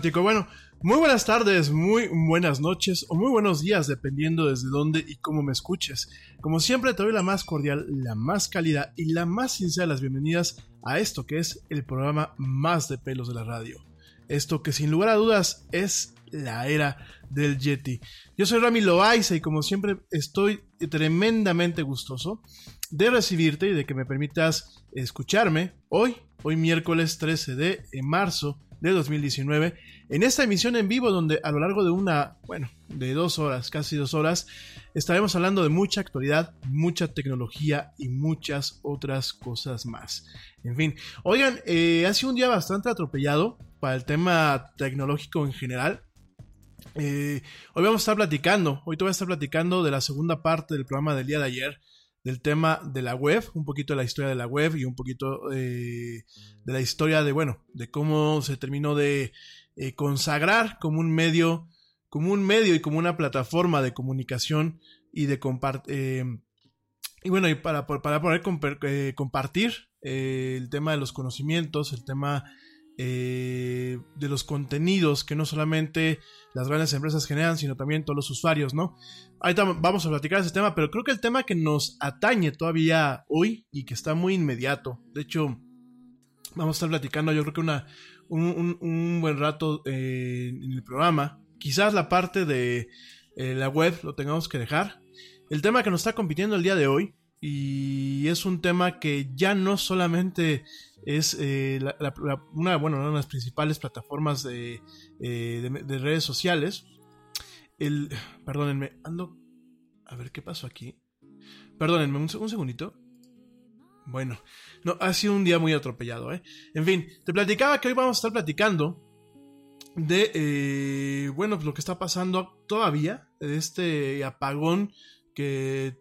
Bueno, muy buenas tardes, muy buenas noches o muy buenos días, dependiendo desde dónde y cómo me escuches. Como siempre, te doy la más cordial, la más cálida y la más sincera las bienvenidas a esto que es el programa más de pelos de la radio. Esto que sin lugar a dudas es la era del Yeti. Yo soy Rami Loaiza y como siempre estoy tremendamente gustoso de recibirte y de que me permitas escucharme hoy, hoy miércoles 13 de marzo de 2019, en esta emisión en vivo donde a lo largo de una, bueno, de dos horas, casi dos horas, estaremos hablando de mucha actualidad, mucha tecnología y muchas otras cosas más. En fin, oigan, eh, ha sido un día bastante atropellado para el tema tecnológico en general. Eh, hoy vamos a estar platicando, hoy te voy a estar platicando de la segunda parte del programa del día de ayer, del tema de la web, un poquito de la historia de la web y un poquito eh, de la historia de, bueno, de cómo se terminó de eh, consagrar como un medio, como un medio y como una plataforma de comunicación y de compartir. Eh, y bueno, y para, para poder compartir el tema de los conocimientos, el tema eh, de los contenidos que no solamente las grandes empresas generan, sino también todos los usuarios, ¿no? Ahorita vamos a platicar ese tema, pero creo que el tema que nos atañe todavía hoy y que está muy inmediato, de hecho, vamos a estar platicando yo creo que una, un, buen rato eh, en el programa, quizás la parte de eh, la web lo tengamos que dejar. El tema que nos está compitiendo el día de hoy, y es un tema que ya no solamente es eh, una, bueno, de las principales plataformas de, eh, de, redes sociales. El, perdónenme, ando... A ver qué pasó aquí. Perdónenme, un, un segundito. Bueno, no, ha sido un día muy atropellado, ¿eh? En fin, te platicaba que hoy vamos a estar platicando de, eh, bueno, lo que está pasando todavía, de este apagón que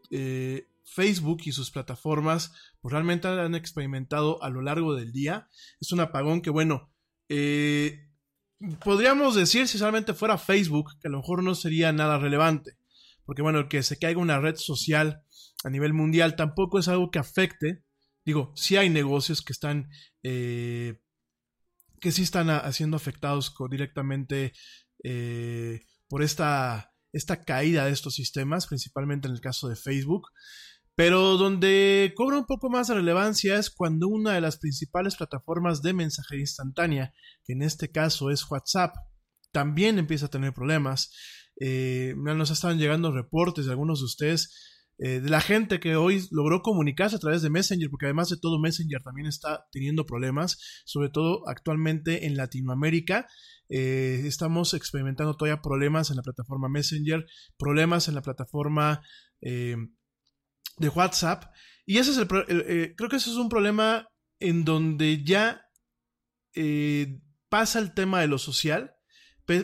Facebook y sus plataformas pues, realmente han experimentado a lo largo del día. Es un apagón que, bueno, eh, podríamos decir si solamente fuera Facebook, que a lo mejor no sería nada relevante. Porque, bueno, el que se caiga una red social a nivel mundial tampoco es algo que afecte. Digo, sí hay negocios que están... Eh, que sí están siendo afectados directamente eh, por esta, esta caída de estos sistemas, principalmente en el caso de Facebook. Pero donde cobra un poco más de relevancia es cuando una de las principales plataformas de mensajería instantánea, que en este caso es WhatsApp, también empieza a tener problemas. Eh, nos están llegando reportes de algunos de ustedes eh, de la gente que hoy logró comunicarse a través de Messenger, porque además de todo Messenger también está teniendo problemas, sobre todo actualmente en Latinoamérica. Eh, estamos experimentando todavía problemas en la plataforma Messenger, problemas en la plataforma de WhatsApp. Y ese es el, eh, creo que ese es un problema en donde ya eh, pasa el tema de lo social,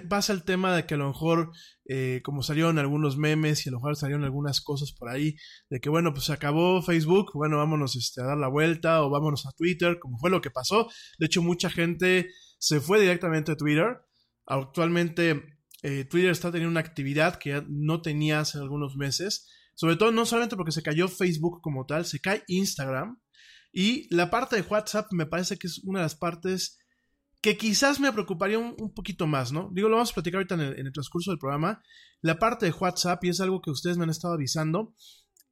pasa el tema de que a lo mejor, eh, como salieron algunos memes y a lo mejor salieron algunas cosas por ahí, de que bueno, pues se acabó Facebook, bueno, vámonos este, a dar la vuelta o vámonos a Twitter, como fue lo que pasó. De hecho, mucha gente se fue directamente a Twitter. Actualmente Twitter está teniendo una actividad que ya no tenía hace algunos meses sobre todo, no solamente porque se cayó Facebook como tal, se cae Instagram. Y la parte de WhatsApp me parece que es una de las partes que quizás me preocuparía un, poquito más, ¿no? Digo, lo vamos a platicar ahorita en el, transcurso del programa. La parte de WhatsApp, y es algo que ustedes me han estado avisando,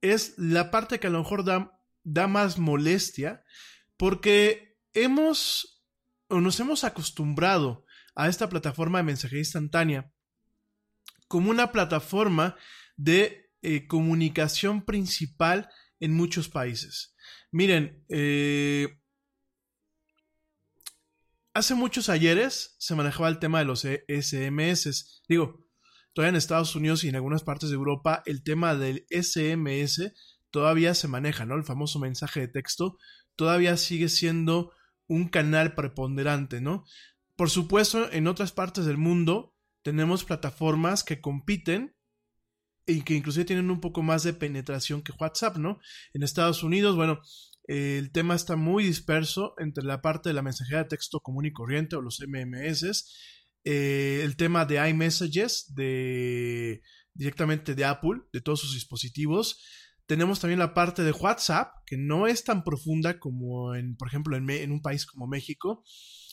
es la parte que a lo mejor da, da más molestia, porque hemos o nos hemos acostumbrado a esta plataforma de mensajería instantánea como una plataforma de eh, comunicación principal en muchos países. Miren, eh, hace muchos ayeres se manejaba el tema de los SMS. Digo, todavía en Estados Unidos y en algunas partes de Europa el tema del SMS todavía se maneja, ¿no? El famoso mensaje de texto todavía sigue siendo un canal preponderante, ¿no? Por supuesto, en otras partes del mundo tenemos plataformas que compiten y que inclusive tienen un poco más de penetración que WhatsApp, ¿no? En Estados Unidos, bueno, el tema está muy disperso entre la parte de la mensajería de texto común y corriente o los MMS, eh, el tema de iMessages de directamente de Apple, de todos sus dispositivos. Tenemos también la parte de WhatsApp, que no es tan profunda como en, por ejemplo, en, en un país como México.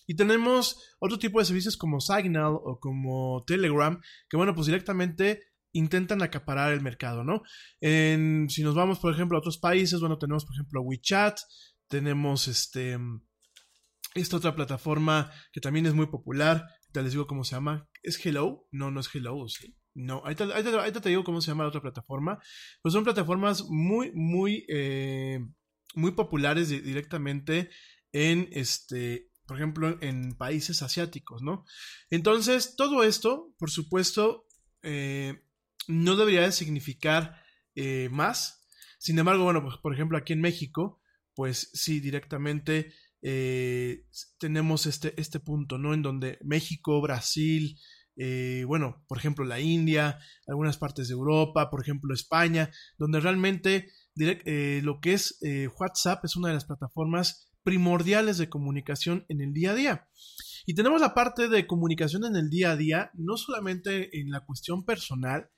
Y tenemos otro tipo de servicios como Signal o como Telegram, que bueno, pues directamente intentan acaparar el mercado, ¿no? si nos vamos, por ejemplo, a otros países, bueno, tenemos, por ejemplo, WeChat, tenemos este, esta otra plataforma que también es muy popular, te les digo cómo se llama, ¿es Hello? No, no es Hello, sí. No, ahí te, digo cómo se llama la otra plataforma. Pues son plataformas muy, muy, eh, muy populares directamente en este, por ejemplo, en países asiáticos, ¿no? Entonces, todo esto, por supuesto, eh, no debería de significar eh, más. Sin embargo, bueno, pues, por ejemplo, aquí en México, pues sí, directamente eh, tenemos este, este punto, ¿no? En donde México, Brasil, eh, bueno, por ejemplo, la India, algunas partes de Europa, por ejemplo, España, donde realmente lo que es WhatsApp es una de las plataformas primordiales de comunicación en el día a día. Y tenemos la parte de comunicación en el día a día, no solamente en la cuestión personal,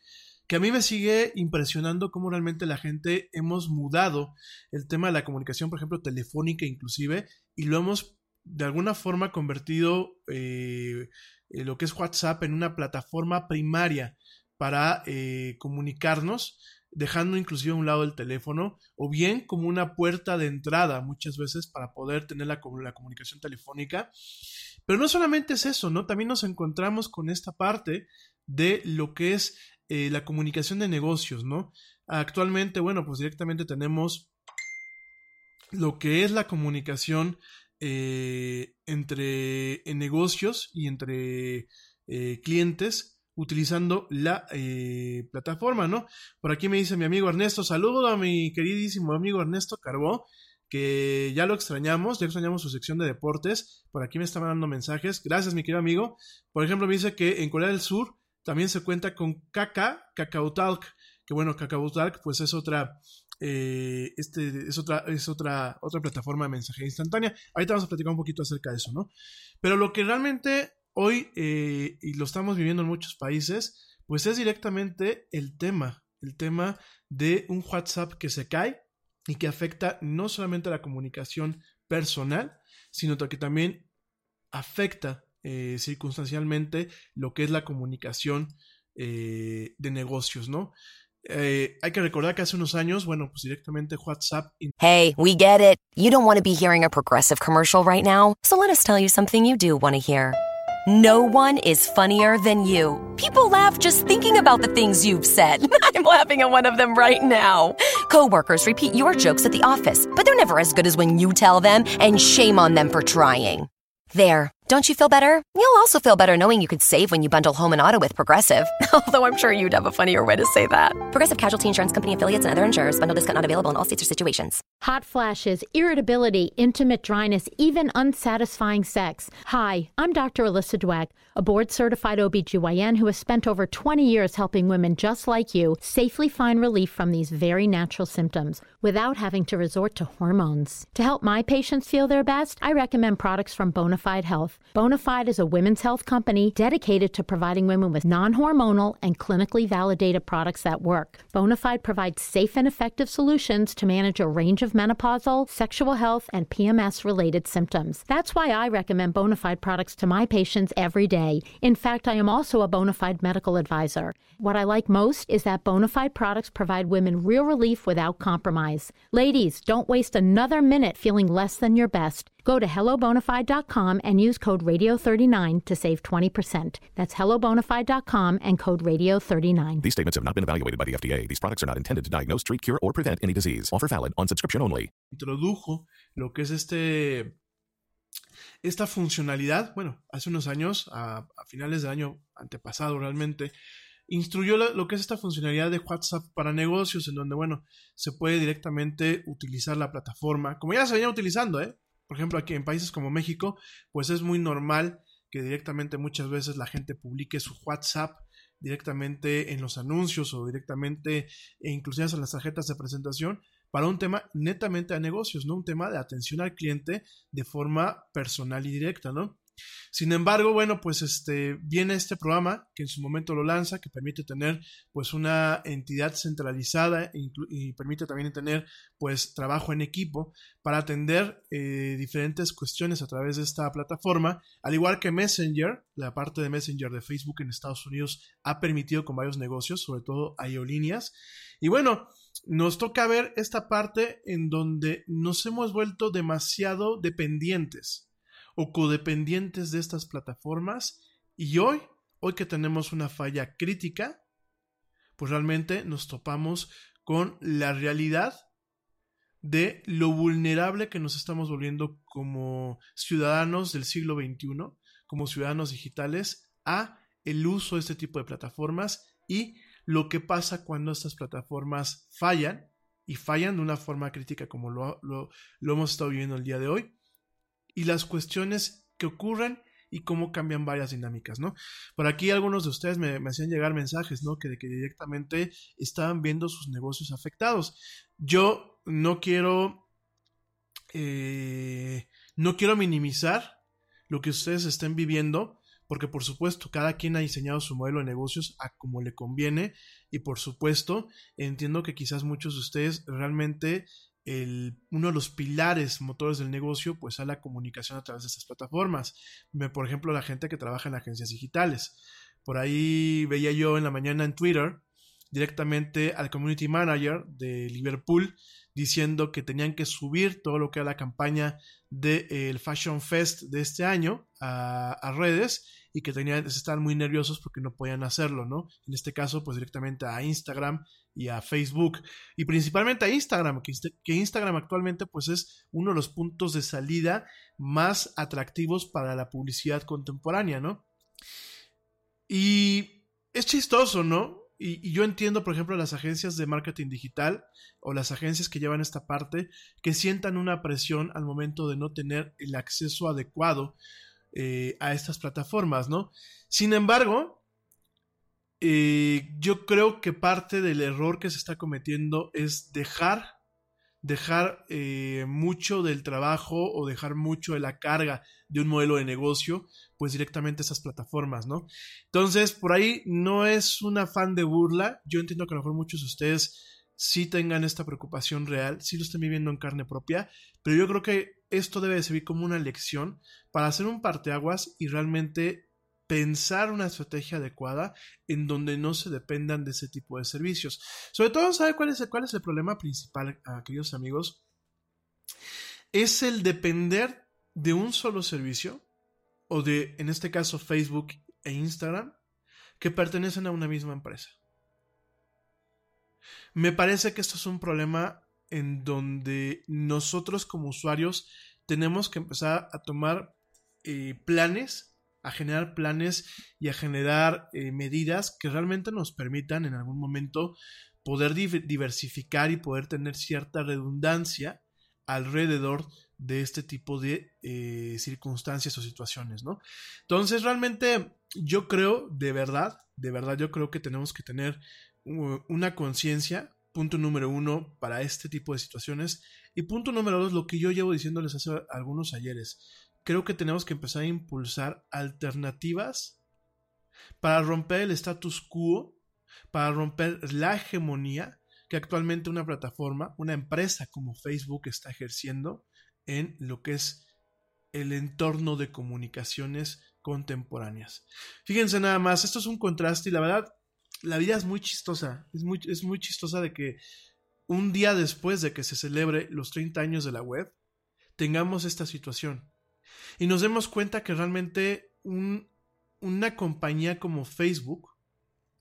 que a mí me sigue impresionando cómo realmente la gente hemos mudado el tema de la comunicación, por ejemplo, telefónica inclusive, y lo hemos de alguna forma convertido eh, lo que es WhatsApp en una plataforma primaria para eh, comunicarnos, dejando inclusive a un lado el teléfono, o bien como una puerta de entrada muchas veces para poder tener la, la comunicación telefónica. Pero no solamente es eso, ¿no? También nos encontramos con esta parte de lo que es eh, la comunicación de negocios, ¿no? Actualmente, bueno, pues directamente tenemos lo que es la comunicación eh, entre negocios y entre eh, clientes utilizando la plataforma, ¿no? Por aquí me dice mi amigo Ernesto, saludo a mi queridísimo amigo Ernesto Carbó, que ya lo extrañamos, ya extrañamos su sección de deportes, por aquí me está mandando mensajes, gracias mi querido amigo, por ejemplo me dice que en Corea del Sur también se cuenta con Kaka, Talk, que bueno, Talk pues es otra, eh, este, es otra, es otra, otra plataforma de mensajería instantánea. Ahorita vamos a platicar un poquito acerca de eso, ¿no? Pero lo que realmente hoy, eh, y lo estamos viviendo en muchos países, pues es directamente el tema, el tema de un WhatsApp que se cae y que afecta no solamente a la comunicación personal, sino que también afecta eh, circunstancialmente lo que es la comunicación eh, de negocios, ¿no? Hay que recordar que hace unos años, bueno, pues directamente WhatsApp. Hey, we get it. You don't want to be hearing a progressive commercial right now, so let us tell you something you do want to hear. No one is funnier than you. People laugh just thinking about the things you've said. I'm laughing at one of them right now. Coworkers repeat your jokes at the office, but they're never as good as when you tell them, and shame on them for trying. There. Don't you feel better? You'll also feel better knowing you could save when you bundle home and auto with Progressive. Although I'm sure you'd have a funnier way to say that. Progressive Casualty Insurance Company affiliates and other insurers. Bundle discount not available in all states or situations. Hot flashes, irritability, intimate dryness, even unsatisfying sex. Hi, I'm Dr. Alyssa Dweck, a board certified OBGYN who has spent over 20 years helping women just like you safely find relief from these very natural symptoms without having to resort to hormones. To help my patients feel their best, I recommend products from Bonafide Health. Bonafide is a women's health company dedicated to providing women with non hormonal and clinically validated products that work. Bonafide provides safe and effective solutions to manage a range of menopausal, sexual health, and PMS related symptoms. That's why I recommend Bonafide products to my patients every day. In fact, I am also a Bonafide medical advisor. What I like most is that Bonafide products provide women real relief without compromise. Ladies, don't waste another minute feeling less than your best. Go to hellobonafide.com and use code radio39 to save 20%. That's hellobonafide.com and code radio39. These statements have not been evaluated by the FDA. These products are not intended to diagnose, treat, cure, or prevent any disease. Offer valid on subscription only. Introdujo lo que es este esta funcionalidad, bueno, hace unos años, a, a finales del año antepasado realmente, instruyó lo, lo, que es esta funcionalidad de WhatsApp para negocios, en donde, bueno, se puede directamente utilizar la plataforma, como ya se venía utilizando, ¿eh? Por ejemplo, aquí en países como México, pues es muy normal que directamente muchas veces la gente publique su WhatsApp directamente en los anuncios o directamente e inclusive en las tarjetas de presentación para un tema netamente de negocios, ¿no? Un tema de atención al cliente de forma personal y directa, ¿no? Sin embargo, bueno, pues este viene este programa que en su momento lo lanza, que permite tener pues una entidad centralizada y permite también tener pues trabajo en equipo para atender eh, diferentes cuestiones a través de esta plataforma, al igual que Messenger, la parte de Messenger de Facebook en Estados Unidos ha permitido con varios negocios, sobre todo aerolíneas. Y bueno, nos toca ver esta parte en donde nos hemos vuelto demasiado dependientes o codependientes de estas plataformas y hoy, hoy que tenemos una falla crítica, pues realmente nos topamos con la realidad de lo vulnerable que nos estamos volviendo como ciudadanos del siglo XXI, como ciudadanos digitales, a el uso de este tipo de plataformas y lo que pasa cuando estas plataformas fallan y fallan de una forma crítica como lo, lo, lo hemos estado viviendo el día de hoy y las cuestiones que ocurren y cómo cambian varias dinámicas, ¿no? Por aquí algunos de ustedes me, hacían llegar mensajes, ¿no? Que de que directamente estaban viendo sus negocios afectados. Yo no quiero, eh, no quiero minimizar lo que ustedes estén viviendo, porque por supuesto cada quien ha diseñado su modelo de negocios a como le conviene y por supuesto entiendo que quizás muchos de ustedes realmente uno de los pilares motores del negocio pues a la comunicación a través de estas plataformas. Por ejemplo, la gente que trabaja en agencias digitales. Por ahí veía yo en la mañana en Twitter directamente al community manager de Liverpool diciendo que tenían que subir todo lo que era la campaña del Fashion Fest de este año a redes y que tenían estar muy nerviosos porque no podían hacerlo, ¿no? En este caso, pues directamente a Instagram y a Facebook y principalmente a Instagram, que, Instagram actualmente pues es uno de los puntos de salida más atractivos para la publicidad contemporánea, ¿no? Y es chistoso, ¿no? Y, yo entiendo, por ejemplo, las agencias de marketing digital o las agencias que llevan esta parte que sientan una presión al momento de no tener el acceso adecuado eh, a estas plataformas, ¿no? Sin embargo, eh, yo creo que parte del error que se está cometiendo es dejar, dejar eh, mucho del trabajo o dejar mucho de la carga de un modelo de negocio, pues directamente a esas plataformas, ¿no? Entonces, por ahí no es un afán de burla. Yo entiendo que a lo mejor muchos de ustedes sí tengan esta preocupación real, sí lo estén viviendo en carne propia, pero yo creo que esto debe servir como una lección para hacer un parteaguas y realmente pensar una estrategia adecuada en donde no se dependan de ese tipo de servicios. Sobre todo, ¿sabe cuál es el, cuál es el problema principal, queridos amigos? Es el depender de un solo servicio, o de, en este caso, Facebook e Instagram, que pertenecen a una misma empresa. Me parece que esto es un problema en donde nosotros como usuarios tenemos que empezar a tomar eh, planes, a generar planes y a generar eh, medidas que realmente nos permitan en algún momento poder diversificar y poder tener cierta redundancia alrededor de este tipo de eh, circunstancias o situaciones, ¿no? Entonces, realmente yo creo, de verdad, de verdad, yo creo que tenemos que tener una conciencia, punto número uno, para este tipo de situaciones. Y punto número dos, lo que yo llevo diciéndoles hace algunos ayeres. Creo que tenemos que empezar a impulsar alternativas para romper el status quo, para romper la hegemonía que actualmente una plataforma, una empresa como Facebook está ejerciendo en lo que es el entorno de comunicaciones contemporáneas. Fíjense nada más, esto es un contraste y la verdad la vida es muy chistosa. Es muy, es muy chistosa de que un día después de que se celebre los 30 años de la web, tengamos esta situación. Y nos demos cuenta que realmente una compañía como Facebook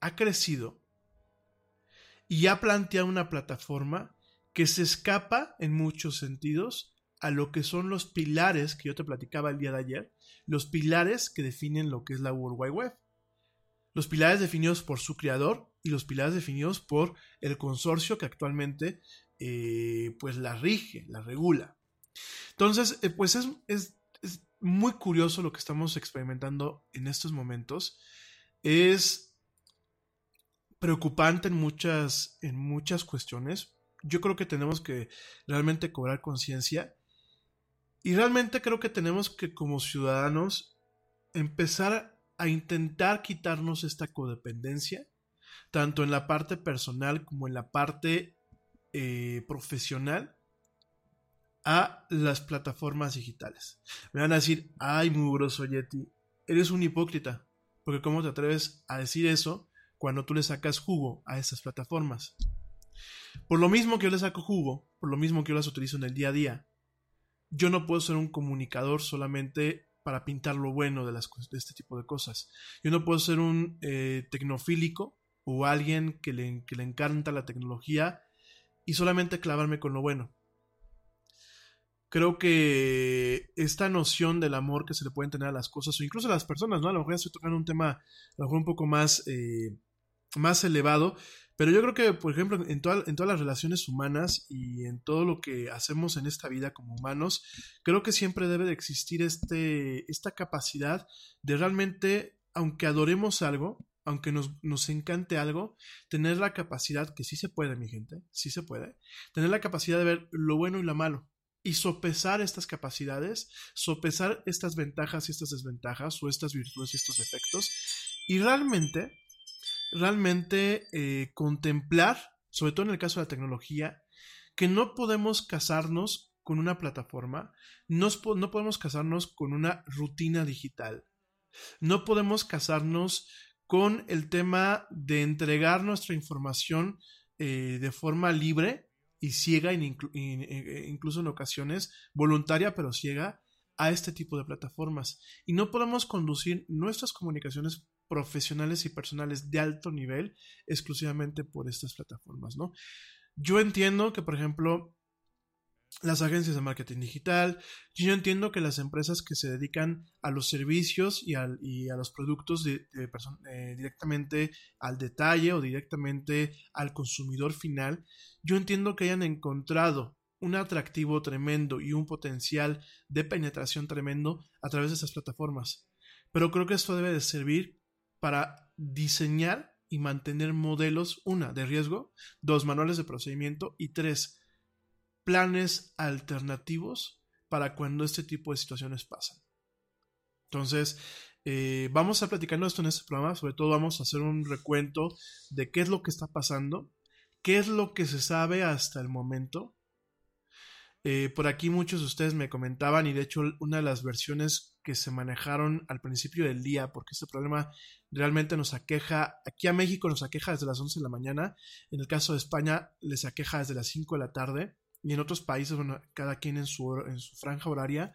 ha crecido y ha planteado una plataforma que se escapa en muchos sentidos a lo que son los pilares que yo te platicaba el día de ayer, los pilares que definen lo que es la World Wide Web los pilares definidos por su creador y los pilares definidos por el consorcio que actualmente eh, pues la rige, la regula. Entonces, eh, pues es, es, muy curioso lo que estamos experimentando en estos momentos. Es preocupante en muchas, en muchas cuestiones. Yo creo que tenemos que realmente cobrar conciencia. Y realmente creo que tenemos que como ciudadanos empezar a intentar quitarnos esta codependencia, tanto en la parte personal como en la parte eh, profesional, a las plataformas digitales. Me van a decir, ay, mugroso Yeti, eres un hipócrita, porque ¿cómo te atreves a decir eso cuando tú le sacas jugo a esas plataformas? Por lo mismo que yo le saco jugo, por lo mismo que yo las utilizo en el día a día, yo no puedo ser un comunicador solamente para pintar lo bueno de, las, de este tipo de cosas. Yo no puedo ser un eh, tecnofílico o alguien que le, encanta la tecnología y solamente clavarme con lo bueno. Creo que esta noción del amor que se le pueden tener a las cosas, o incluso a las personas, ¿no? A lo mejor ya estoy tocando un tema, a lo mejor un poco más, eh, más elevado, pero yo creo que, por ejemplo, en, en todas las relaciones humanas y en todo lo que hacemos en esta vida como humanos, creo que siempre debe de existir este, esta capacidad de realmente, aunque adoremos algo, aunque nos, nos, encante algo, tener la capacidad, que sí se puede, mi gente, sí se puede, tener la capacidad de ver lo bueno y lo malo. Y sopesar estas capacidades, sopesar estas ventajas y estas desventajas, o estas virtudes y estos defectos, y realmente realmente eh, contemplar, sobre todo en el caso de la tecnología, que no podemos casarnos con una plataforma, no, no podemos casarnos con una rutina digital, no podemos casarnos con el tema de entregar nuestra información eh, de forma libre y ciega, e incluso en ocasiones voluntaria pero ciega, a este tipo de plataformas. Y no podemos conducir nuestras comunicaciones profesionales y personales de alto nivel exclusivamente por estas plataformas, ¿no? Yo entiendo que, por ejemplo, las agencias de marketing digital, yo entiendo que las empresas que se dedican a los servicios y, a los productos de, eh, directamente al detalle o directamente al consumidor final, yo entiendo que hayan encontrado un atractivo tremendo y un potencial de penetración tremendo a través de esas plataformas. Pero creo que esto debe de servir para diseñar y mantener modelos, una, de riesgo, dos, manuales de procedimiento y tres, planes alternativos para cuando este tipo de situaciones pasan. Entonces, eh, vamos a platicando esto en este programa, sobre todo vamos a hacer un recuento de qué es lo que está pasando, qué es lo que se sabe hasta el momento. Eh, por aquí muchos de ustedes me comentaban y de hecho una de las versiones que se manejaron al principio del día, porque este problema realmente nos aqueja, aquí a México nos aqueja desde las 11 de la mañana, en el caso de España les aqueja desde las 5 de la tarde, y en otros países, bueno, cada quien en su, en su franja horaria,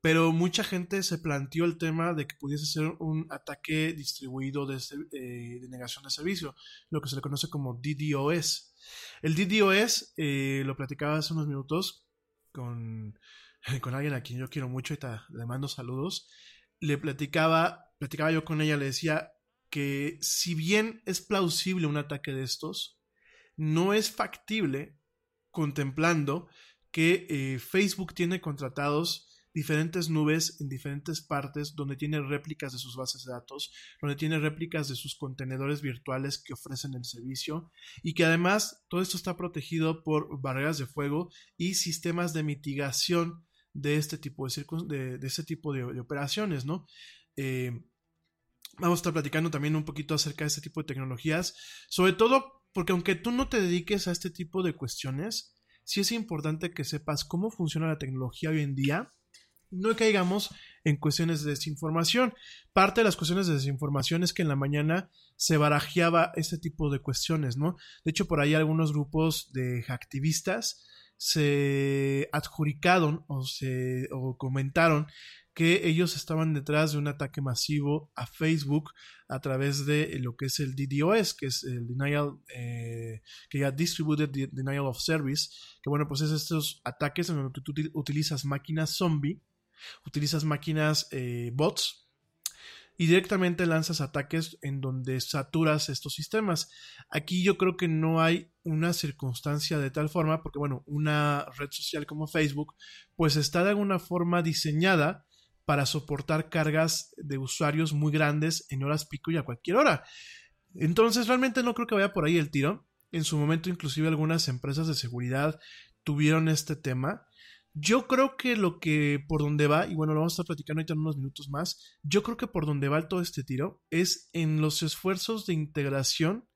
pero mucha gente se planteó el tema de que pudiese ser un ataque distribuido de, eh, negación de servicio, lo que se le conoce como DDoS. El DDoS, eh, lo platicaba hace unos minutos con con alguien a quien yo quiero mucho, y le mando saludos, le platicaba, platicaba yo con ella, le decía que si bien es plausible un ataque de estos, no es factible contemplando que eh, Facebook tiene contratados diferentes nubes en diferentes partes donde tiene réplicas de sus bases de datos, donde tiene réplicas de sus contenedores virtuales que ofrecen el servicio y que además todo esto está protegido por barreras de fuego y sistemas de mitigación de este tipo de, de, este tipo de, operaciones, ¿no? Eh, vamos a estar platicando también un poquito acerca de este tipo de tecnologías, sobre todo porque aunque tú no te dediques a este tipo de cuestiones, sí es importante que sepas cómo funciona la tecnología hoy en día, no caigamos en cuestiones de desinformación. Parte de las cuestiones de desinformación es que en la mañana se barajeaba este tipo de cuestiones, ¿no? De hecho, por ahí algunos grupos de activistas se adjudicaron o, se, o comentaron que ellos estaban detrás de un ataque masivo a Facebook a través de lo que es el DDoS, que es el Denial, eh, que ya Distributed Denial of Service, que bueno, pues es estos ataques en los que tú utilizas máquinas zombie, utilizas máquinas eh, bots, y directamente lanzas ataques en donde saturas estos sistemas. Aquí yo creo que no hay una circunstancia de tal forma, porque bueno, una red social como Facebook, pues está de alguna forma diseñada para soportar cargas de usuarios muy grandes en horas pico y a cualquier hora. Entonces realmente no creo que vaya por ahí el tiro. En su momento inclusive algunas empresas de seguridad tuvieron este tema Yo creo que lo que por donde va, y bueno, lo vamos a estar platicando ahorita en unos minutos más, yo creo que por donde va todo este tiro es en los esfuerzos de integración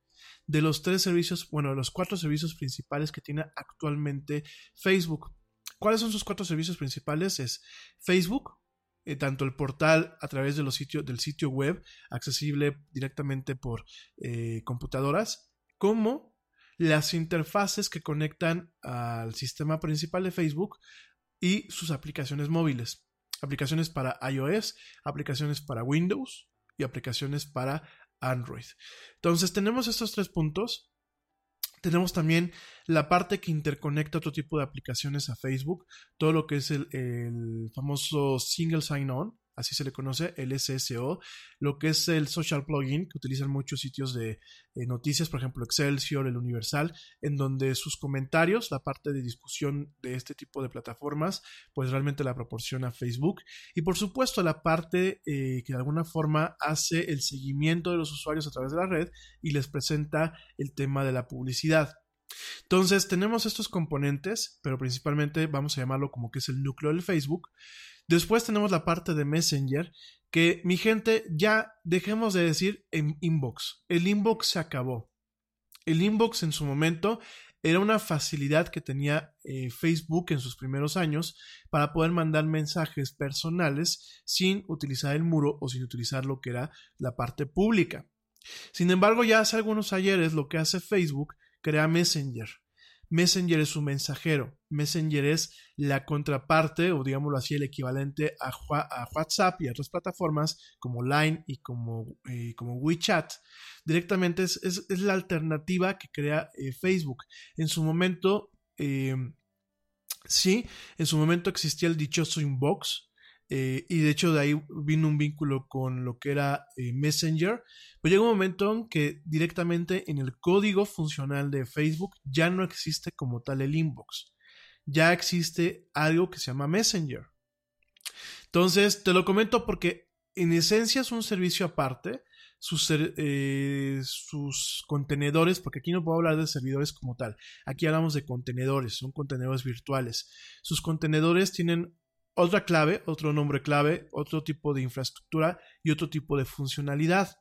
de los tres servicios, bueno, de los cuatro servicios principales que tiene actualmente Facebook. ¿Cuáles son sus cuatro servicios principales? Es Facebook, eh, tanto el portal a través de los sitios, del sitio web, accesible directamente por eh, computadoras, como las interfaces que conectan al sistema principal de Facebook y sus aplicaciones móviles. Aplicaciones para iOS, aplicaciones para Windows y aplicaciones para Android. Entonces tenemos estos tres puntos. Tenemos también la parte que interconecta otro tipo de aplicaciones a Facebook, todo lo que es el, el famoso Single Sign-On, así se le conoce, el SSO, lo que es el social plugin que utilizan muchos sitios de eh, noticias, por ejemplo Excelsior, el Universal, en donde sus comentarios, la parte de discusión de este tipo de plataformas, pues realmente la proporciona Facebook. Y por supuesto la parte eh, que de alguna forma hace el seguimiento de los usuarios a través de la red y les presenta el tema de la publicidad. Entonces tenemos estos componentes, pero principalmente vamos a llamarlo como que es el núcleo del Facebook, Después tenemos la parte de Messenger, que mi gente, ya dejemos de decir en inbox. El inbox se acabó. El inbox en su momento era una facilidad que tenía eh, Facebook en sus primeros años para poder mandar mensajes personales sin utilizar el muro o sin utilizar lo que era la parte pública. Sin embargo, ya hace algunos ayeres lo que hace Facebook crea Messenger. Messenger es un mensajero. Messenger es la contraparte, o digámoslo así, el equivalente a, WhatsApp y a otras plataformas como Line y como, eh, como WeChat. Directamente es, la alternativa que crea eh, Facebook. En su momento, eh, sí, en su momento existía el dichoso inbox, eh, y de hecho de ahí vino un vínculo con lo que era eh, Messenger. Pero llega un momento en que directamente en el código funcional de Facebook ya no existe como tal el inbox. Ya existe algo que se llama Messenger. Entonces, te lo comento porque en esencia es un servicio aparte. Sus, eh, sus, contenedores, porque aquí no puedo hablar de servidores como tal, aquí hablamos de contenedores, son contenedores virtuales. Sus contenedores tienen otra clave, otro nombre clave, otro tipo de infraestructura y otro tipo de funcionalidad.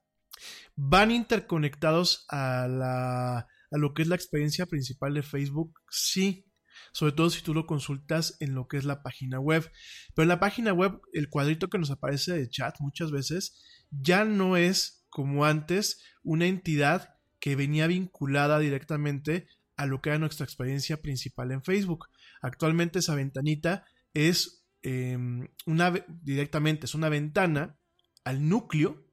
¿Van interconectados a, la, a lo que es la experiencia principal de Facebook? Sí, sobre todo si tú lo consultas en lo que es la página web. Pero en la página web, el cuadrito que nos aparece de chat muchas veces ya no es como antes una entidad que venía vinculada directamente a lo que era nuestra experiencia principal en Facebook. Actualmente esa ventanita es Em, una, directamente, es una ventana al núcleo,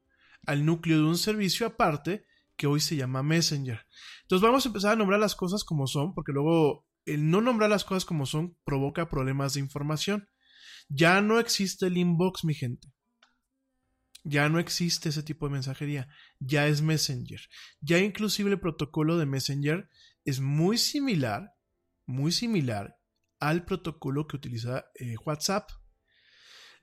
al núcleo de un servicio aparte que hoy se llama Messenger. Entonces vamos a empezar a nombrar las cosas como son, porque luego el no nombrar las cosas como son provoca problemas de información. Ya no existe el inbox, mi gente. Ya no existe ese tipo de mensajería. Ya es Messenger. Ya inclusive el protocolo de Messenger es muy similar, muy similar al protocolo que utiliza eh, WhatsApp.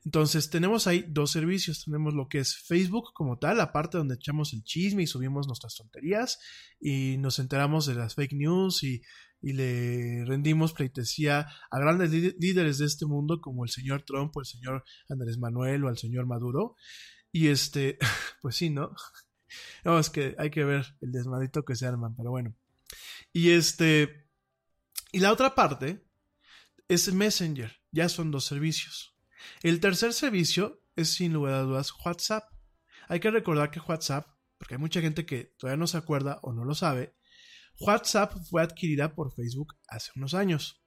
Entonces tenemos ahí dos servicios. Tenemos lo que es Facebook como tal, la parte donde echamos el chisme y subimos nuestras tonterías y nos enteramos de las fake news y, le rendimos pleitesía a grandes líderes de este mundo como el señor Trump o el señor Andrés Manuel o el señor Maduro. Y este, pues sí, ¿no? No, es que hay que ver el desmadito que se arman, pero bueno. Y este, y la otra parte es Messenger. Ya son dos servicios. El tercer servicio es sin lugar a dudas WhatsApp. Hay que recordar que WhatsApp, porque hay mucha gente que todavía no se acuerda o no lo sabe, WhatsApp fue adquirida por Facebook hace unos años.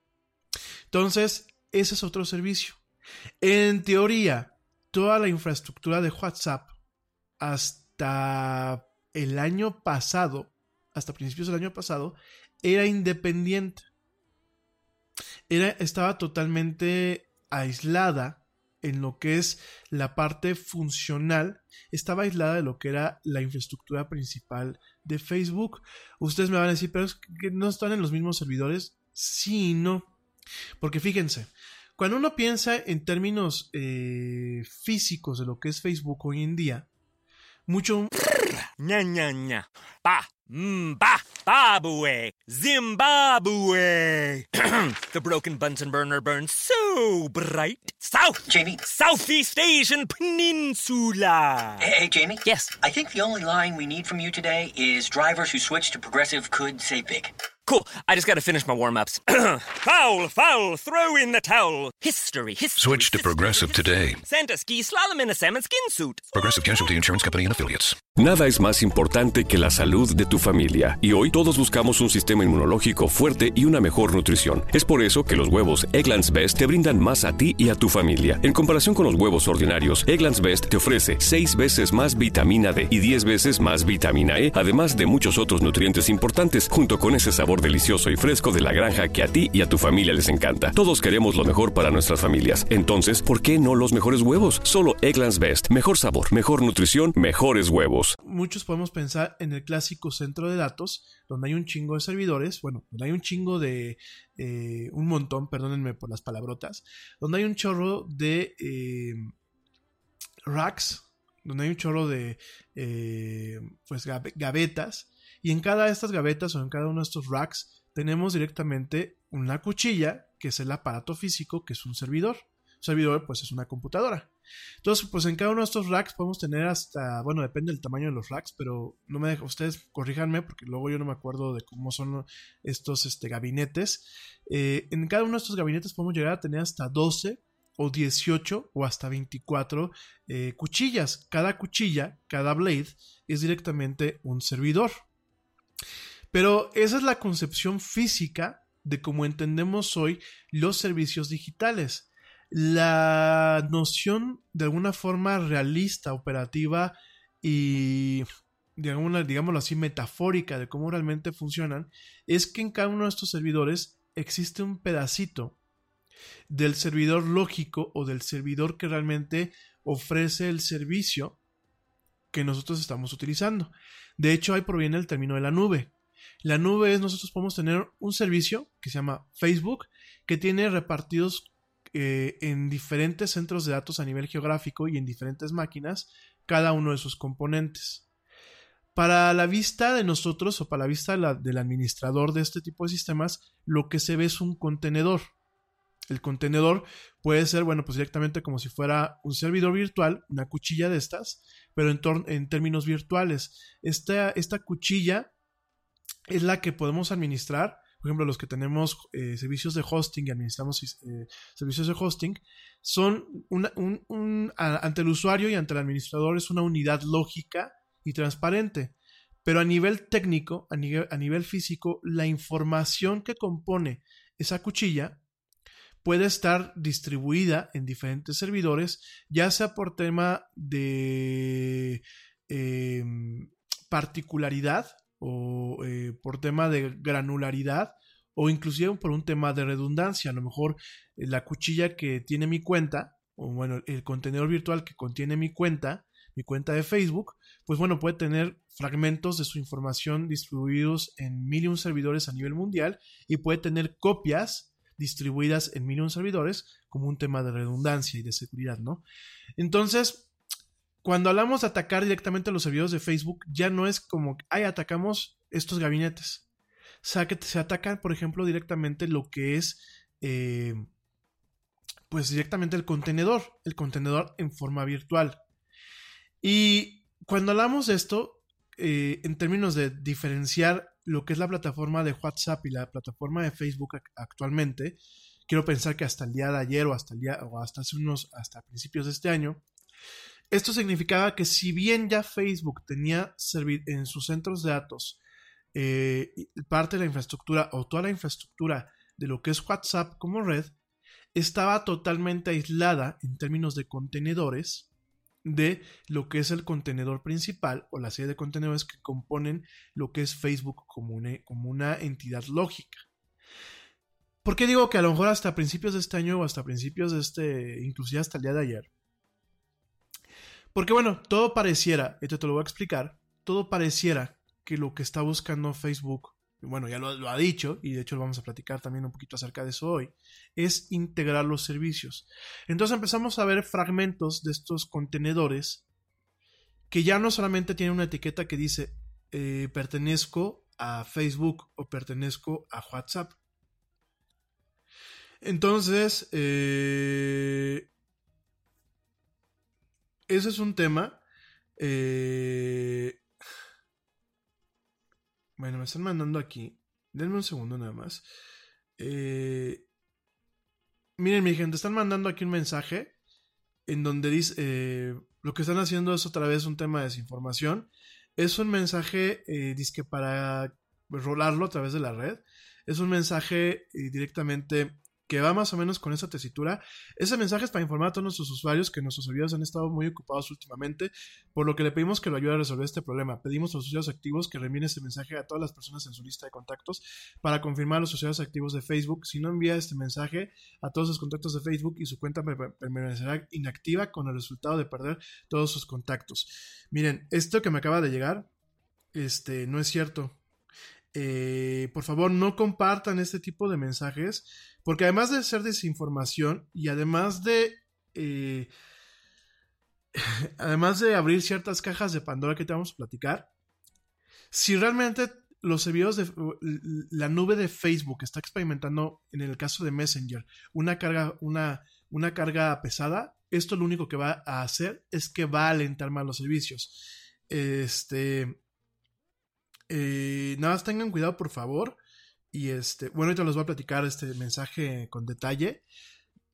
Entonces, ese es otro servicio. En teoría, toda la infraestructura de WhatsApp hasta el año pasado, hasta principios del año pasado, era independiente era, estaba totalmente aislada en lo que es la parte funcional, estaba aislada de lo que era la infraestructura principal de Facebook. Ustedes me van a decir, pero es que no están en los mismos servidores. Sí no. Porque fíjense, cuando uno piensa en términos eh, físicos de lo que es Facebook hoy en día, mucho... ña, ña, ña. Pa, Zimbabwe, Zimbabwe. the broken Bunsen burner burns so bright. South, Jamie. Southeast Asian Peninsula. Hey, hey, Jamie. Yes. I think the only line we need from you today is drivers who switch to progressive could say big. Cool. I just got to finish my warm ups. foul, foul, throw in the towel. History, history. Switch to Progressive today. Santa ski slalom in a salmon skin suit. Progressive Casualty Insurance Company and Affiliates. Nada es más importante que la salud de tu familia y hoy todos buscamos un sistema inmunológico fuerte y una mejor nutrición. Es por eso que los huevos Egglands Best te brindan más a ti y a tu familia. En comparación con los huevos ordinarios, Egglands Best te ofrece 6 veces más vitamina D y 10 veces más vitamina E, además de muchos otros nutrientes importantes, junto con ese sabor delicioso y fresco de la granja que a ti y a tu familia les encanta. Todos queremos lo mejor para nuestras familias. Entonces, ¿por qué no los mejores huevos? Solo Egglands Best. Mejor sabor, mejor nutrición, mejores huevos. Muchos podemos pensar en el clásico centro de datos, donde hay un chingo de servidores, bueno, donde hay un chingo de, eh, un montón, perdónenme por las palabrotas, donde hay un chorro de eh, racks, donde hay un chorro de, eh, pues, gavetas, y en cada de estas gavetas o en cada uno de estos racks tenemos directamente una cuchilla, que es el aparato físico, que es un servidor. Servidor, pues, es una computadora. Entonces, pues en cada uno de estos racks podemos tener hasta, bueno, depende del tamaño de los racks, pero no me dejo, ustedes corríjanme porque luego yo no me acuerdo de cómo son estos este, gabinetes. Eh, en cada uno de estos gabinetes podemos llegar a tener hasta 12 o 18 o hasta 24 eh, cuchillas. Cada cuchilla, cada blade es directamente un servidor. Pero esa es la concepción física de cómo entendemos hoy los servicios digitales. La noción de alguna forma realista, operativa y de digámoslo así, metafórica de cómo realmente funcionan, es que en cada uno de estos servidores existe un pedacito del servidor lógico o del servidor que realmente ofrece el servicio que nosotros estamos utilizando. De hecho, ahí proviene el término de la nube. La nube es, nosotros podemos tener un servicio que se llama Facebook, que tiene repartidos eh, en diferentes centros de datos a nivel geográfico y en diferentes máquinas cada uno de sus componentes. Para la vista de nosotros o para la vista del administrador de este tipo de sistemas, lo que se ve es un contenedor. El contenedor puede ser, bueno, pues directamente como si fuera un servidor virtual, una cuchilla de estas, pero en, en términos virtuales. Esta, esta cuchilla es la que podemos administrar por ejemplo, los que tenemos eh, servicios de hosting y administramos eh, servicios de hosting, son una, un, un, ante el usuario y ante el administrador es una unidad lógica y transparente. Pero a nivel técnico, a nivel, a nivel físico, la información que compone esa cuchilla puede estar distribuida en diferentes servidores, ya sea por tema de eh, particularidad, o eh, por tema de granularidad o inclusive por un tema de redundancia. A lo mejor eh, la cuchilla que tiene mi cuenta, o bueno, el contenedor virtual que contiene mi cuenta, mi cuenta de Facebook, pues bueno, puede tener fragmentos de su información distribuidos en mil y un servidores a nivel mundial y puede tener copias distribuidas en mil y un servidores como un tema de redundancia y de seguridad, ¿no? Entonces, cuando hablamos de atacar directamente a los servidores de Facebook, ya no es como, ay, atacamos estos gabinetes. O sea, que se ataca, por ejemplo, directamente lo que es, eh, pues directamente el contenedor, el contenedor en forma virtual. Y cuando hablamos de esto, eh, en términos de diferenciar lo que es la plataforma de WhatsApp y la plataforma de Facebook actualmente, quiero pensar que hasta el día de ayer o hasta el día o hasta hace unos hasta principios de este año esto significaba que si bien ya Facebook tenía en sus centros de datos eh, parte de la infraestructura o toda la infraestructura de lo que es WhatsApp como red, estaba totalmente aislada en términos de contenedores de lo que es el contenedor principal o la serie de contenedores que componen lo que es Facebook como una, como una entidad lógica. ¿Por qué digo que a lo mejor hasta principios de este año o hasta principios de este, inclusive hasta el día de ayer, porque bueno, todo pareciera, esto te lo voy a explicar, todo pareciera que lo que está buscando Facebook, bueno, ya lo, ha dicho, y de hecho lo vamos a platicar también un poquito acerca de eso hoy, es integrar los servicios. Entonces empezamos a ver fragmentos de estos contenedores que ya no solamente tienen una etiqueta que dice eh, pertenezco a Facebook o pertenezco a WhatsApp. Entonces, eh, ese es un tema. Eh, bueno, me están mandando aquí. Denme un segundo nada más. Eh, miren, mi gente, están mandando aquí un mensaje en donde dice, eh, lo que están haciendo es otra vez un tema de desinformación. Es un mensaje, eh, que para rolarlo a través de la red. Es un mensaje eh, directamente que va más o menos con esa tesitura. Ese mensaje es para informar a todos nuestros usuarios que nuestros servidores han estado muy ocupados últimamente, por lo que le pedimos que lo ayude a resolver este problema. Pedimos a los usuarios activos que reenvíen este mensaje a todas las personas en su lista de contactos para confirmar a los usuarios activos de Facebook. Si no envía este mensaje a todos sus contactos de Facebook y su cuenta permanecerá inactiva con el resultado de perder todos sus contactos. Miren, esto que me acaba de llegar, este, no es cierto. Eh, por favor, no compartan este tipo de mensajes porque además de ser desinformación y además de... Eh, además de abrir ciertas cajas de Pandora que te vamos a platicar, si realmente los servidores de la nube de Facebook está experimentando, en el caso de Messenger, una carga, una, una carga pesada, esto lo único que va a hacer es que va a alentar más los servicios. Este. Eh, nada más tengan cuidado, por favor. Y este, bueno, ahorita les voy a platicar este mensaje con detalle.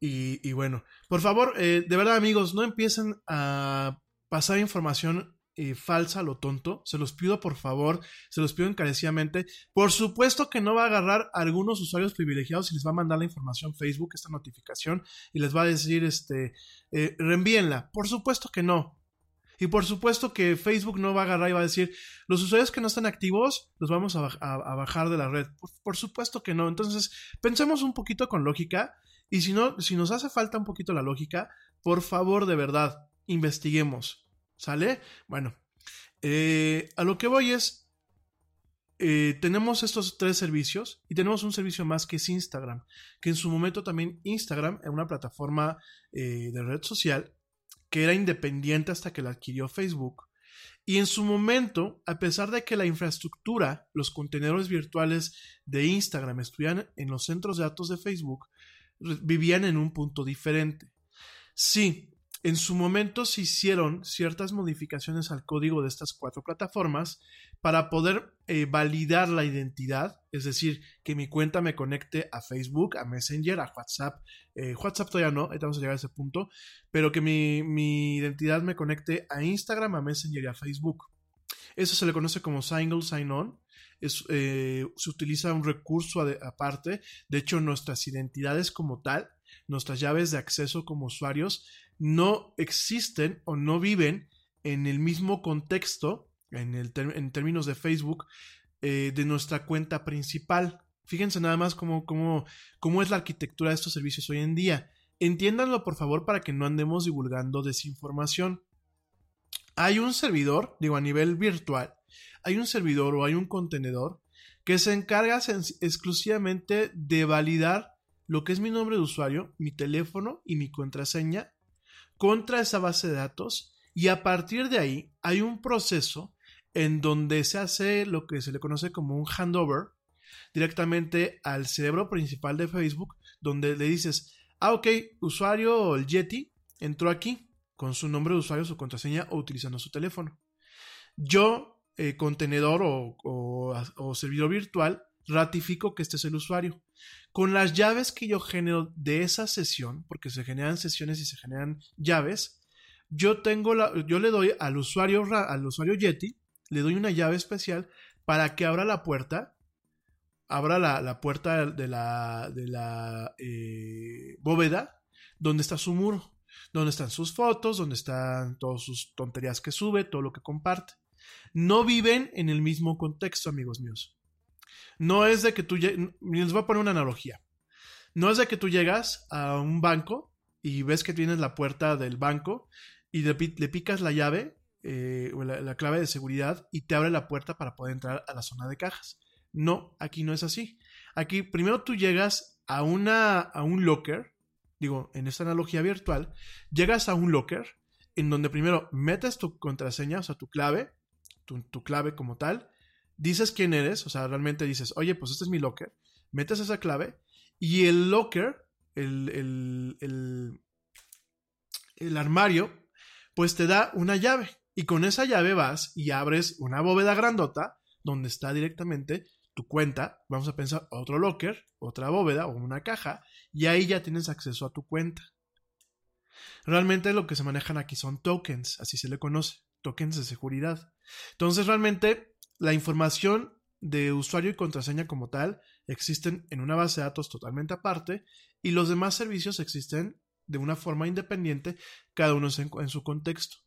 Y, bueno, por favor, eh, de verdad amigos, no empiecen a pasar información eh, falsa lo tonto. Se los pido por favor, se los pido encarecidamente. Por supuesto que no va a agarrar a algunos usuarios privilegiados y les va a mandar la información Facebook, esta notificación, y les va a decir, este, eh, reenvíenla. Por supuesto que no. Y por supuesto que Facebook no va a agarrar y va a decir, los usuarios que no están activos los vamos a, bajar de la red. Por, supuesto que no. Entonces, pensemos un poquito con lógica. Y si no, si nos hace falta un poquito la lógica, por favor, de verdad, investiguemos. ¿Sale? Bueno, eh, a lo que voy es, eh, tenemos estos tres servicios y tenemos un servicio más que es Instagram, que en su momento también Instagram es una plataforma eh, de red social que era independiente hasta que la adquirió Facebook. Y en su momento, a pesar de que la infraestructura, los contenedores virtuales de Instagram estuvieran en los centros de datos de Facebook, vivían en un punto diferente. Sí, en su momento se hicieron ciertas modificaciones al código de estas cuatro plataformas para poder eh, validar la identidad, es decir, que mi cuenta me conecte a Facebook, a Messenger, a WhatsApp. Eh, WhatsApp todavía no, ahorita vamos a llegar a ese punto, pero que mi, identidad me conecte a Instagram, a Messenger y a Facebook. Eso se le conoce como Single Sign-On. Eh, se utiliza un recurso aparte. De hecho, nuestras identidades como tal, nuestras llaves de acceso como usuarios, no existen o no viven en el mismo contexto, en, el en términos de Facebook, eh, de nuestra cuenta principal. Fíjense nada más cómo, cómo, cómo es la arquitectura de estos servicios hoy en día. Entiéndanlo por favor para que no andemos divulgando desinformación. Hay un servidor, digo a nivel virtual, hay un servidor o hay un contenedor que se encarga exclusivamente de validar lo que es mi nombre de usuario, mi teléfono y mi contraseña contra esa base de datos y a partir de ahí hay un proceso en donde se hace lo que se le conoce como un handover directamente al cerebro principal de Facebook, donde le dices, ah, ok, usuario el Yeti entró aquí con su nombre de usuario, su contraseña o utilizando su teléfono. Yo, eh, contenedor o, o servidor virtual, ratifico que este es el usuario. Con las llaves que yo genero de esa sesión, porque se generan sesiones y se generan llaves, yo tengo la, yo le doy al usuario, al usuario Yeti, le doy una llave especial para que abra la puerta, abra la, puerta de la, eh, bóveda donde está su muro, donde están sus fotos, donde están todas sus tonterías que sube, todo lo que comparte. No viven en el mismo contexto, amigos míos. No es de que tú, les voy a poner una analogía. No es de que tú llegas a un banco y ves que tienes la puerta del banco y le, picas la llave eh, o la, clave de seguridad y te abre la puerta para poder entrar a la zona de cajas. No, aquí no es así. Aquí primero tú llegas a, una, a un locker, digo, en esta analogía virtual, llegas a un locker en donde primero metes tu contraseña, o sea, tu clave, tu, tu clave como tal, dices quién eres, o sea, realmente dices, oye, pues este es mi locker, metes esa clave y el locker, el, el, el, el armario, pues te da una llave. Y con esa llave vas y abres una bóveda grandota donde está directamente tu cuenta. Vamos a pensar otro locker, otra bóveda o una caja. Y ahí ya tienes acceso a tu cuenta. Realmente lo que se manejan aquí son tokens, así se le conoce, tokens de seguridad. Entonces realmente la información de usuario y contraseña como tal existen en una base de datos totalmente aparte y los demás servicios existen de una forma independiente, cada uno en, su contexto.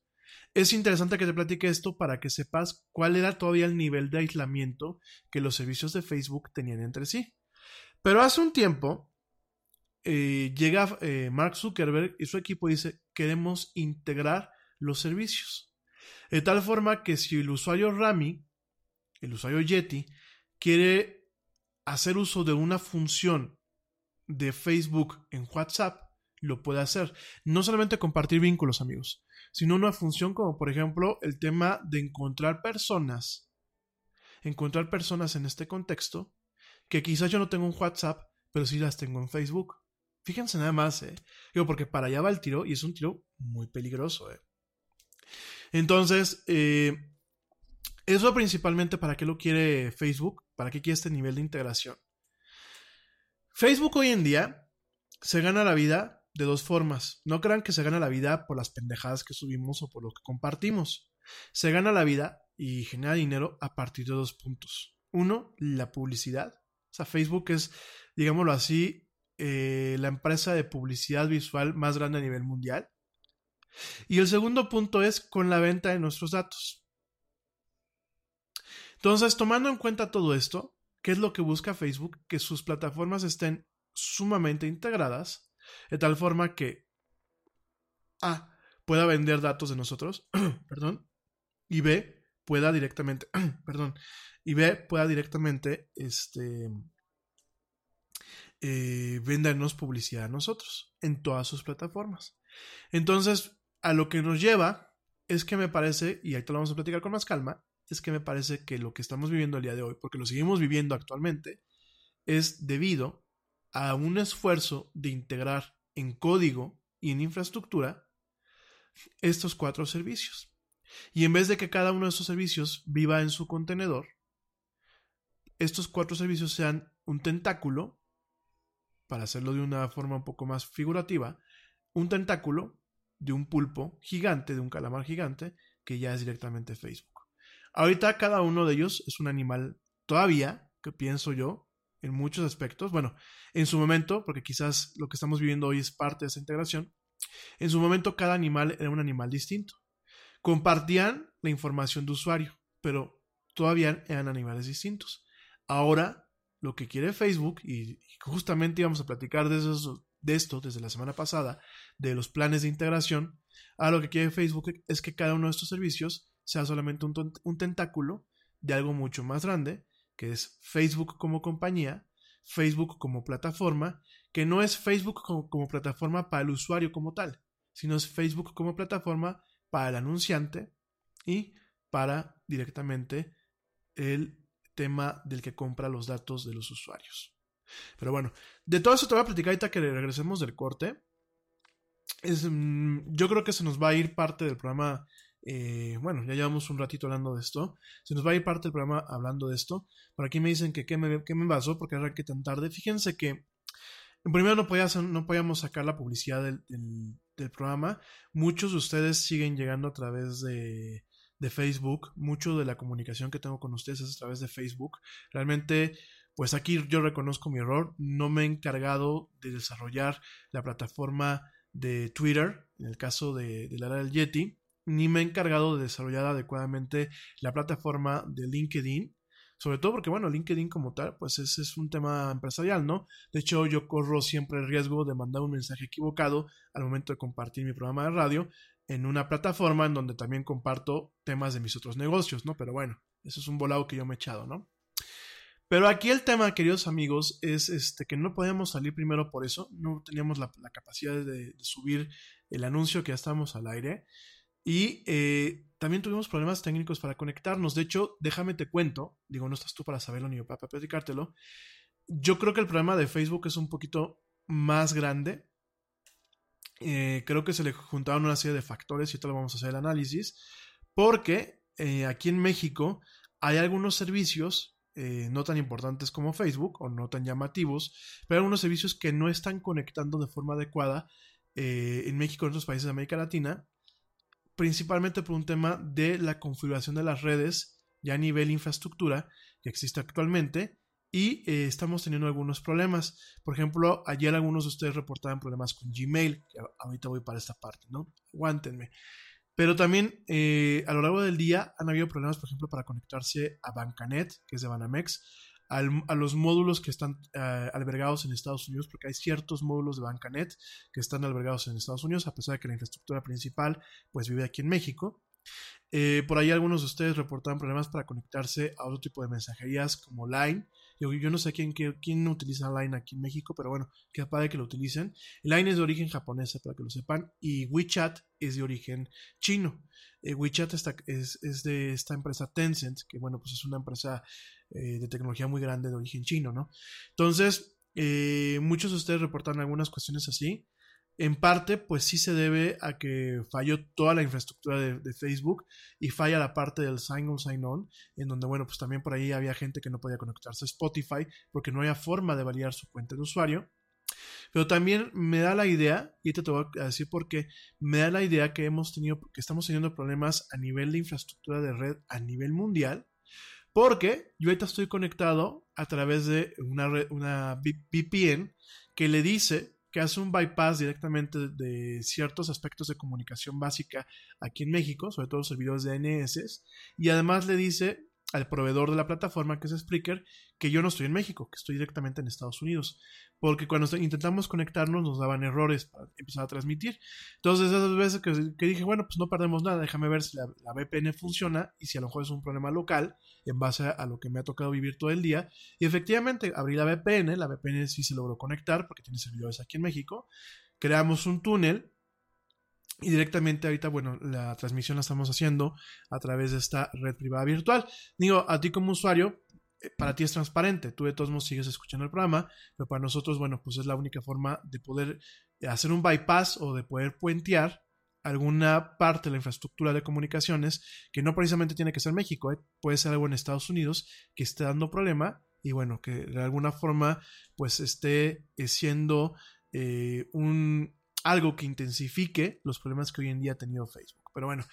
Es interesante que te platique esto para que sepas cuál era todavía el nivel de aislamiento que los servicios de Facebook tenían entre sí. Pero hace un tiempo eh, llega eh, Mark Zuckerberg y su equipo dice queremos integrar los servicios. De tal forma que si el usuario Rami, el usuario Yeti, quiere hacer uso de una función de Facebook en WhatsApp, lo puede hacer. No solamente compartir vínculos, amigos, sino una función como por ejemplo el tema de encontrar personas. Encontrar personas en este contexto que quizás yo no tengo un WhatsApp, pero sí las tengo en Facebook. Fíjense nada más, ¿eh? Digo, porque para allá va el tiro y es un tiro muy peligroso, ¿eh? Entonces, eh, eso principalmente para qué lo quiere Facebook, para qué quiere este nivel de integración. Facebook hoy en día se gana la vida de dos formas. No crean que se gana la vida por las pendejadas que subimos o por lo que compartimos. Se gana la vida y genera dinero a partir de dos puntos. Uno, la publicidad. O sea, Facebook es, digámoslo así, eh, la empresa de publicidad visual más grande a nivel mundial. Y el segundo punto es con la venta de nuestros datos. Entonces, tomando en cuenta todo esto, ¿qué es lo que busca Facebook? Que sus plataformas estén sumamente integradas de tal forma que A pueda vender datos de nosotros, perdón, y B pueda directamente, perdón, y B pueda directamente, este, eh, vendernos publicidad a nosotros en todas sus plataformas. Entonces, a lo que nos lleva es que me parece, y ahí te lo vamos a platicar con más calma, es que me parece que lo que estamos viviendo el día de hoy, porque lo seguimos viviendo actualmente, es debido a un esfuerzo de integrar en código y en infraestructura estos cuatro servicios. Y en vez de que cada uno de esos servicios viva en su contenedor, estos cuatro servicios sean un tentáculo, para hacerlo de una forma un poco más figurativa, un tentáculo de un pulpo gigante, de un calamar gigante, que ya es directamente Facebook. Ahorita cada uno de ellos es un animal todavía, que pienso yo, en muchos aspectos. Bueno, en su momento, porque quizás lo que estamos viviendo hoy es parte de esa integración, en su momento cada animal era un animal distinto. Compartían la información de usuario, pero todavía eran animales distintos. Ahora, lo que quiere Facebook, y justamente íbamos a platicar de, de esto desde la semana pasada, de los planes de integración, a lo que quiere Facebook es que cada uno de estos servicios sea solamente un, tentáculo de algo mucho más grande que es Facebook como compañía, Facebook como plataforma, que no es Facebook como, plataforma para el usuario como tal, sino es Facebook como plataforma para el anunciante y para directamente el tema del que compra los datos de los usuarios. Pero bueno, de todo eso te voy a platicar ahorita que regresemos del corte. Es, mm, yo creo que se nos va a ir parte del programa eh, bueno, ya llevamos un ratito hablando de esto. Se nos va a ir parte del programa hablando de esto. Por aquí me dicen que qué me, qué me pasó porque arranqué tan tarde. Fíjense que primero no, no podíamos sacar la publicidad del, del, programa. Muchos de ustedes siguen llegando a través de, de Facebook. Mucho de la comunicación que tengo con ustedes es a través de Facebook. Realmente pues aquí yo reconozco mi error, no me he encargado de desarrollar la plataforma de Twitter, en el caso de, de la del Yeti, ni me he encargado de desarrollar adecuadamente la plataforma de LinkedIn. Sobre todo porque, bueno, LinkedIn como tal, pues ese es un tema empresarial, ¿no? De hecho, yo corro siempre el riesgo de mandar un mensaje equivocado al momento de compartir mi programa de radio en una plataforma en donde también comparto temas de mis otros negocios, ¿no? Pero bueno, eso es un volado que yo me he echado, ¿no? Pero aquí el tema, queridos amigos, es este que no podíamos salir primero por eso, no teníamos la, capacidad de, de, subir el anuncio que ya estábamos al aire. Y eh, también tuvimos problemas técnicos para conectarnos. De hecho, déjame te cuento, digo, no estás tú para saberlo ni yo para platicártelo. Yo creo que el problema de Facebook es un poquito más grande. Eh, creo que se le juntaron una serie de factores y ahorita vamos a hacer el análisis. Porque eh, aquí en México hay algunos servicios no tan importantes como Facebook o no tan llamativos, pero algunos servicios que no están conectando de forma adecuada en México y en otros países de América Latina principalmente por un tema de la configuración de las redes ya a nivel infraestructura que existe actualmente y eh, estamos teniendo algunos problemas. Por ejemplo, ayer algunos de ustedes reportaban problemas con Gmail, ahorita voy para esta parte, ¿no? Aguántenme. Pero también eh, a lo largo del día han habido problemas, por ejemplo, para conectarse a Bancanet, que es de Banamex, a los módulos que están eh, albergados en Estados Unidos, porque hay ciertos módulos de Bancanet que están albergados en Estados Unidos, a pesar de que la infraestructura principal pues vive aquí en México. Eh, por ahí algunos de ustedes reportaban problemas para conectarse a otro tipo de mensajerías como Line. Yo, yo no sé quién, quién utiliza Line aquí en México, pero bueno, qué padre que lo utilicen. Line es de origen japonés, para que lo sepan, y WeChat es de origen chino. Eh, WeChat es, es, de esta empresa Tencent, que bueno, pues es una empresa eh, de tecnología muy grande de origen chino, ¿no? Entonces, muchos de ustedes reportan algunas cuestiones así. En parte, pues sí se debe a que falló toda la infraestructura de, Facebook y falla la parte del sign on, sign on, en donde, bueno, pues también por ahí había gente que no podía conectarse a Spotify porque no había forma de validar su cuenta de usuario. Pero también me da la idea, y te, te voy a decir por qué, me da la idea que hemos tenido, que estamos teniendo problemas a nivel de infraestructura de red a nivel mundial, porque yo ahorita estoy conectado a través de una, una VPN que le dice que hace un bypass directamente de ciertos aspectos de comunicación básica aquí en México, sobre todo servidores de DNS, y además le dice al proveedor de la plataforma, que es Spreaker, que yo no estoy en México, que estoy directamente en Estados Unidos. Porque cuando intentamos conectarnos nos daban errores para empezar a transmitir. Entonces, esas veces que, dije, bueno, pues no perdemos nada, déjame ver si la, VPN funciona y si a lo mejor es un problema local, en base a, lo que me ha tocado vivir todo el día. Y efectivamente, abrí la VPN, la VPN sí se logró conectar porque tiene servidores aquí en México. Creamos un túnel y directamente ahorita, bueno, la transmisión la estamos haciendo a través de esta red privada virtual. Digo, a ti como usuario, eh, para ti es transparente, tú de todos modos sigues escuchando el programa, pero para nosotros, bueno, pues es la única forma de poder hacer un bypass o de poder puentear alguna parte de la infraestructura de comunicaciones que no precisamente tiene que ser México, ¿eh? puede ser algo en Estados Unidos que esté dando problema y bueno, que de alguna forma pues esté eh, siendo un, algo que intensifique los problemas que hoy en día ha tenido Facebook. Pero bueno,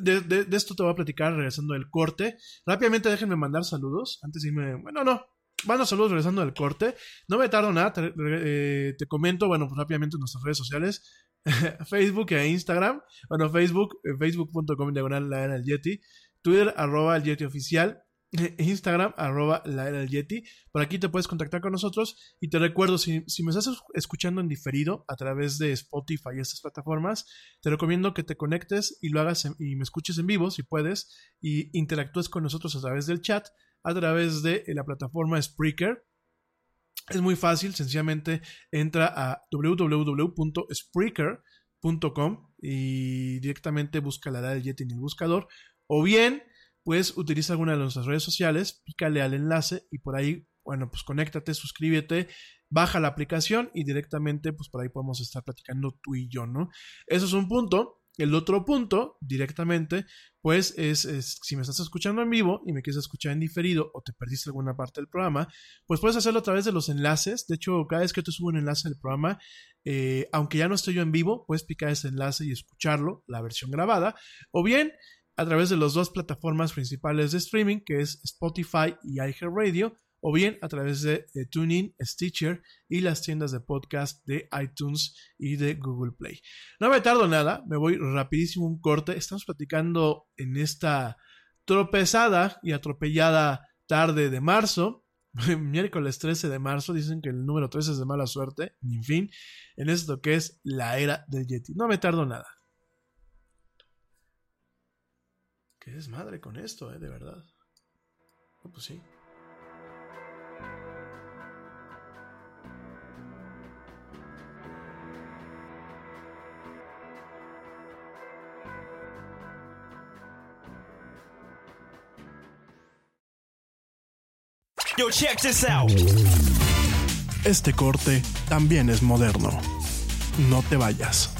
de, esto te voy a platicar regresando del corte. Rápidamente déjenme mandar saludos. Antes de irme. Bueno, no. Mando saludos regresando del corte. No me tardo nada. Te, eh, comento, bueno, pues rápidamente en nuestras redes sociales. Facebook e Instagram. Bueno, Facebook, eh, facebook.com diagonal la era del Yeti. Twitter, arroba el Yeti oficial. Instagram, arroba la era del Yeti. Por aquí te puedes contactar con nosotros. Y te recuerdo, si, me estás escuchando en diferido a través de Spotify y estas plataformas, te recomiendo que te conectes y lo hagas y me escuches en vivo si puedes. Y interactúes con nosotros a través del chat, a través de la plataforma Spreaker. Es muy fácil, sencillamente entra a www.spreaker.com y directamente busca la era del Yeti en el buscador. O bien pues utiliza alguna de nuestras redes sociales, pícale al enlace y por ahí, bueno, pues conéctate, suscríbete, baja la aplicación y directamente, pues por ahí podemos estar platicando tú y yo, ¿no? Eso es un punto. El otro punto, directamente, pues es, si me estás escuchando en vivo y me quieres escuchar en diferido o te perdiste alguna parte del programa, pues puedes hacerlo a través de los enlaces. De hecho, cada vez que te subo un enlace del programa, eh, aunque ya no estoy yo en vivo, puedes picar ese enlace y escucharlo, la versión grabada. O bien, a través de las dos plataformas principales de streaming, que es Spotify y iHeartRadio, o bien a través de, TuneIn, Stitcher y las tiendas de podcast de iTunes y de Google Play. No me tardo nada, me voy rapidísimo un corte. Estamos platicando en esta tropezada y atropellada tarde de marzo. Miércoles 13 de marzo, dicen que el número 13 es de mala suerte, en fin, en esto que es la era del Yeti. No me tardo nada. Qué desmadre con esto, eh, de verdad. No, pues sí. Yo, check this out. Este corte también es moderno. No te vayas.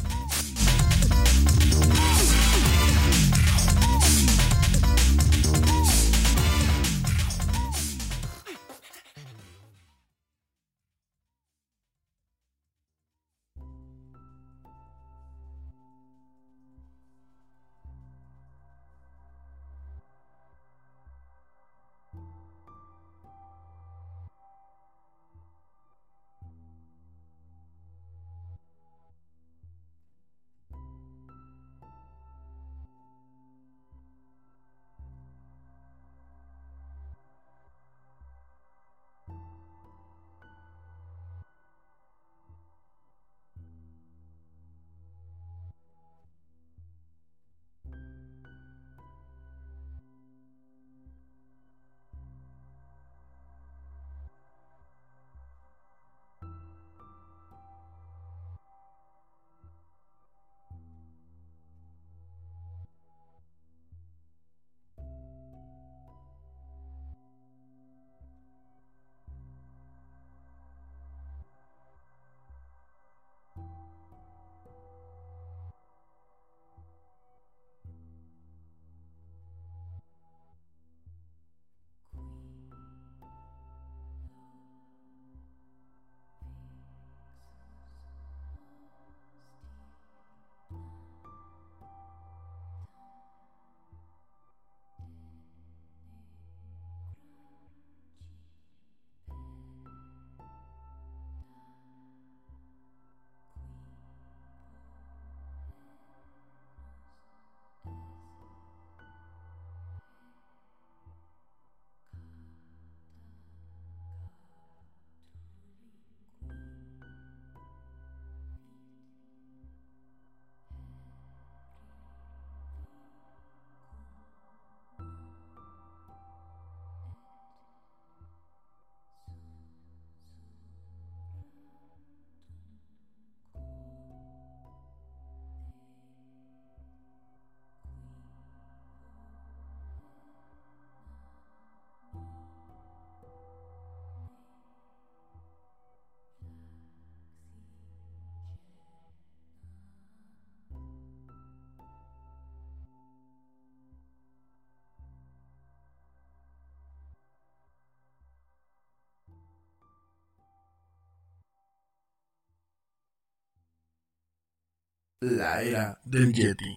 La era del Yeti.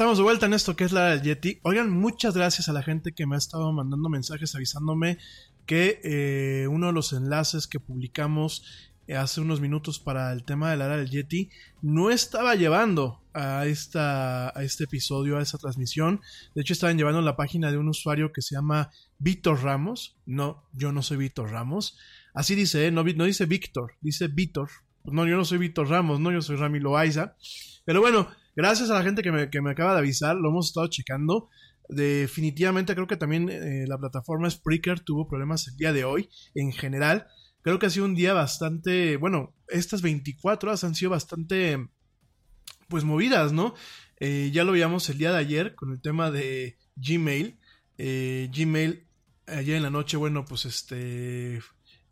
Estamos de vuelta en esto que es la del Yeti. Oigan, muchas gracias a la gente que me ha estado mandando mensajes avisándome que eh, uno de los enlaces que publicamos eh, hace unos minutos para el tema del área del Yeti no estaba llevando a, esta, a este episodio, a esta transmisión. De hecho, estaban llevando la página de un usuario que se llama Víctor Ramos. No, yo no soy Víctor Ramos. Así dice, ¿eh? no, no dice Víctor, dice Víctor. No, yo no soy Víctor Ramos, no, yo soy Rami Loaiza. Pero bueno, gracias a la gente que me, que me acaba de avisar, lo hemos estado checando. Definitivamente creo que también eh, la plataforma Spreaker tuvo problemas el día de hoy en general. Creo que ha sido un día bastante, bueno, estas 24 horas han sido bastante, pues movidas, ¿no? Eh, ya lo veíamos el día de ayer con el tema de Gmail. Eh, Gmail ayer en la noche, bueno, pues este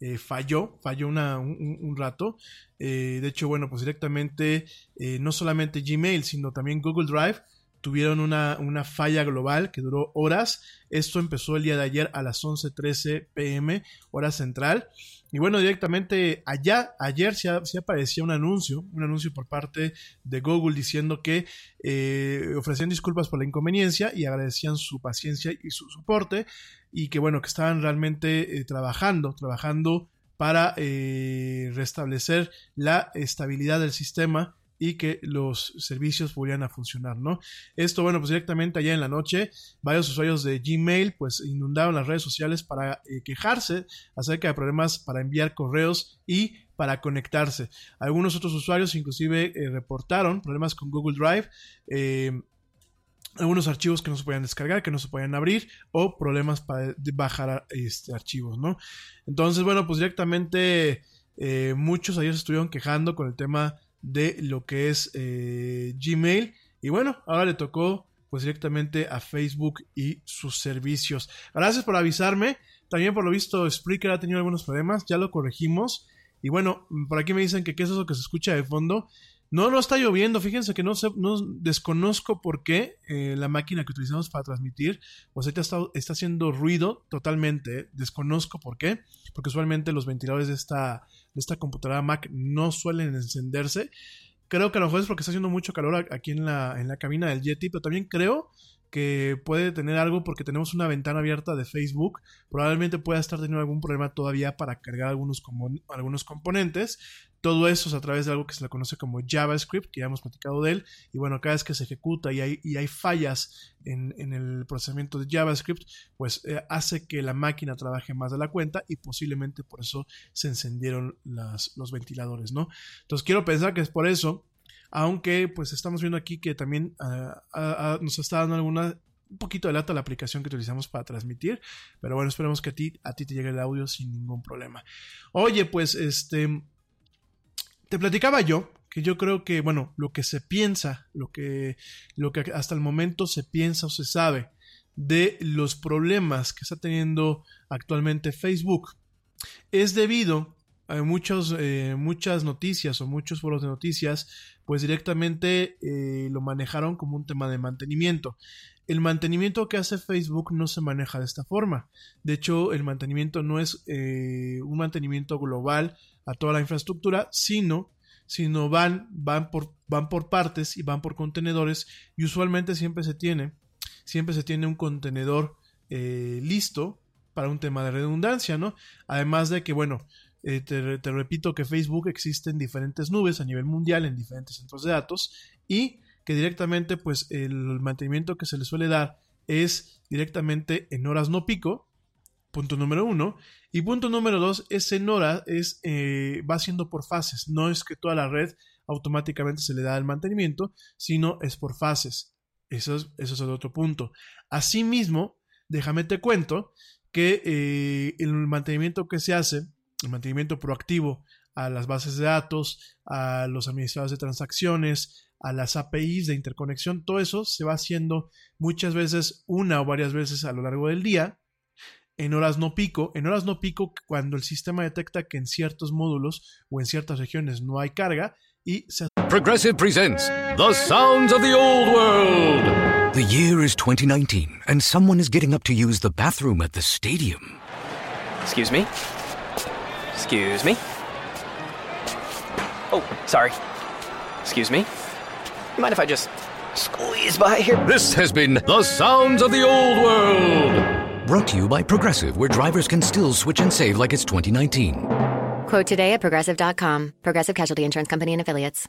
eh, falló, falló una, un, un, rato. Eh, de hecho, bueno, pues directamente eh, no solamente Gmail, sino también Google Drive tuvieron una, una, falla global que duró horas. Esto empezó el día de ayer a las 11.13 pm, hora central. Y bueno, directamente allá, ayer sí, aparecía un anuncio, un anuncio por parte de Google diciendo que eh, ofrecían disculpas por la inconveniencia y agradecían su paciencia y su soporte y que bueno, que estaban realmente eh, trabajando, trabajando para eh, restablecer la estabilidad del sistema y que los servicios volvieran a funcionar, ¿no? Esto, bueno, pues directamente allá en la noche, varios usuarios de Gmail pues inundaron las redes sociales para eh, quejarse acerca de problemas para enviar correos y para conectarse. Algunos otros usuarios inclusive eh, reportaron problemas con Google Drive. Eh, algunos archivos que no se podían descargar, que no se podían abrir, o problemas para bajar este, archivos, ¿no? Entonces, bueno, pues directamente muchos ayer se estuvieron quejando con el tema de lo que es eh, Gmail. Y bueno, ahora le tocó pues directamente a Facebook y sus servicios. Gracias por avisarme. También por lo visto Spreaker ha tenido algunos problemas, ya lo corregimos. Y bueno, por aquí me dicen que qué es eso que se escucha de fondo. No, no está lloviendo, fíjense que no, sé, no desconozco por qué eh, la máquina que utilizamos para transmitir, pues ahorita está, está haciendo ruido totalmente, ¿eh? desconozco por qué, porque usualmente los ventiladores de esta, de esta computadora Mac no suelen encenderse. Creo que a lo mejor es porque está haciendo mucho calor aquí en la, en la cabina del Yeti, pero también creo que puede tener algo porque tenemos una ventana abierta de Facebook. Probablemente pueda estar teniendo algún problema todavía para cargar algunos, algunos componentes. Todo eso es a través de algo que se le conoce como JavaScript, que ya hemos platicado de él. Y bueno, cada vez que se ejecuta y hay, y hay fallas en, en, el procesamiento de JavaScript, pues eh, hace que la máquina trabaje más de la cuenta y posiblemente por eso se encendieron las, los ventiladores, ¿no? Entonces quiero pensar que es por eso aunque pues estamos viendo aquí que también uh, uh, uh, nos está dando alguna un poquito de lata la aplicación que utilizamos para transmitir, pero bueno, esperemos que a ti, a ti te llegue el audio sin ningún problema. Oye, pues este, te platicaba yo que yo creo que, bueno, lo que se piensa, lo que, lo que hasta el momento se piensa o se sabe de los problemas que está teniendo actualmente Facebook es debido hay muchos, eh, muchas noticias o muchos foros de noticias, pues directamente eh, lo manejaron como un tema de mantenimiento. El mantenimiento que hace Facebook no se maneja de esta forma. De hecho, el mantenimiento no es eh, un mantenimiento global a toda la infraestructura, sino, sino van, van, por, van por partes y van por contenedores y usualmente siempre se tiene, siempre se tiene un contenedor listo para un tema de redundancia, ¿no? Además de que, bueno, eh, te, repito que Facebook existe en diferentes nubes a nivel mundial, en diferentes centros de datos, y que directamente, pues, el mantenimiento que se le suele dar es directamente en horas no pico, punto número uno, y punto número dos es en horas, es, eh, va siendo por fases, no es que toda la red automáticamente se le da el mantenimiento, sino es por fases. Eso es, eso es el otro punto. Asimismo, déjame te cuento que eh, el mantenimiento que se hace, el mantenimiento proactivo a las bases de datos, a los administradores de transacciones, a las APIs de interconexión, todo eso se va haciendo muchas veces, una o varias veces a lo largo del día, en horas no pico, en horas no pico cuando el sistema detecta que en ciertos módulos o en ciertas regiones no hay carga y se... Progressive presents The Sounds of the Old World. The year is 2019 and someone is getting up to use the bathroom at the stadium. Excuse me? Excuse me? Oh, sorry. Excuse me? You mind if I just squeeze by here? This has been The Sounds of the Old World. Brought to you by Progressive, where drivers can still switch and save like it's 2019. Quote today at progressive.com. Progressive Casualty Insurance Company and Affiliates.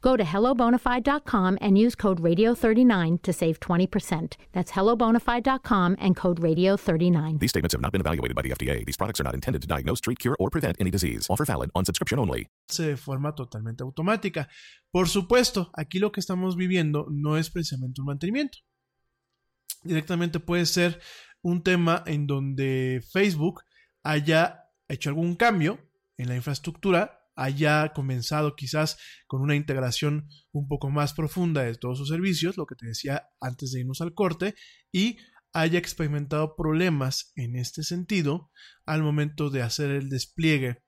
Go to hellobonafide.com and use code radio39 to save 20%. That's hellobonafide.com and code radio39. These statements have not been evaluated by the FDA. These products are not intended to diagnose, treat, cure, or prevent any disease. Offer valid on subscription only. De forma totalmente automática. Por supuesto, aquí lo que estamos viviendo no es precisamente un mantenimiento. Directamente puede ser un tema en donde Facebook haya hecho algún cambio en la infraestructura haya comenzado quizás con una integración un poco más profunda de todos sus servicios, lo que te decía antes de irnos al corte, y haya experimentado problemas en este sentido al momento de hacer el despliegue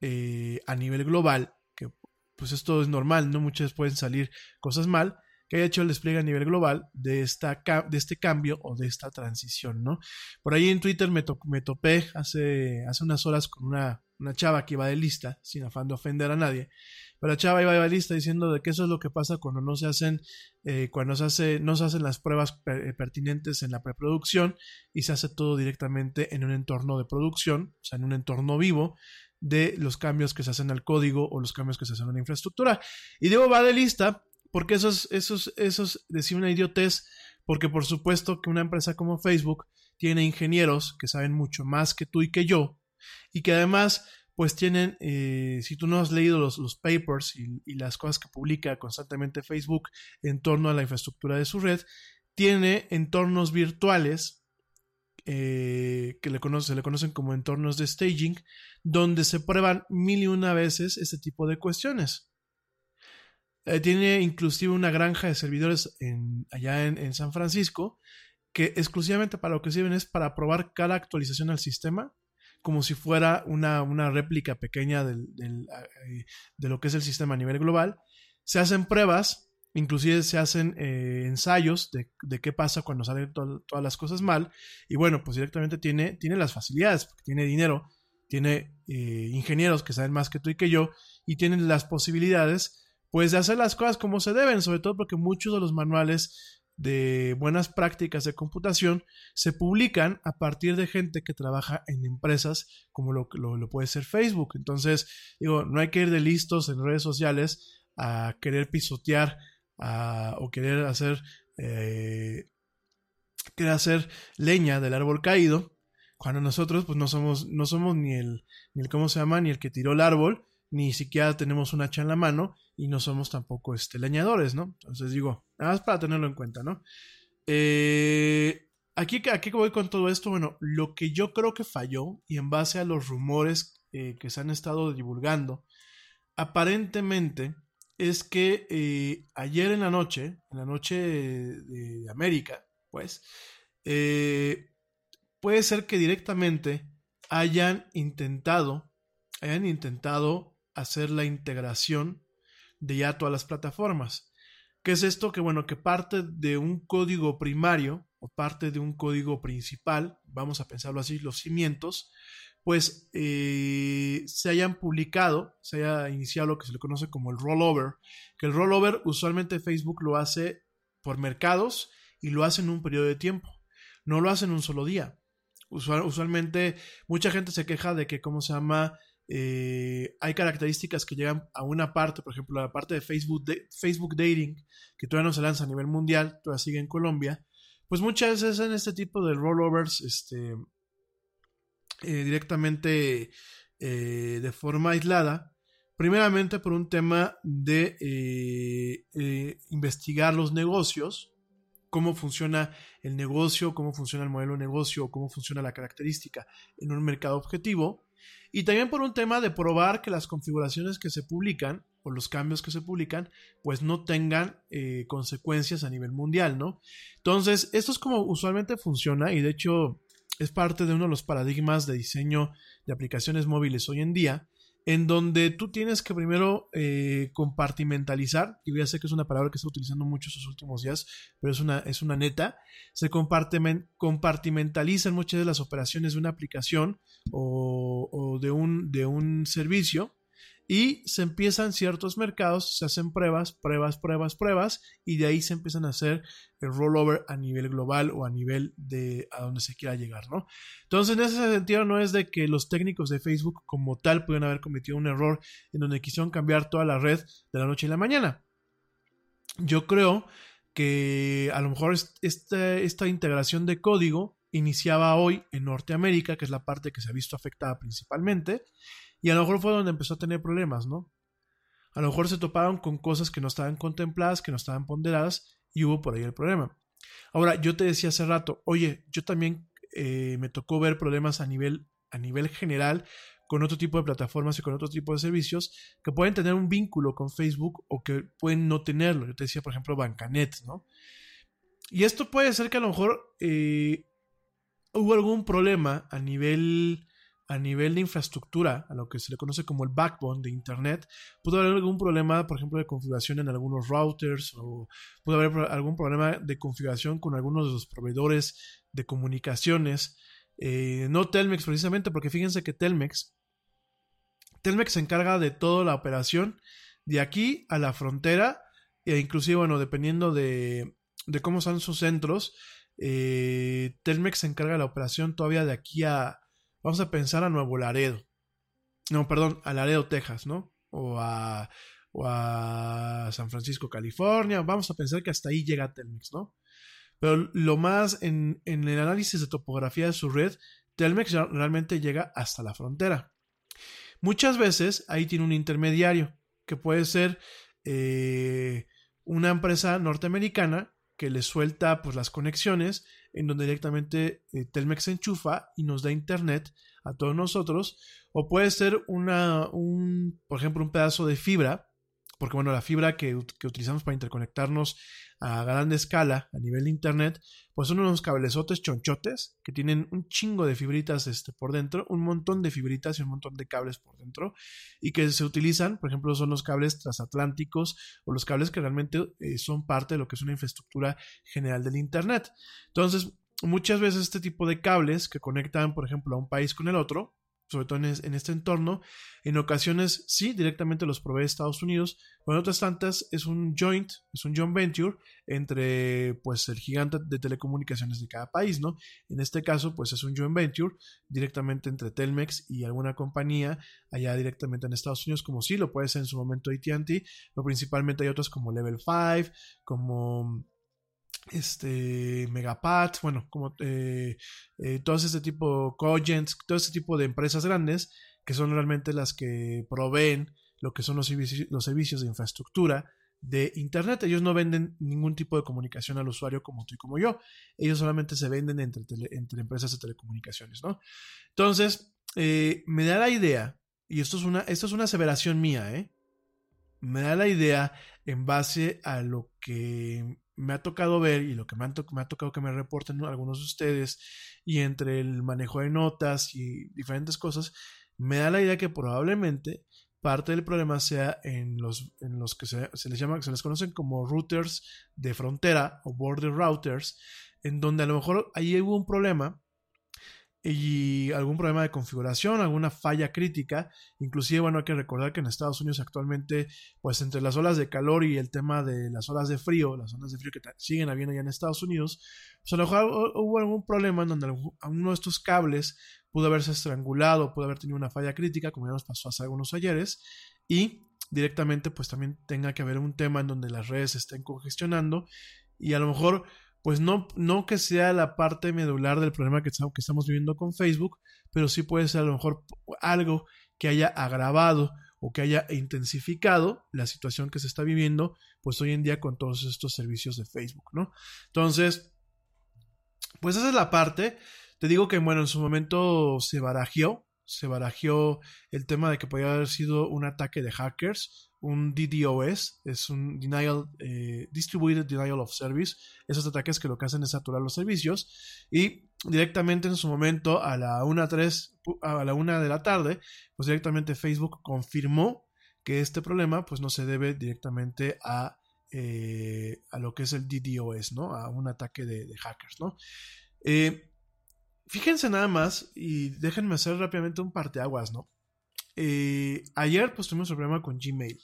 eh, a nivel global, que pues esto es normal, no muchas pueden salir cosas mal, que haya hecho el despliegue a nivel global de, esta, de este cambio o de esta transición, ¿no? Por ahí en Twitter me, topé hace, hace unas horas con una, una chava que iba de lista, sin afán de ofender a nadie, pero la chava iba de lista diciendo de que eso es lo que pasa cuando no se hacen, eh, cuando se hace, no se hacen las pruebas per, pertinentes en la preproducción y se hace todo directamente en un entorno de producción, o sea, en un entorno vivo, de los cambios que se hacen al código o los cambios que se hacen en la infraestructura. Y digo va de lista porque eso es, eso es, decir una idiotez, porque por supuesto que una empresa como Facebook tiene ingenieros que saben mucho más que tú y que yo, y que además pues tienen, eh, si tú no has leído los, papers y, las cosas que publica constantemente Facebook en torno a la infraestructura de su red, tiene entornos virtuales eh, que se le conocen como entornos de staging, donde se prueban mil y una veces este tipo de cuestiones. Eh, tiene inclusive una granja de servidores en, allá en, San Francisco que exclusivamente para lo que sirven es para probar cada actualización al sistema como si fuera una, una réplica pequeña del, eh, de lo que es el sistema a nivel global. Se hacen pruebas, inclusive se hacen eh, ensayos de, de, qué pasa cuando salen to todas las cosas mal. Y bueno, pues directamente tiene, tiene las facilidades, porque tiene dinero, tiene eh, ingenieros que saben más que tú y que yo, y tienen las posibilidades pues de hacer las cosas como se deben, sobre todo porque muchos de los manuales de buenas prácticas de computación se publican a partir de gente que trabaja en empresas como lo, lo, puede ser Facebook. Entonces, digo, no hay que ir de listos en redes sociales a querer pisotear a, o querer hacer, eh, querer hacer leña del árbol caído, cuando nosotros pues no somos, no somos ni el, ni el, ¿cómo se llama? Ni el que tiró el árbol, ni siquiera tenemos un hacha en la mano y no somos tampoco este, leñadores, ¿no? Entonces digo, nada más para tenerlo en cuenta, ¿no? Eh, aquí, aquí voy con todo esto, bueno, lo que yo creo que falló y en base a los rumores eh, que se han estado divulgando, aparentemente es que eh, ayer en la noche, en la noche de, de América, pues, puede ser que directamente hayan intentado hayan intentado hacer la integración de ya todas las plataformas. ¿Qué es esto? Que bueno, que parte de un código primario o parte de un código principal, vamos a pensarlo así, los cimientos, pues eh, se hayan publicado, se haya iniciado lo que se le conoce como el rollover, que el rollover usualmente Facebook lo hace por mercados y lo hace en un periodo de tiempo, no lo hace en un solo día. usualmente mucha gente se queja de que, ¿cómo se llama? Eh, hay características que llegan a una parte, por ejemplo, la parte de Facebook, Facebook Dating, que todavía no se lanza a nivel mundial, todavía sigue en Colombia, pues muchas veces en este tipo de rollovers, este, eh, directamente eh, de forma aislada, primeramente por un tema de investigar los negocios, cómo funciona el negocio, cómo funciona el modelo de negocio, cómo funciona la característica en un mercado objetivo, y también por un tema de probar que las configuraciones que se publican o los cambios que se publican, pues no tengan eh, consecuencias a nivel mundial, ¿no? Entonces, esto es como usualmente funciona y de hecho es parte de uno de los paradigmas de diseño de aplicaciones móviles hoy en día, en donde tú tienes que primero eh, compartimentalizar, y ya sé que es una palabra que está utilizando mucho estos últimos días, pero es una, es una neta, se compartimentalizan muchas de las operaciones de una aplicación o, o de, un, de un servicio y se empiezan ciertos mercados, se hacen pruebas, pruebas, pruebas, pruebas, y de ahí se empiezan a hacer el rollover a nivel global o a nivel de a donde se quiera llegar, ¿no? Entonces, en ese sentido, no es de que los técnicos de Facebook como tal pueden haber cometido un error en donde quisieron cambiar toda la red de la noche a la mañana. Yo creo que a lo mejor esta, esta integración de código iniciaba hoy en Norteamérica, que es la parte que se ha visto afectada principalmente, y a lo mejor fue donde empezó a tener problemas, ¿no? A lo mejor se toparon con cosas que no estaban contempladas, que no estaban ponderadas y hubo por ahí el problema. Ahora, yo te decía hace rato, oye, yo también eh, me tocó ver problemas a nivel, a nivel general con otro tipo de plataformas y con otro tipo de servicios que pueden tener un vínculo con Facebook o que pueden no tenerlo. Yo te decía, por ejemplo, Bancanet, ¿no? Y esto puede ser que a lo mejor eh, hubo algún problema a nivel a nivel de infraestructura, a lo que se le conoce como el backbone de Internet, pudo haber algún problema, por ejemplo, de configuración en algunos routers o pudo haber algún problema de configuración con algunos de los proveedores de comunicaciones. Eh, no Telmex precisamente, porque fíjense que Telmex, Telmex se encarga de toda la operación de aquí a la frontera e inclusive, bueno, dependiendo de, cómo son sus centros, eh, Telmex se encarga de la operación todavía de aquí a Vamos a pensar a Nuevo Laredo. No, perdón, a Laredo, Texas, ¿no? O a, San Francisco, California. Vamos a pensar que hasta ahí llega Telmex, ¿no? Pero lo más en, el análisis de topografía de su red, Telmex realmente llega hasta la frontera. Muchas veces ahí tiene un intermediario, que puede ser eh, una empresa norteamericana que le suelta pues, las conexiones en donde directamente eh, Telmex enchufa y nos da internet a todos nosotros o puede ser una un por ejemplo un pedazo de fibra porque bueno la fibra que, utilizamos para interconectarnos a gran escala a nivel de internet, pues son unos cablezotes chonchotes que tienen un chingo de fibritas este, por dentro, un montón de fibritas y un montón de cables por dentro y que se utilizan, por ejemplo, son los cables transatlánticos o los cables que realmente eh, son parte de lo que es una infraestructura general del internet. Entonces, muchas veces este tipo de cables que conectan, por ejemplo, a un país con el otro, sobre todo en, este entorno. En ocasiones sí, directamente los provee Estados Unidos, pero en otras tantas es un joint, es un joint venture entre pues el gigante de telecomunicaciones de cada país, ¿no? En este caso pues es un joint venture directamente entre Telmex y alguna compañía allá directamente en Estados Unidos, como sí lo puede ser en su momento AT&T, pero principalmente hay otras como Level 5, como este Megapat, bueno, como eh, eh, todo este tipo, Cogent, todo este tipo de empresas grandes que son realmente las que proveen lo que son los servicios, los servicios de infraestructura de Internet. Ellos no venden ningún tipo de comunicación al usuario como tú y como yo. Ellos solamente se venden entre, entre empresas de telecomunicaciones, ¿no? Entonces, eh, me da la idea, y esto es una, esto es una aseveración mía, ¿eh? Me da la idea en base a lo que me ha tocado ver y lo que me, ha tocado que me reporten algunos de ustedes y entre el manejo de notas y diferentes cosas, Me da la idea que probablemente parte del problema sea en los, en los que se, les llama, se les conocen como routers de frontera o border routers, en donde a lo mejor ahí hubo un problema y algún problema de configuración, alguna falla crítica. Inclusive, bueno, hay que recordar que en Estados Unidos actualmente, pues entre las olas de calor y el tema de las olas de frío, las olas de frío que siguen habiendo allá en Estados Unidos, pues a lo mejor hubo algún problema en donde uno de estos cables pudo haberse estrangulado, pudo haber tenido una falla crítica, como ya nos pasó hace algunos ayeres, y directamente pues también tenga que haber un tema en donde las redes estén congestionando y a lo mejor pues no, no que sea la parte medular del problema que, estamos viviendo con Facebook, pero sí puede ser a lo mejor algo que haya agravado o que haya intensificado la situación que se está viviendo, pues hoy en día con todos estos servicios de Facebook, ¿no? Entonces, pues esa es la parte. Te digo que, bueno, en su momento se barajeó, se barajeó el tema de que podía haber sido un ataque de hackers un DDoS, es un Denial, eh, Distributed Denial of Service, esos ataques que lo que hacen es saturar los servicios y directamente en su momento a la 1, 3, a la 1 de la tarde, pues directamente Facebook confirmó que este problema pues no se debe directamente a, eh, a lo que es el DDoS, ¿no? A un ataque de, hackers, ¿no? Eh, fíjense nada más y déjenme hacer rápidamente un parteaguas, ¿no? Eh, ayer pues tuvimos el problema con Gmail.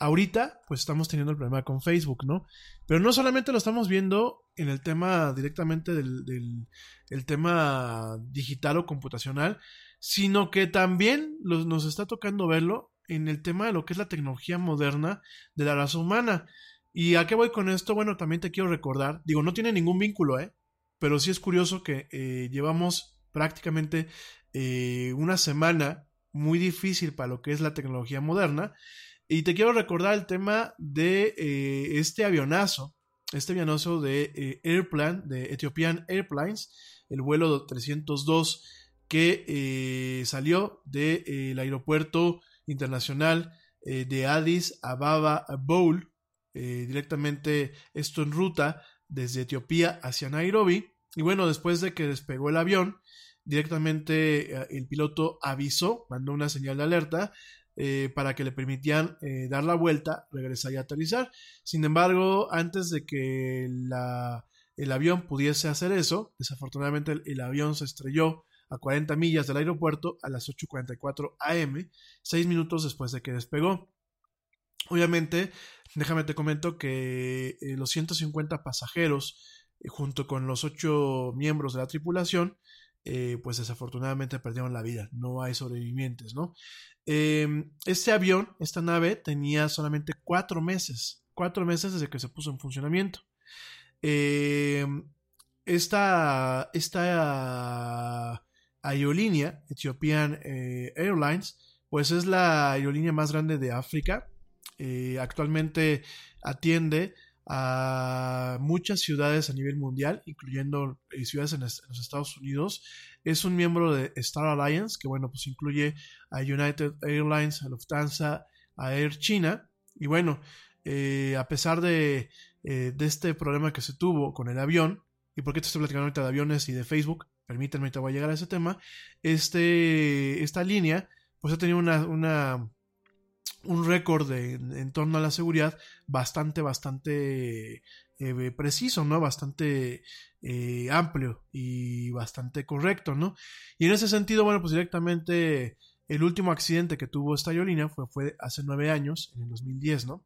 Ahorita pues estamos teniendo el problema con Facebook, ¿no? Pero no solamente lo estamos viendo en el tema directamente del, el tema digital o computacional, sino que también nos está tocando verlo en el tema de lo que es la tecnología moderna de la raza humana. ¿Y a qué voy con esto? Bueno, también te quiero recordar, digo, no tiene ningún vínculo, ¿eh? Pero sí es curioso que eh, llevamos prácticamente eh, una semana muy difícil para lo que es la tecnología moderna. Y te quiero recordar el tema de eh, este avionazo, este avionazo de eh, Airplane, de Ethiopian Airlines, el vuelo 302 que eh, salió del aeropuerto internacional de Addis Ababa Bowl, directamente esto en ruta desde Etiopía hacia Nairobi. Y bueno, después de que despegó el avión, directamente eh, el piloto avisó, mandó una señal de alerta eh, para que le permitían eh, dar la vuelta, regresar y aterrizar. Sin embargo, antes de que el avión pudiese hacer eso, desafortunadamente el, avión se estrelló a 40 millas del aeropuerto a las 8.44 am, seis minutos después de que despegó. Obviamente, déjame te comento que los 150 pasajeros, junto con los ocho miembros de la tripulación, eh, pues desafortunadamente perdieron la vida, no hay sobrevivientes, ¿no? Em, este avión, esta nave, tenía solamente cuatro meses, cuatro meses desde que se puso en funcionamiento. Em, esta, esta aerolínea, Ethiopian eh, Airlines, pues es la aerolínea más grande de África. Eh, actualmente atiende a muchas ciudades a nivel mundial, incluyendo ciudades en, los Estados Unidos. Es un miembro de Star Alliance, que bueno, pues incluye a United Airlines, a Lufthansa, a Air China. Y bueno, eh, a pesar de, eh, de, este problema que se tuvo con el avión, y porque te estoy platicando ahorita de aviones y de Facebook, permítanme, te voy a llegar a ese tema, este, esta línea pues ha tenido una, una un récord en torno a la seguridad bastante, bastante eh, preciso, ¿no? Bastante eh, amplio y bastante correcto, ¿no? Y en ese sentido, bueno, pues directamente el último accidente que tuvo esta aerolínea fue, fue hace nueve años, en el 2010, ¿no?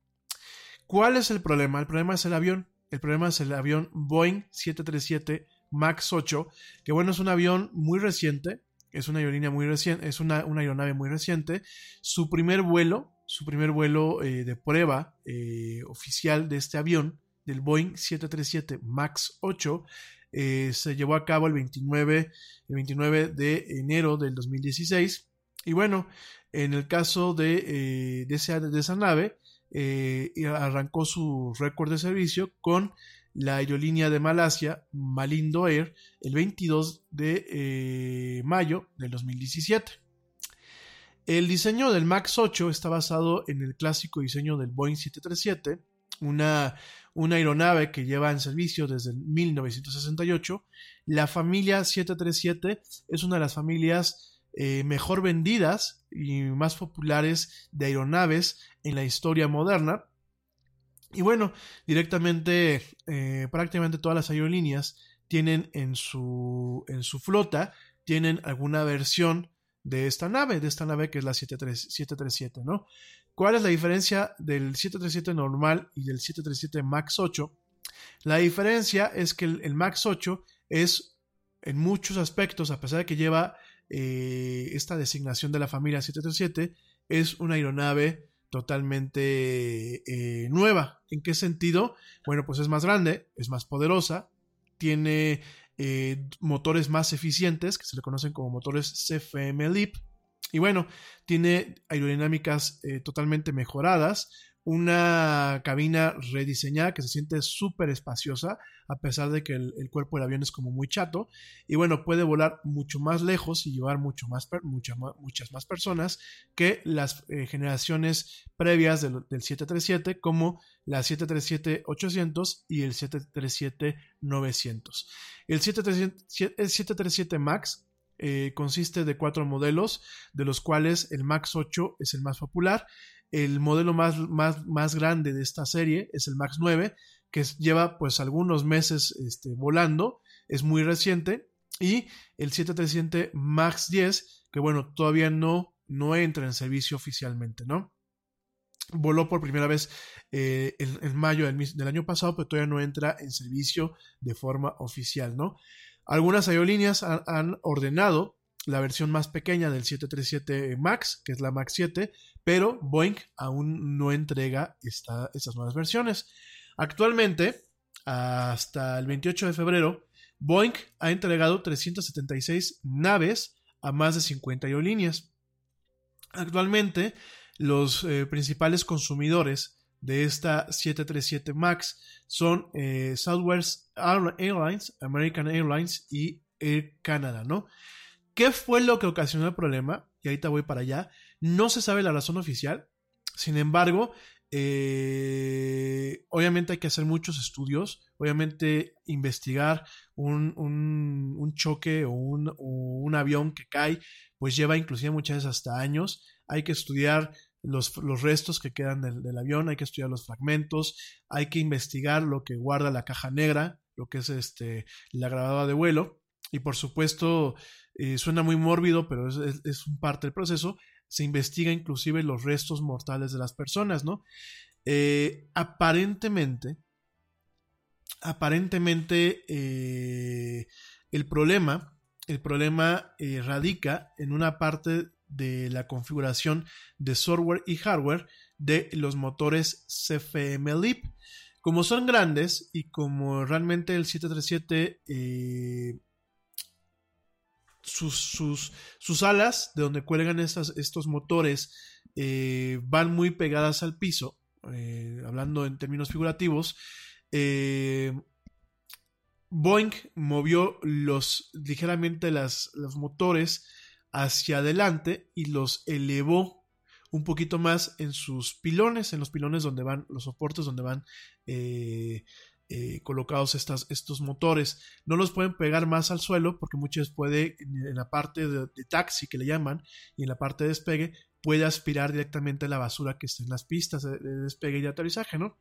¿Cuál es el problema? El problema es el avión. El problema es el avión Boeing 737 MAX 8, que bueno, es un avión muy reciente, es una aerolínea muy reciente, es una, una aeronave muy reciente. Su primer vuelo su primer vuelo eh, de prueba eh, oficial de este avión, del Boeing 737 MAX 8, eh, se llevó a cabo el 29, el 29 de enero del 2016. Y bueno, en el caso de, de, esa, de esa, nave, arrancó su récord de servicio con la aerolínea de Malasia, Malindo Air, el 22 de mayo del 2017. El diseño del MAX 8 está basado en el clásico diseño del Boeing 737, una, una aeronave que lleva en servicio desde 1968. La familia 737 es una de las familias eh, mejor vendidas y más populares de aeronaves en la historia moderna. Y bueno, directamente, eh, prácticamente todas las aerolíneas tienen en su, en su flota, tienen alguna versión de esta nave, de esta nave que es la 737, ¿no? ¿Cuál es la diferencia del 737 normal y del 737 MAX 8? La diferencia es que el, MAX 8 es en muchos aspectos, a pesar de que lleva eh, esta designación de la familia 737, es una aeronave totalmente eh, nueva. ¿En qué sentido? Bueno, pues es más grande, es más poderosa, tiene eh, motores más eficientes, que se le conocen como motores CFM LEAP. Y bueno, tiene aerodinámicas eh, totalmente mejoradas, una cabina rediseñada que se siente súper espaciosa, a pesar de que el, cuerpo del avión es como muy chato. Y bueno, puede volar mucho más lejos y llevar mucho más, muchas más personas que las eh, generaciones previas del, 737, como la 737-800 y el 737-900. El 737, el 737 MAX eh, consiste de cuatro modelos, de los cuales el MAX 8 es el más popular el modelo más, más, más grande de esta serie es el Max 9, que lleva pues algunos meses este, volando, es muy reciente, y el 737 Max 10, que bueno, todavía no, no entra en servicio oficialmente, ¿no? Voló por primera vez eh, en, mayo del, del, año pasado, pero todavía no entra en servicio de forma oficial, ¿no? Algunas aerolíneas han ordenado la versión más pequeña del 737 MAX, que es la MAX 7, pero Boeing aún no entrega esta, estas nuevas versiones. Actualmente, hasta el 28 de febrero, Boeing ha entregado 376 naves a más de 50 aerolíneas. Actualmente, los eh, principales consumidores de esta 737 MAX son eh, Southwest Airlines, American Airlines y Air Canada, ¿no? ¿Qué fue lo que ocasionó el problema? Y ahorita voy para allá. No se sabe la razón oficial. Sin embargo, eh, obviamente hay que hacer muchos estudios. Obviamente investigar un, un, choque o un, un, avión que cae, pues lleva inclusive muchas veces hasta años. Hay que estudiar los, los restos que quedan del, del, avión, hay que estudiar los fragmentos, hay que investigar lo que guarda la caja negra, lo que es este, la grabadora de vuelo. Y por supuesto, eh, suena muy mórbido, pero es, un parte del proceso, se investiga inclusive los restos mortales de las personas, ¿no? Eh, aparentemente, aparentemente eh, el problema, el problema radica en una parte de la configuración de software y hardware de los motores CFM LEAP. Como son grandes y como realmente el 737 sus, sus, alas, de donde cuelgan estos motores, eh, van muy pegadas al piso, eh, hablando en términos figurativos. Eh, Boeing movió los, ligeramente las, los motores hacia adelante y los elevó un poquito más en sus pilones, en los pilones donde van, los soportes donde van eh, colocados estas, estos motores. No los pueden pegar más al suelo porque muchas puede, en, la parte de, taxi que le llaman y en la parte de despegue, puede aspirar directamente la basura que está en las pistas de, despegue y de aterrizaje, ¿no?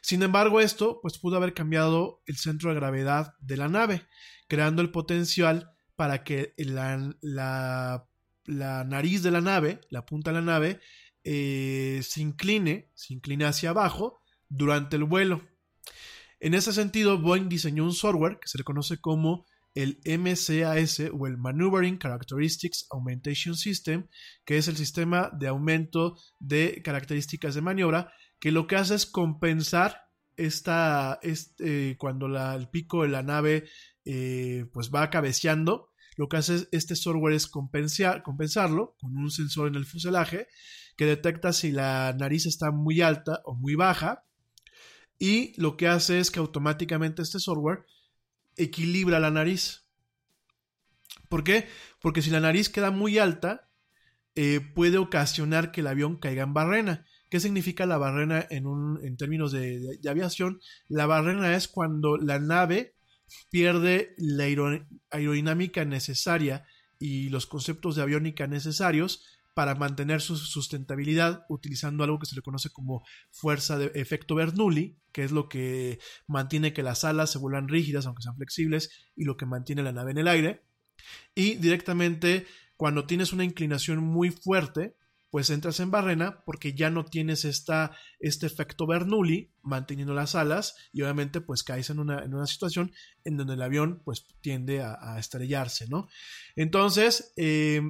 Sin embargo, esto pues pudo haber cambiado el centro de gravedad de la nave, creando el potencial para que la, la, nariz de la nave, la punta de la nave, eh, se incline, se incline hacia abajo durante el vuelo. En ese sentido, Boeing diseñó un software que se le conoce como el MCAS o el Maneuvering Characteristics Augmentation System, que es el sistema de aumento de características de maniobra, que lo que hace es compensar esta, este, cuando el pico de la nave eh, pues va cabeceando, lo que hace este software es compensar, compensarlo con un sensor en el fuselaje que detecta si la nariz está muy alta o muy baja y lo que hace es que automáticamente este software equilibra la nariz. ¿Por qué? Porque si la nariz queda muy alta, eh, puede ocasionar que el avión caiga en barrena. ¿Qué significa la barrena en, un, en términos de, aviación? La barrena es cuando la nave pierde la aerodinámica necesaria y los conceptos de aviónica necesarios para mantener su sustentabilidad utilizando algo que se le conoce como fuerza de efecto Bernoulli, que es lo que mantiene que las alas se vuelvan rígidas aunque sean flexibles y lo que mantiene la nave en el aire. Y directamente cuando tienes una inclinación muy fuerte, pues entras en barrena porque ya no tienes esta, este efecto Bernoulli manteniendo las alas y obviamente pues caes en una, en una situación en donde el avión pues tiende a, estrellarse, ¿no? Entonces, eh,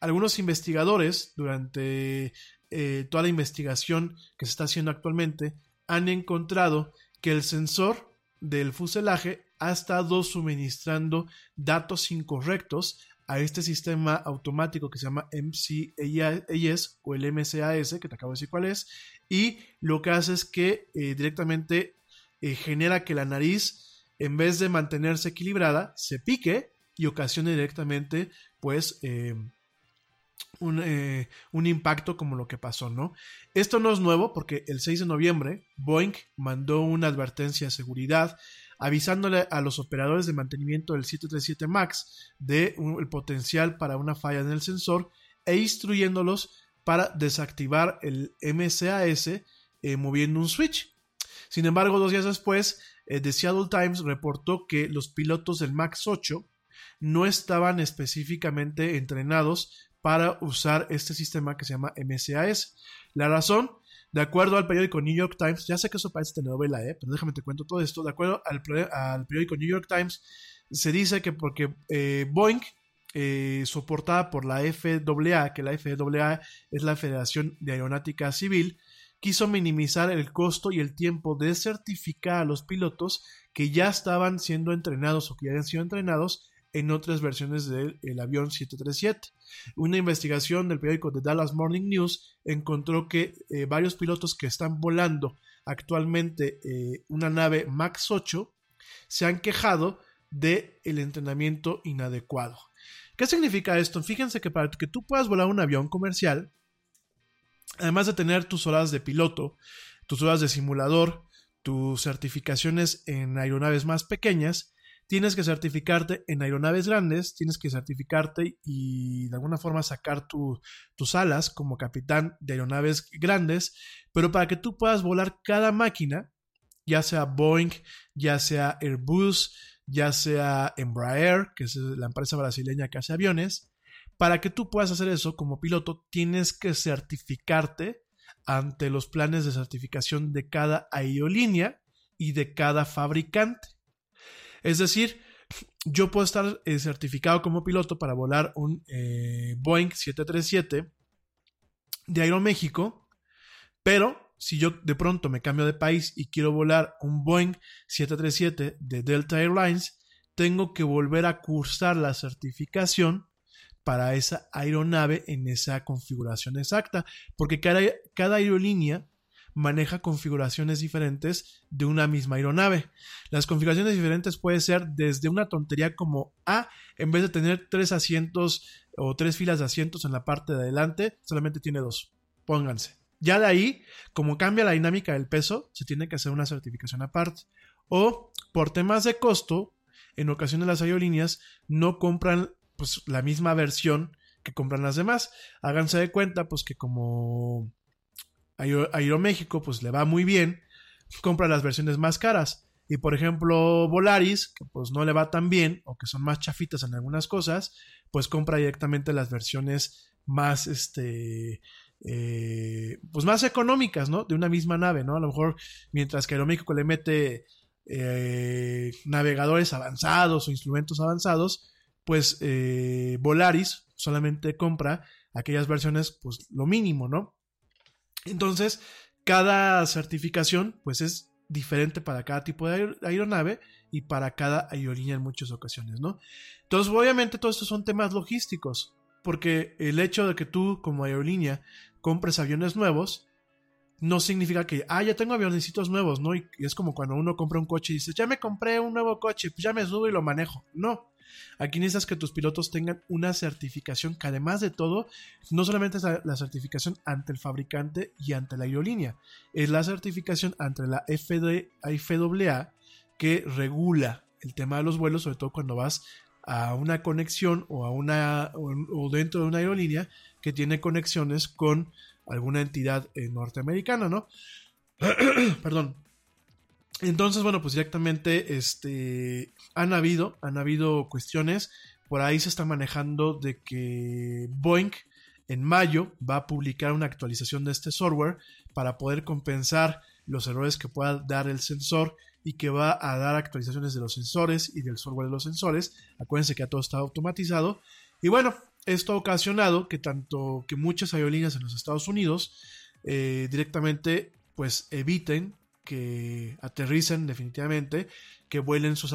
algunos investigadores durante eh, toda la investigación que se está haciendo actualmente han encontrado que el sensor del fuselaje ha estado suministrando datos incorrectos a este sistema automático que se llama MCAS o el MCAS, que te acabo de decir cuál es, y lo que hace es que eh, directamente eh, genera que la nariz, en vez de mantenerse equilibrada, se pique y ocasione directamente, pues, un, un, impacto como lo que pasó, ¿no? Esto no es nuevo porque el 6 de noviembre Boeing mandó una advertencia de seguridad avisándole a los operadores de mantenimiento del 737 MAX de el potencial para una falla en el sensor e instruyéndolos para desactivar el MCAS eh, moviendo un switch. Sin embargo, dos días después, eh, The Seattle Times reportó que los pilotos del MAX 8 no estaban específicamente entrenados para usar este sistema que se llama MCAS. La razón de acuerdo al periódico New York Times, ya sé que eso parece telenovela, ¿eh? pero déjame te cuento todo esto. De acuerdo al, periódico New York Times, se dice que porque eh, Boeing, eh, soportada por la FAA, que la FAA es la Federación de Aeronáutica Civil, quiso minimizar el costo y el tiempo de certificar a los pilotos que ya estaban siendo entrenados o que ya habían sido entrenados en otras versiones del avión 737. Una investigación del periódico The Dallas Morning News encontró que eh, varios pilotos que están volando actualmente eh, una nave MAX 8 se han quejado del el entrenamiento inadecuado. ¿Qué significa esto? Fíjense que para que tú puedas volar un avión comercial, además de tener tus horas de piloto, tus horas de simulador, tus certificaciones en aeronaves más pequeñas, tienes que certificarte en aeronaves grandes, tienes que certificarte y de alguna forma sacar tus alas como capitán de aeronaves grandes, pero para que tú puedas volar cada máquina, ya sea Boeing, ya sea Airbus, ya sea Embraer, que es la empresa brasileña que hace aviones, para que tú puedas hacer eso como piloto, tienes que certificarte ante los planes de certificación de cada aerolínea y de cada fabricante. Es decir, yo puedo estar eh, certificado como piloto para volar un eh, Boeing 737 de Aeroméxico, pero si yo de pronto me cambio de país y quiero volar un Boeing 737 de Delta Airlines, tengo que volver a cursar la certificación para esa aeronave en esa configuración exacta, porque cada, cada aerolínea maneja configuraciones diferentes de una misma aeronave. Las configuraciones diferentes puede ser desde una tontería como A, en vez de tener tres asientos o tres filas de asientos en la parte de adelante, solamente tiene dos. Pónganse. Ya de ahí, como cambia la dinámica del peso, se tiene que hacer una certificación aparte. O por temas de costo, en ocasiones las aerolíneas no compran pues, la misma versión que compran las demás. Háganse de cuenta, pues que como Aeroméxico pues le va muy bien, compra las versiones más caras. Y por ejemplo, Volaris, que pues no le va tan bien o que son más chafitas en algunas cosas, pues compra directamente las versiones más, este, eh, pues más económicas, ¿no? De una misma nave, ¿no? A lo mejor mientras que Aeroméxico le mete eh, navegadores avanzados o instrumentos avanzados, pues eh, Volaris solamente compra aquellas versiones, pues lo mínimo, ¿no? Entonces, cada certificación, pues es diferente para cada tipo de aeronave y para cada aerolínea en muchas ocasiones, ¿no? Entonces, obviamente, todo esto son temas logísticos, porque el hecho de que tú, como aerolínea, compres aviones nuevos, no significa que, ah, ya tengo avionecitos nuevos, ¿no? Y es como cuando uno compra un coche y dice, ya me compré un nuevo coche, pues ya me subo y lo manejo. No, Aquí necesitas que tus pilotos tengan una certificación que además de todo, no solamente es la, certificación ante el fabricante y ante la aerolínea, es la certificación ante la FAA que regula el tema de los vuelos, sobre todo cuando vas a una conexión o a una o, dentro de una aerolínea que tiene conexiones con alguna entidad eh, norteamericana, ¿no? Perdón. Entonces, bueno, pues directamente este, han habido, han habido cuestiones. Por ahí se está manejando de que Boeing en mayo va a publicar una actualización de este software para poder compensar los errores que pueda dar el sensor y que va a dar actualizaciones de los sensores y del software de los sensores. Acuérdense que ya todo está automatizado. Y bueno, esto ha ocasionado que tanto que muchas aerolíneas en los Estados Unidos eh, directamente pues eviten que aterricen definitivamente, que vuelen sus,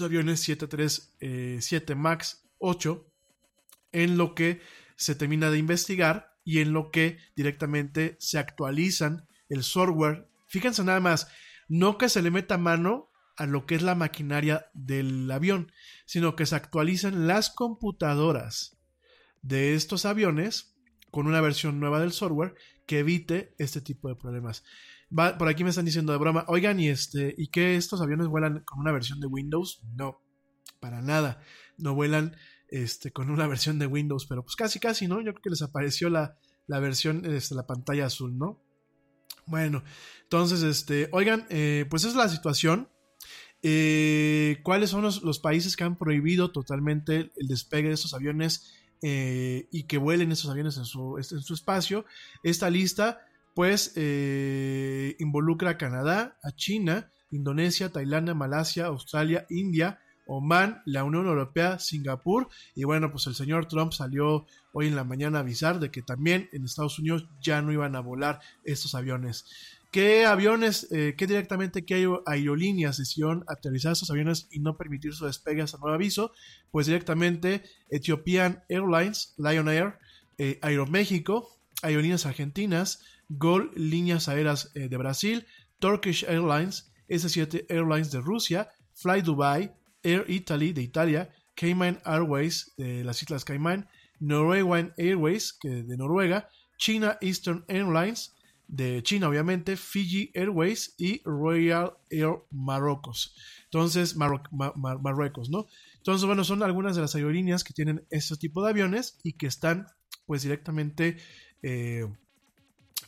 aviones 737 eh, MAX 8 en lo que se termina de investigar y en lo que directamente se actualizan el software. Fíjense nada más, no que se le meta mano a lo que es la maquinaria del avión, sino que se actualizan las computadoras de estos aviones con una versión nueva del software que evite este tipo de problemas por aquí me están diciendo de broma, oigan, ¿y, este, ¿y qué estos aviones vuelan con una versión de Windows? No, para nada. No vuelan este, con una versión de Windows, pero pues casi, casi, ¿no? Yo creo que les apareció la, la versión, este, la pantalla azul, ¿no? Bueno, entonces, este, oigan, eh, pues esa es la situación. Eh, ¿Cuáles son los, países que han prohibido totalmente el despegue de estos aviones eh, y que vuelen esos aviones en su, espacio? Esta lista pues eh, involucra a Canadá, a China, Indonesia, Tailandia, Malasia, Australia, India, Oman, la Unión Europea, Singapur y bueno, pues el señor Trump salió hoy en la mañana a avisar de que también en Estados Unidos ya no iban a volar estos aviones. ¿Qué aviones, eh, qué directamente, qué aerolíneas decidieron aterrizar estos aviones y no permitir su despegue hasta nuevo aviso? Pues directamente Ethiopian Airlines, Lion Air, eh, Aeroméxico, Aerolíneas Argentinas, Gol Líneas Aéreas eh, de Brasil, Turkish Airlines, S7 Airlines de Rusia, Fly Dubai, Air Italy de Italia, Cayman Airways de las Islas Cayman, Norwegian Airways de Noruega, China Eastern Airlines de China obviamente, Fiji Airways y Royal Air Marruecos. Entonces, Marruecos, ¿no? Entonces, bueno, son algunas de las aerolíneas que tienen este tipo de aviones y que están pues directamente eh,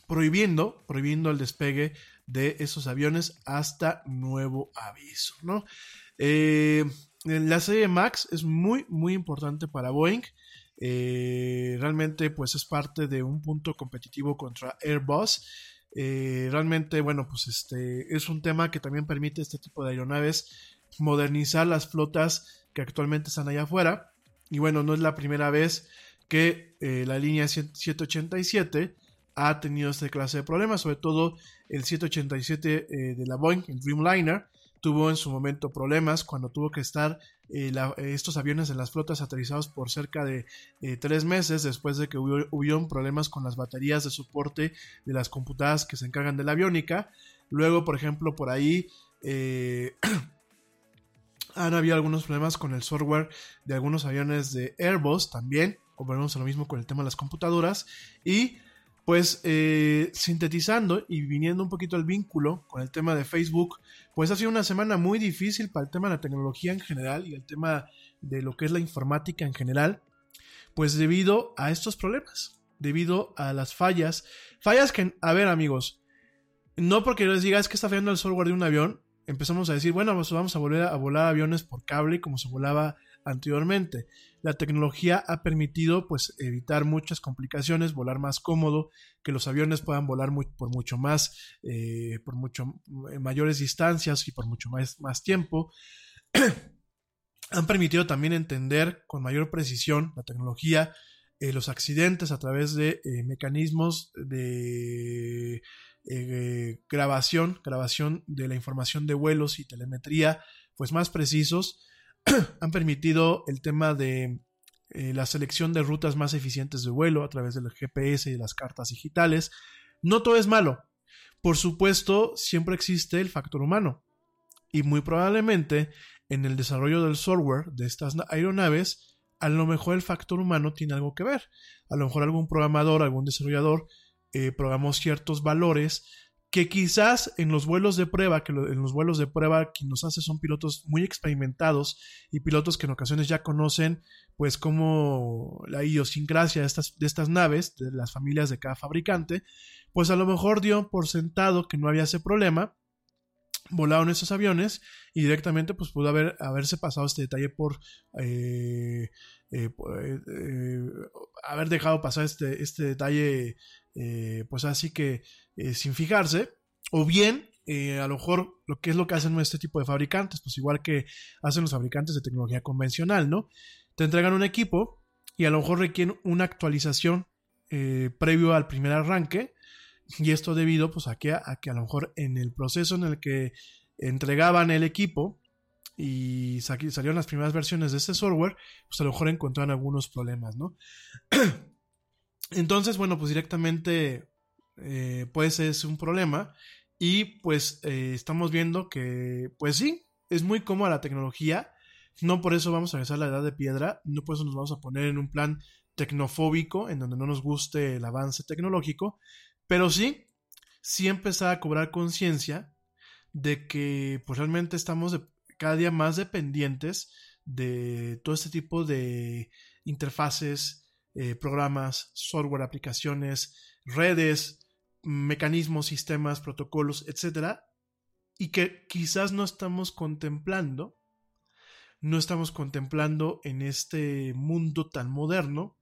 prohibiendo, prohibiendo el despegue de esos aviones hasta nuevo aviso, ¿no? Eh, la serie Max es muy, muy importante para Boeing. Eh, realmente, pues es parte de un punto competitivo contra Airbus. Eh, realmente, bueno, pues este es un tema que también permite este tipo de aeronaves modernizar las flotas que actualmente están allá afuera. Y bueno, no es la primera vez que la línea 787 ha tenido esta clase de problemas, sobre todo el 787 eh, de la Boeing, el Dreamliner, tuvo en su momento problemas cuando tuvo que estar eh, estos aviones en las flotas aterrizados por cerca de eh, tres meses después de que hubo, problemas con las baterías de soporte de las computadoras que se encargan de la aviónica. Luego, por ejemplo, por ahí han habido algunos problemas con el software de algunos aviones de Airbus también, volvemos a lo mismo con el tema de las computadoras. Y pues eh, sintetizando y viniendo un poquito al vínculo con el tema de Facebook, pues ha sido una semana muy difícil para el tema de la tecnología en general y el tema de lo que es la informática en general, pues debido a estos problemas, debido a las fallas, fallas que, a ver amigos, no porque les diga es que está fallando el software de un avión, empezamos a decir, bueno, pues vamos a volver a volar aviones por cable como se volaba anteriormente. La tecnología ha permitido pues evitar muchas complicaciones, volar más cómodo, que los aviones puedan volar por mucho más, eh, por mucho eh, mayores distancias y por mucho más, tiempo. han permitido también entender con mayor precisión la tecnología, eh, los accidentes a través de mecanismos de grabación, grabación de la información de vuelos y telemetría, pues más precisos han permitido el tema de eh, la selección de rutas más eficientes de vuelo a través del GPS y las cartas digitales. No todo es malo. Por supuesto, siempre existe el factor humano. Y muy probablemente en el desarrollo del software de estas aeronaves, a lo mejor el factor humano tiene algo que ver. A lo mejor algún programador, algún desarrollador eh, programó ciertos valores que quizás en los vuelos de prueba, que en los vuelos de prueba quien nos hace son pilotos muy experimentados y pilotos que en ocasiones ya conocen pues como la idiosincrasia de estas, de estas naves, de las familias de cada fabricante, pues a lo mejor dio por sentado que no había ese problema, volaron esos aviones y directamente pues pudo haber, haberse pasado este detalle por eh, eh, eh, haber dejado pasar este, este detalle pues así que sin fijarse o bien a lo mejor lo que es lo que hacen este tipo de fabricantes pues igual que hacen los fabricantes de tecnología convencional no te entregan un equipo y a lo mejor requieren una actualización previo al primer arranque y esto debido pues a que, a que a lo mejor en el proceso en el que entregaban el equipo y salieron las primeras versiones de este software, pues a lo mejor encontraron algunos problemas, ¿no? Entonces, bueno, pues directamente eh, pues es un problema y pues eh, estamos viendo que pues sí, es muy cómoda la tecnología, no por eso vamos a regresar a la edad de piedra, no por eso nos vamos a poner en un plan tecnofóbico en donde no nos guste el avance tecnológico, pero sí, sí empezar a cobrar conciencia de que pues realmente estamos cada día más dependientes de todo este tipo de interfaces, eh, programas, software, aplicaciones, redes, mecanismos, sistemas, protocolos, etcétera, y que quizás no estamos contemplando, no estamos contemplando en este mundo tan moderno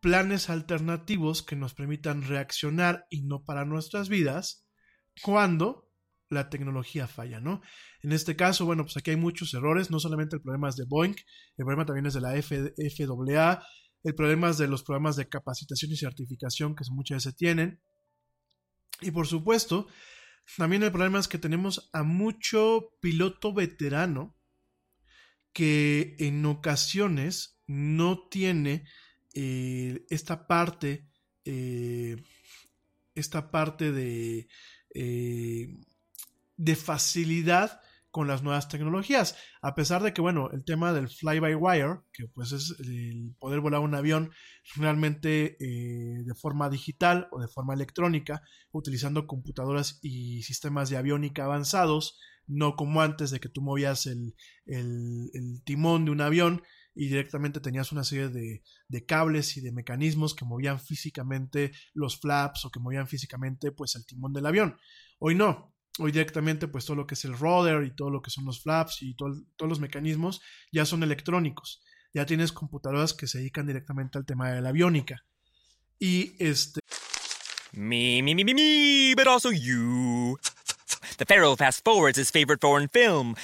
planes alternativos que nos permitan reaccionar y no para nuestras vidas cuando la tecnología falla, ¿no? En este caso, bueno, pues aquí hay muchos errores, no solamente el problema es de Boeing, el problema también es de la FAA, el problema es de los programas de capacitación y certificación que muchas veces tienen. Y por supuesto, también el problema es que tenemos a mucho piloto veterano que en ocasiones no tiene eh, esta parte, eh, esta parte de, eh, de facilidad con las nuevas tecnologías. A pesar de que, bueno, el tema del fly-by-wire, que pues es el poder volar un avión realmente de forma digital o de forma electrónica, utilizando computadoras y sistemas de aviónica avanzados, no como antes de que tú movías el, el timón de un avión y directamente tenías una serie de, de, cables y de mecanismos que movían físicamente los flaps o que movían físicamente pues el timón del avión. Hoy no, hoy directamente pues todo lo que es el rudder y todo lo que son los flaps y todos los mecanismos ya son electrónicos. Ya tienes computadoras que se dedican directamente al tema de la aviónica. Y este... Me, me, me, me, me, but also you. The Pharaoh fast forwards his favorite foreign film,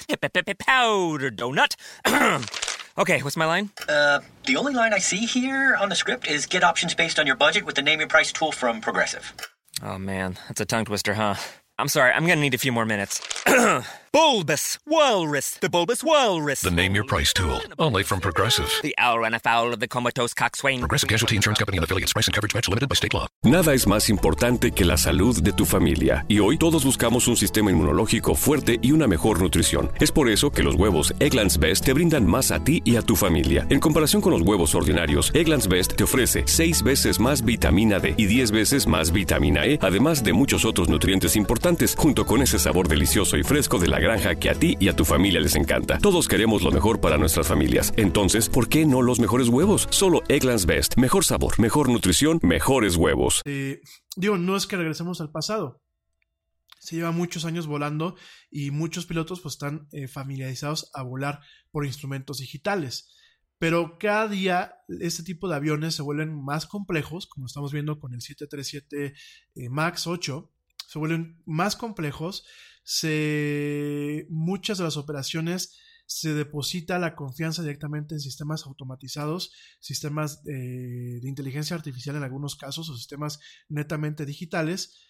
Powder Donut. Okay, what's my line? Uh, the only line I see here on the script is get options based on your budget with the name your price tool from Progressive. Oh man, that's a tongue twister, huh? I'm sorry, I'm gonna need a few more minutes. bulbous Walrus, the Bulbous Walrus. The name your price tool, only from Progressive. The owl ran afoul of the comatose coxswain. Progressive Casualty Insurance Company and affiliates. Price and coverage match limited by state law. Nada es más importante que la salud de tu familia. Y hoy todos buscamos un sistema inmunológico fuerte y una mejor nutrición. Es por eso que los huevos Egglands Best te brindan más a ti y a tu familia. En comparación con los huevos ordinarios, Egglands Best te ofrece 6 veces más vitamina D y 10 veces más vitamina E, además de muchos otros nutrientes importantes, junto con ese sabor delicioso y fresco de la granja que a ti y a tu familia les encanta. Todos queremos lo mejor para nuestras familias. Entonces, ¿por qué no los mejores huevos? Solo Egglands Best. Mejor sabor, mejor nutrición, mejores huevos. Digo, no es que regresemos al pasado. Se lleva muchos años volando y muchos pilotos pues están eh, familiarizados a volar por instrumentos digitales. Pero cada día este tipo de aviones se vuelven más complejos, como estamos viendo con el 737 eh, MAX 8, se vuelven más complejos, se, muchas de las operaciones se deposita la confianza directamente en sistemas automatizados, sistemas eh, de inteligencia artificial en algunos casos o sistemas netamente digitales.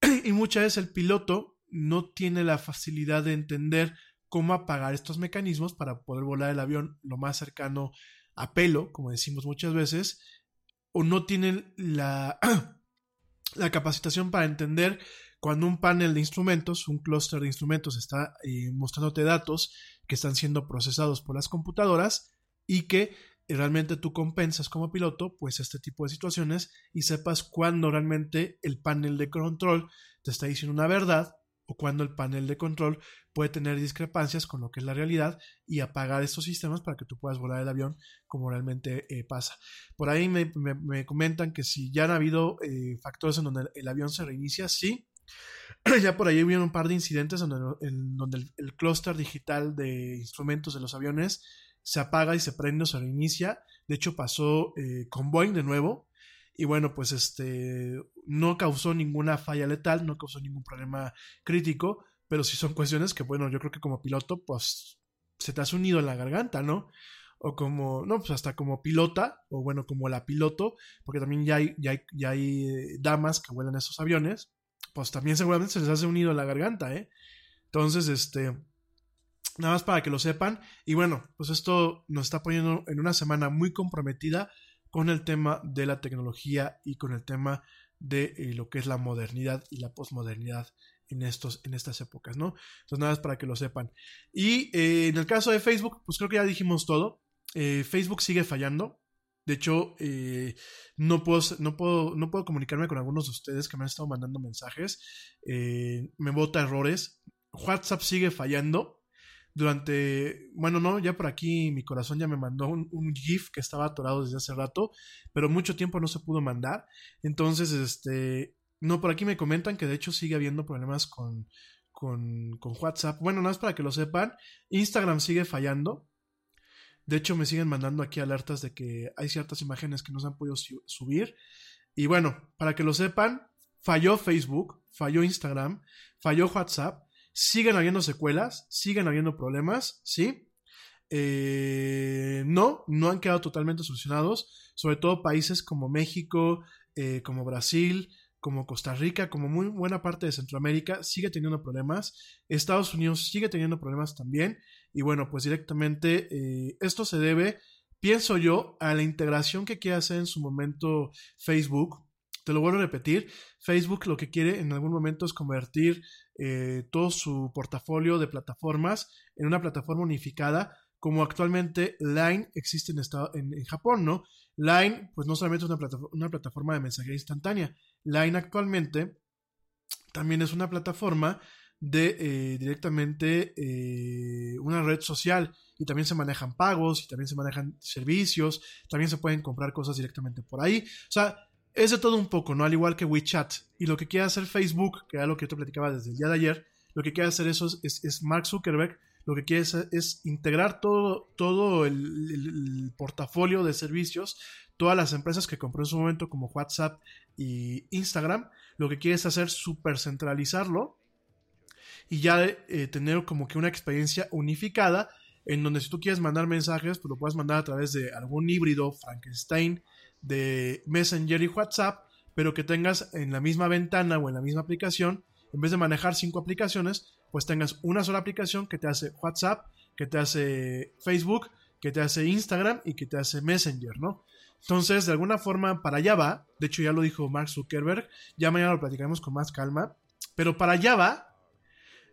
Y muchas veces el piloto no tiene la facilidad de entender cómo apagar estos mecanismos para poder volar el avión lo más cercano a pelo, como decimos muchas veces, o no tienen la, la capacitación para entender cuando un panel de instrumentos, un clúster de instrumentos está eh, mostrándote datos que están siendo procesados por las computadoras y que realmente tú compensas como piloto pues este tipo de situaciones y sepas cuándo realmente el panel de control te está diciendo una verdad o cuando el panel de control puede tener discrepancias con lo que es la realidad y apagar estos sistemas para que tú puedas volar el avión como realmente eh, pasa. Por ahí me, comentan que si ya han habido eh, factores en donde el, avión se reinicia, sí. ya por ahí hubieron un par de incidentes en donde, el, el clúster digital de instrumentos de los aviones se apaga y se prende o se reinicia. De hecho pasó eh, con Boeing de nuevo y bueno, pues este no causó ninguna falla letal, no causó ningún problema crítico, pero sí son cuestiones que, bueno, yo creo que como piloto, pues se te hace unido en la garganta, ¿no? O como, no, pues hasta como pilota, o bueno, como la piloto, porque también ya hay, ya hay, ya hay eh, damas que vuelan esos aviones, pues también seguramente se les hace unido en la garganta, ¿eh? Entonces, este, nada más para que lo sepan, y bueno, pues esto nos está poniendo en una semana muy comprometida con el tema de la tecnología y con el tema de eh, lo que es la modernidad y la posmodernidad en, en estas épocas, ¿no? Entonces nada más para que lo sepan. Y eh, en el caso de Facebook, pues creo que ya dijimos todo. Facebook sigue fallando. De hecho, no, puedo, no, puedo, no puedo comunicarme con algunos de ustedes que me han estado mandando mensajes. me bota errores. WhatsApp sigue fallando durante, bueno, no, ya por aquí mi corazón ya me mandó un, GIF que estaba atorado desde hace rato, pero mucho tiempo no se pudo mandar. Entonces, este, no, por aquí me comentan que de hecho sigue habiendo problemas con, con, con WhatsApp. Bueno, nada más para que lo sepan, Instagram sigue fallando. De hecho, me siguen mandando aquí alertas de que hay ciertas imágenes que no se han podido subir. Y bueno, para que lo sepan, falló Facebook, falló Instagram, falló WhatsApp siguen habiendo secuelas, siguen habiendo problemas, ¿sí? Eh, no, no han quedado totalmente solucionados, sobre todo países como México, eh, como Brasil, como Costa Rica, como muy buena parte de Centroamérica, sigue teniendo problemas. Estados Unidos sigue teniendo problemas también. Y bueno, pues directamente eh, esto se debe, pienso yo, a la integración que quiere hacer en su momento Facebook te lo vuelvo a repetir, Facebook lo que quiere en algún momento es convertir eh, todo su portafolio de plataformas en una plataforma unificada, como actualmente Line existe en, estado, en, Japón, ¿no? Line, pues no solamente es una, una plataforma de mensajería instantánea, Line actualmente también es una plataforma de eh, directamente eh, una red social y también se manejan pagos y también se manejan servicios, también se pueden comprar cosas directamente por ahí. O sea, es de todo un poco, ¿no? Al igual que WeChat. Y lo que quiere hacer Facebook, que era lo que yo te platicaba desde el día de ayer, lo que quiere hacer eso es, Mark Zuckerberg, lo que quiere es, integrar todo, todo el, portafolio de servicios, todas las empresas que compró en su momento como WhatsApp y Instagram, lo que quiere es hacer super centralizarlo y ya eh, tener como que una experiencia unificada en donde si tú quieres mandar mensajes, pues lo puedes mandar a través de algún híbrido Frankenstein de Messenger y WhatsApp, pero que tengas en la misma ventana o en la misma aplicación, en vez de manejar cinco aplicaciones, pues tengas una sola aplicación que te hace WhatsApp, que te hace Facebook, que te hace Instagram y que te hace Messenger, ¿no? Entonces, de alguna forma, para allá va. De hecho, ya lo dijo Mark Zuckerberg. Ya mañana lo platicaremos con más calma. Pero para allá va.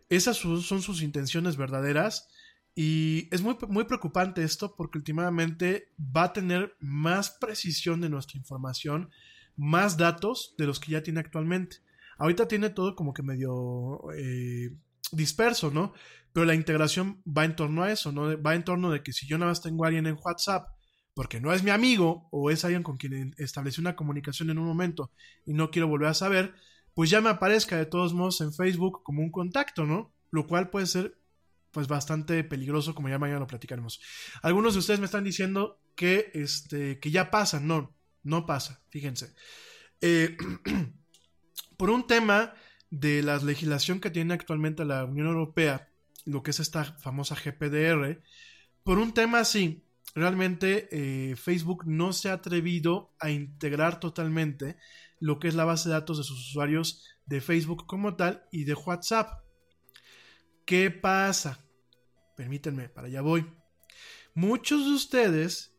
Esas son sus intenciones verdaderas. Y es muy, muy preocupante esto porque últimamente va a tener más precisión de nuestra información, más datos de los que ya tiene actualmente. Ahorita tiene todo como que medio eh, disperso, ¿no? Pero la integración va en torno a eso, ¿no? Va en torno de que si yo nada más tengo a alguien en WhatsApp, porque no es mi amigo o es alguien con quien establecí una comunicación en un momento y no quiero volver a saber, pues ya me aparezca de todos modos en Facebook como un contacto, ¿no? Lo cual puede ser pues bastante peligroso, como ya mañana lo platicaremos. Algunos de ustedes me están diciendo que, este, que ya pasa, no, no pasa, fíjense. Eh, por un tema de la legislación que tiene actualmente la Unión Europea, lo que es esta famosa GPDR, por un tema así, realmente eh, Facebook no se ha atrevido a integrar totalmente lo que es la base de datos de sus usuarios de Facebook como tal y de WhatsApp. ¿Qué pasa? Permítanme, para allá voy. Muchos de ustedes,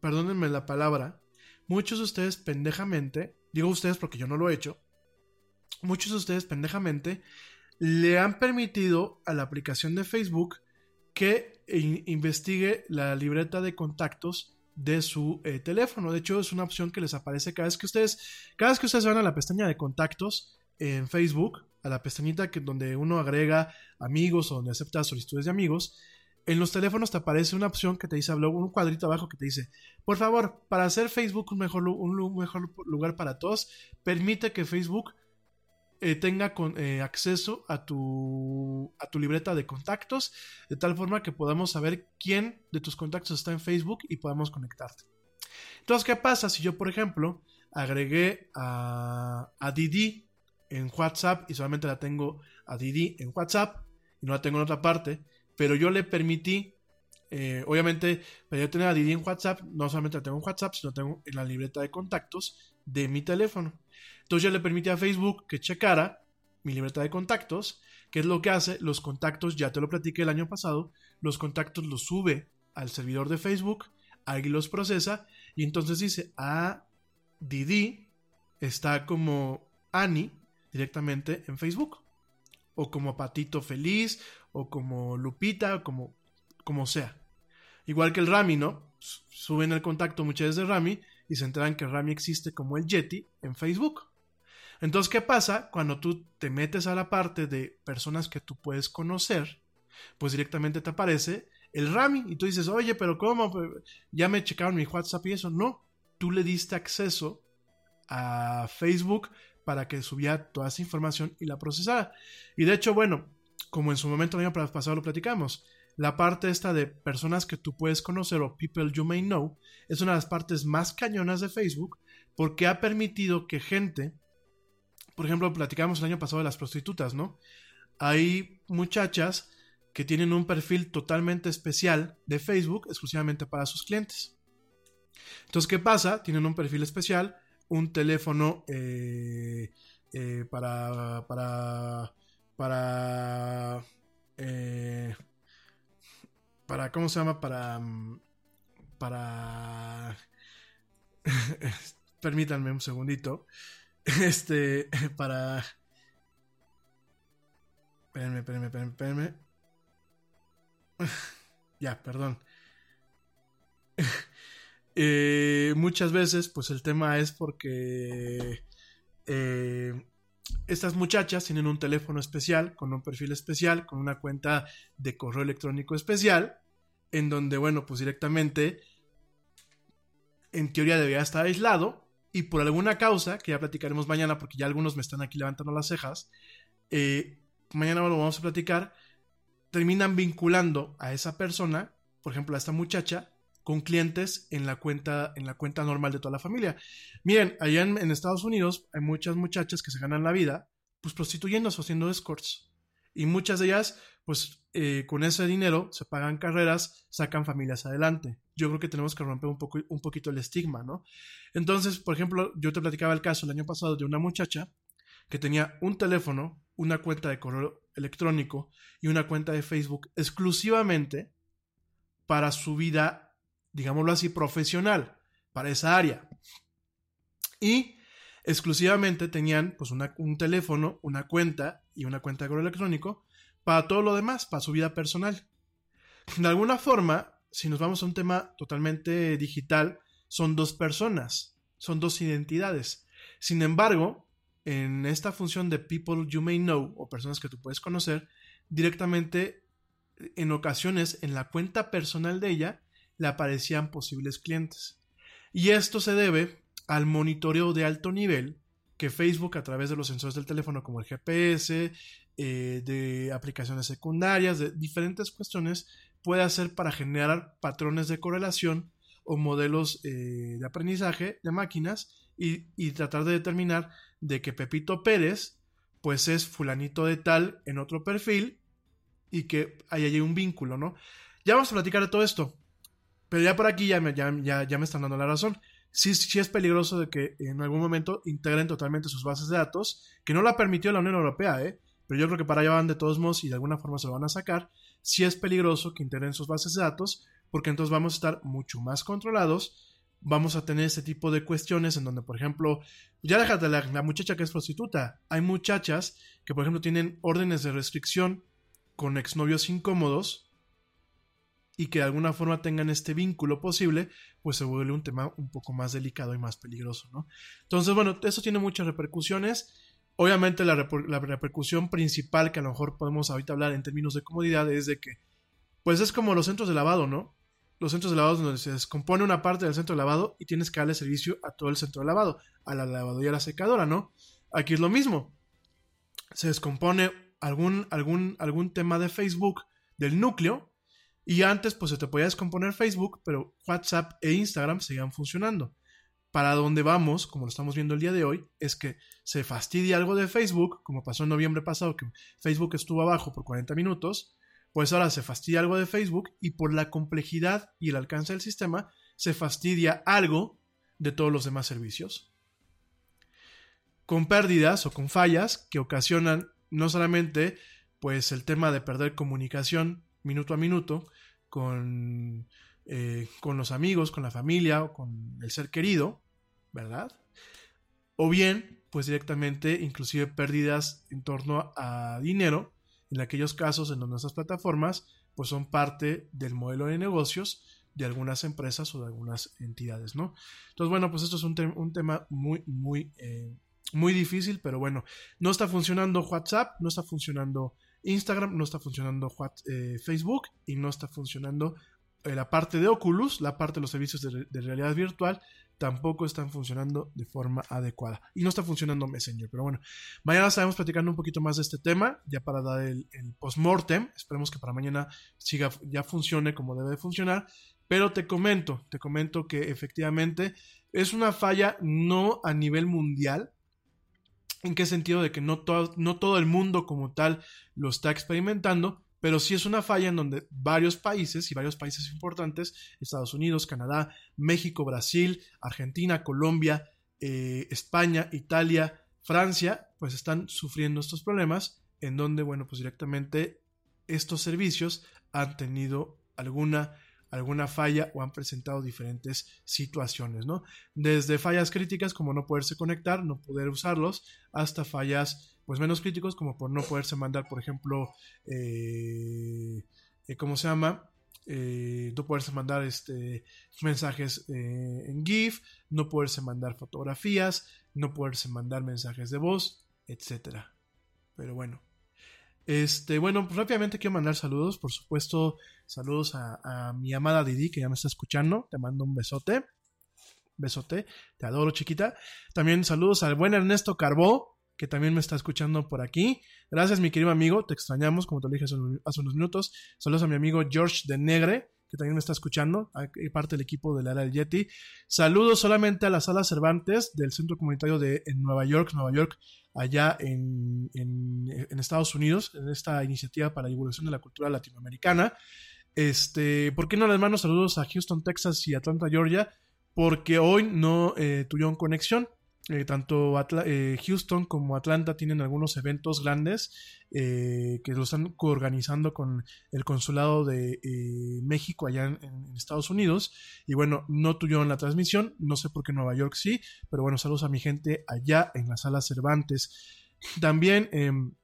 perdónenme la palabra, muchos de ustedes pendejamente, digo ustedes porque yo no lo he hecho, muchos de ustedes pendejamente le han permitido a la aplicación de Facebook que investigue la libreta de contactos de su eh, teléfono. De hecho, es una opción que les aparece cada vez que ustedes, cada vez que ustedes van a la pestaña de contactos en Facebook, a la pestañita que, donde uno agrega amigos o donde acepta solicitudes de amigos, en los teléfonos te aparece una opción que te dice, un cuadrito abajo que te dice, por favor, para hacer Facebook un mejor, un mejor lugar para todos, permite que Facebook eh, tenga eh, acceso a tu, a tu libreta de contactos, de tal forma que podamos saber quién de tus contactos está en Facebook y podamos conectarte. Entonces, ¿qué pasa si yo, por ejemplo, agregué a, a Didi en WhatsApp y solamente la tengo a Didi en WhatsApp y no la tengo en otra parte? pero yo le permití, eh, obviamente, para yo tener a Didi en WhatsApp, no solamente la tengo en WhatsApp, sino tengo en la libreta de contactos de mi teléfono. Entonces yo le permití a Facebook que checara mi libreta de contactos, que es lo que hace, los contactos, ya te lo platiqué el año pasado, los contactos los sube al servidor de Facebook, ahí los procesa, y entonces dice, ah, Didi está como Annie directamente en Facebook o como Patito Feliz, o como Lupita, o como, como sea. Igual que el Rami, ¿no? Suben el contacto muchas veces de Rami y se enteran que Rami existe como el Yeti en Facebook. Entonces, ¿qué pasa cuando tú te metes a la parte de personas que tú puedes conocer? Pues directamente te aparece el Rami y tú dices, oye, pero ¿cómo? Ya me checaron mi WhatsApp y eso. No, tú le diste acceso a Facebook para que subiera toda esa información y la procesara. Y de hecho, bueno, como en su momento el año pasado lo platicamos, la parte esta de personas que tú puedes conocer o people you may know es una de las partes más cañonas de Facebook porque ha permitido que gente, por ejemplo, platicamos el año pasado de las prostitutas, ¿no? Hay muchachas que tienen un perfil totalmente especial de Facebook exclusivamente para sus clientes. Entonces, ¿qué pasa? Tienen un perfil especial un teléfono eh, eh, para para para eh, para cómo se llama para para permítanme un segundito este para espérenme espérenme espérenme, espérenme. ya perdón eh, muchas veces, pues el tema es porque eh, estas muchachas tienen un teléfono especial, con un perfil especial, con una cuenta de correo electrónico especial, en donde, bueno, pues directamente, en teoría debería estar aislado, y por alguna causa, que ya platicaremos mañana, porque ya algunos me están aquí levantando las cejas, eh, mañana lo vamos a platicar, terminan vinculando a esa persona, por ejemplo, a esta muchacha, con clientes en la cuenta, en la cuenta normal de toda la familia. Miren, allá en, Estados Unidos hay muchas muchachas que se ganan la vida, pues prostituyéndose, haciendo escorts. Y muchas de ellas, pues eh, con ese dinero se pagan carreras, sacan familias adelante. Yo creo que tenemos que romper un, poco, un poquito el estigma, ¿no? Entonces, por ejemplo, yo te platicaba el caso el año pasado de una muchacha que tenía un teléfono, una cuenta de correo electrónico y una cuenta de Facebook exclusivamente para su vida digámoslo así, profesional para esa área. Y exclusivamente tenían pues un teléfono, una cuenta y una cuenta de correo electrónico para todo lo demás, para su vida personal. De alguna forma, si nos vamos a un tema totalmente digital, son dos personas, son dos identidades. Sin embargo, en esta función de people you may know o personas que tú puedes conocer, directamente en ocasiones en la cuenta personal de ella le aparecían posibles clientes. Y esto se debe al monitoreo de alto nivel que Facebook a través de los sensores del teléfono como el GPS, eh, de aplicaciones secundarias, de diferentes cuestiones, puede hacer para generar patrones de correlación o modelos eh, de aprendizaje de máquinas y, tratar de determinar de que Pepito Pérez pues es fulanito de tal en otro perfil y que hay allí un vínculo, ¿no? Ya vamos a platicar de todo esto. Pero ya por aquí ya me, ya, me están dando la razón. Sí, sí es peligroso de que en algún momento integren totalmente sus bases de datos, que no la permitió la Unión Europea, ¿eh? pero yo creo que para allá van de todos modos y de alguna forma se lo van a sacar. Sí es peligroso que integren sus bases de datos, porque entonces vamos a estar mucho más controlados. Vamos a tener este tipo de cuestiones en donde, por ejemplo, ya déjate la, la muchacha que es prostituta. Hay muchachas que, por ejemplo, tienen órdenes de restricción con exnovios incómodos y que de alguna forma tengan este vínculo posible, pues se vuelve un tema un poco más delicado y más peligroso, ¿no? Entonces, bueno, eso tiene muchas repercusiones. Obviamente la, repercusión principal que a lo mejor podemos ahorita hablar en términos de comodidad es de que, pues es como los centros de lavado, ¿no? Los centros de lavado donde se descompone una parte del centro de lavado y tienes que darle servicio a todo el centro de lavado, a la lavadora y a la secadora, ¿no? Aquí es lo mismo. Se descompone algún, algún, algún tema de Facebook del núcleo y antes pues se te podía descomponer Facebook, pero WhatsApp e Instagram seguían funcionando para dónde vamos, como lo estamos viendo el día de hoy, es que se fastidia algo de Facebook, como pasó en noviembre pasado, que Facebook estuvo abajo por 40 minutos, pues ahora se fastidia algo de Facebook y por la complejidad y el alcance del sistema, se fastidia algo de todos los demás servicios. Con pérdidas o con fallas que ocasionan no solamente pues el tema de perder comunicación minuto a minuto con, eh, con los amigos, con la familia o con el ser querido, ¿verdad? O bien, pues directamente, inclusive pérdidas en torno a dinero, en aquellos casos en donde nuestras plataformas, pues son parte del modelo de negocios de algunas empresas o de algunas entidades, ¿no? Entonces, bueno, pues esto es un, tema muy, muy, eh, muy difícil, pero bueno, no está funcionando WhatsApp, no está funcionando Instagram, no está funcionando eh, Facebook y no está funcionando eh, la parte de Oculus, la parte de los servicios de realidad virtual, tampoco están funcionando de forma adecuada. Y no está funcionando Messenger. Pero bueno, mañana estaremos platicando un poquito más de este tema, ya para dar el, post-mortem. Esperemos que para mañana siga, ya funcione como debe de funcionar. Pero te comento, te comento que efectivamente es una falla no a nivel mundial. ¿En qué sentido? De que no todo, no todo el mundo como tal lo está experimentando, pero sí es una falla en donde varios países y varios países importantes, Estados Unidos, Canadá, México, Brasil, Argentina, Colombia, eh, España, Italia, Francia, pues están sufriendo estos problemas en donde, bueno, pues directamente estos servicios han tenido alguna alguna falla o han presentado diferentes situaciones, ¿no? Desde fallas críticas como no poderse conectar, no poder usarlos, hasta fallas pues menos críticos como por no poderse mandar, por ejemplo, eh, eh, ¿cómo se llama? Eh, no poderse mandar este, mensajes en GIF, no poderse mandar fotografías, no poderse mandar mensajes de voz, etcétera. Pero bueno. Este, bueno, rápidamente quiero mandar saludos, por supuesto, saludos a, mi amada Didi que ya me está escuchando, te mando un besote, besote, te adoro chiquita. También saludos al buen Ernesto Carbó, que también me está escuchando por aquí. Gracias, mi querido amigo, te extrañamos, como te lo dije hace, unos minutos. Saludos a mi amigo George de Negre, que también me está escuchando, parte del equipo de la era del Yeti. Saludos solamente a la sala Cervantes del Centro Comunitario de Nueva York, Nueva York, allá en, en, Estados Unidos, en esta iniciativa para la divulgación de la cultura latinoamericana. Este, ¿por qué no les mando saludos a Houston, Texas y Atlanta, Georgia? Porque hoy no eh, tuvieron conexión. Eh, tanto eh, Houston como Atlanta tienen algunos eventos grandes eh, que lo están coorganizando con el consulado de México allá en, Estados Unidos. Y bueno, no tuvieron la transmisión, no sé por qué Nueva York sí, pero bueno, saludos a mi gente allá en la sala Cervantes. También em,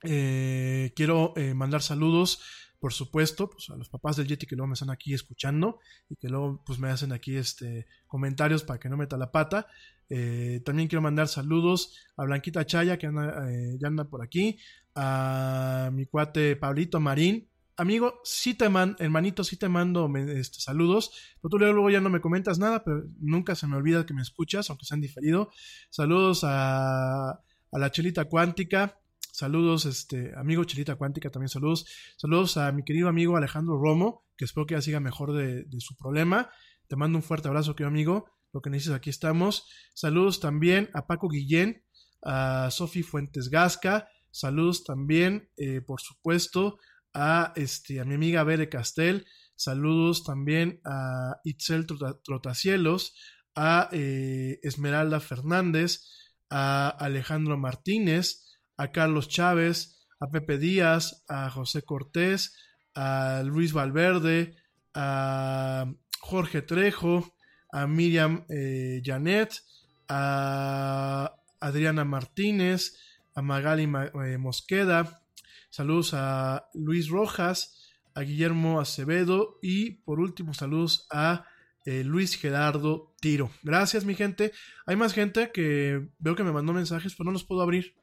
quiero mandar saludos por supuesto, pues a los papás del Yeti que luego me están aquí escuchando y que luego pues me hacen aquí este comentarios para que no meta la pata. Eh, también quiero mandar saludos a Blanquita Chaya, que anda, eh, ya anda por aquí, a mi cuate Pablito Marín. Amigo, sí te mando, hermanito, sí te mando este, saludos, pero tú luego ya no me comentas nada, pero nunca se me olvida que me escuchas, aunque sean diferido. Saludos a, a la Chelita Cuántica, Saludos, este, amigo Chelita Cuántica, también saludos. Saludos a mi querido amigo Alejandro Romo, que espero que ya siga mejor de, su problema. Te mando un fuerte abrazo, querido amigo lo que necesites, aquí estamos. Saludos también a Paco Guillén, a Sofi Fuentes Gasca, saludos también, eh, por supuesto, a, este, a mi amiga Bere Castel, saludos también a Itzel Trotacielos, a eh, Esmeralda Fernández, a Alejandro Martínez, a Carlos Chávez, a Pepe Díaz, a José Cortés, a Luis Valverde, a Jorge Trejo, a Miriam eh, Janet, a Adriana Martínez, a Magali eh, Mosqueda, saludos a Luis Rojas, a Guillermo Acevedo y por último saludos a eh, Luis Gerardo Tiro. Gracias, mi gente. Hay más gente que veo que me mandó mensajes, pero no los puedo abrir.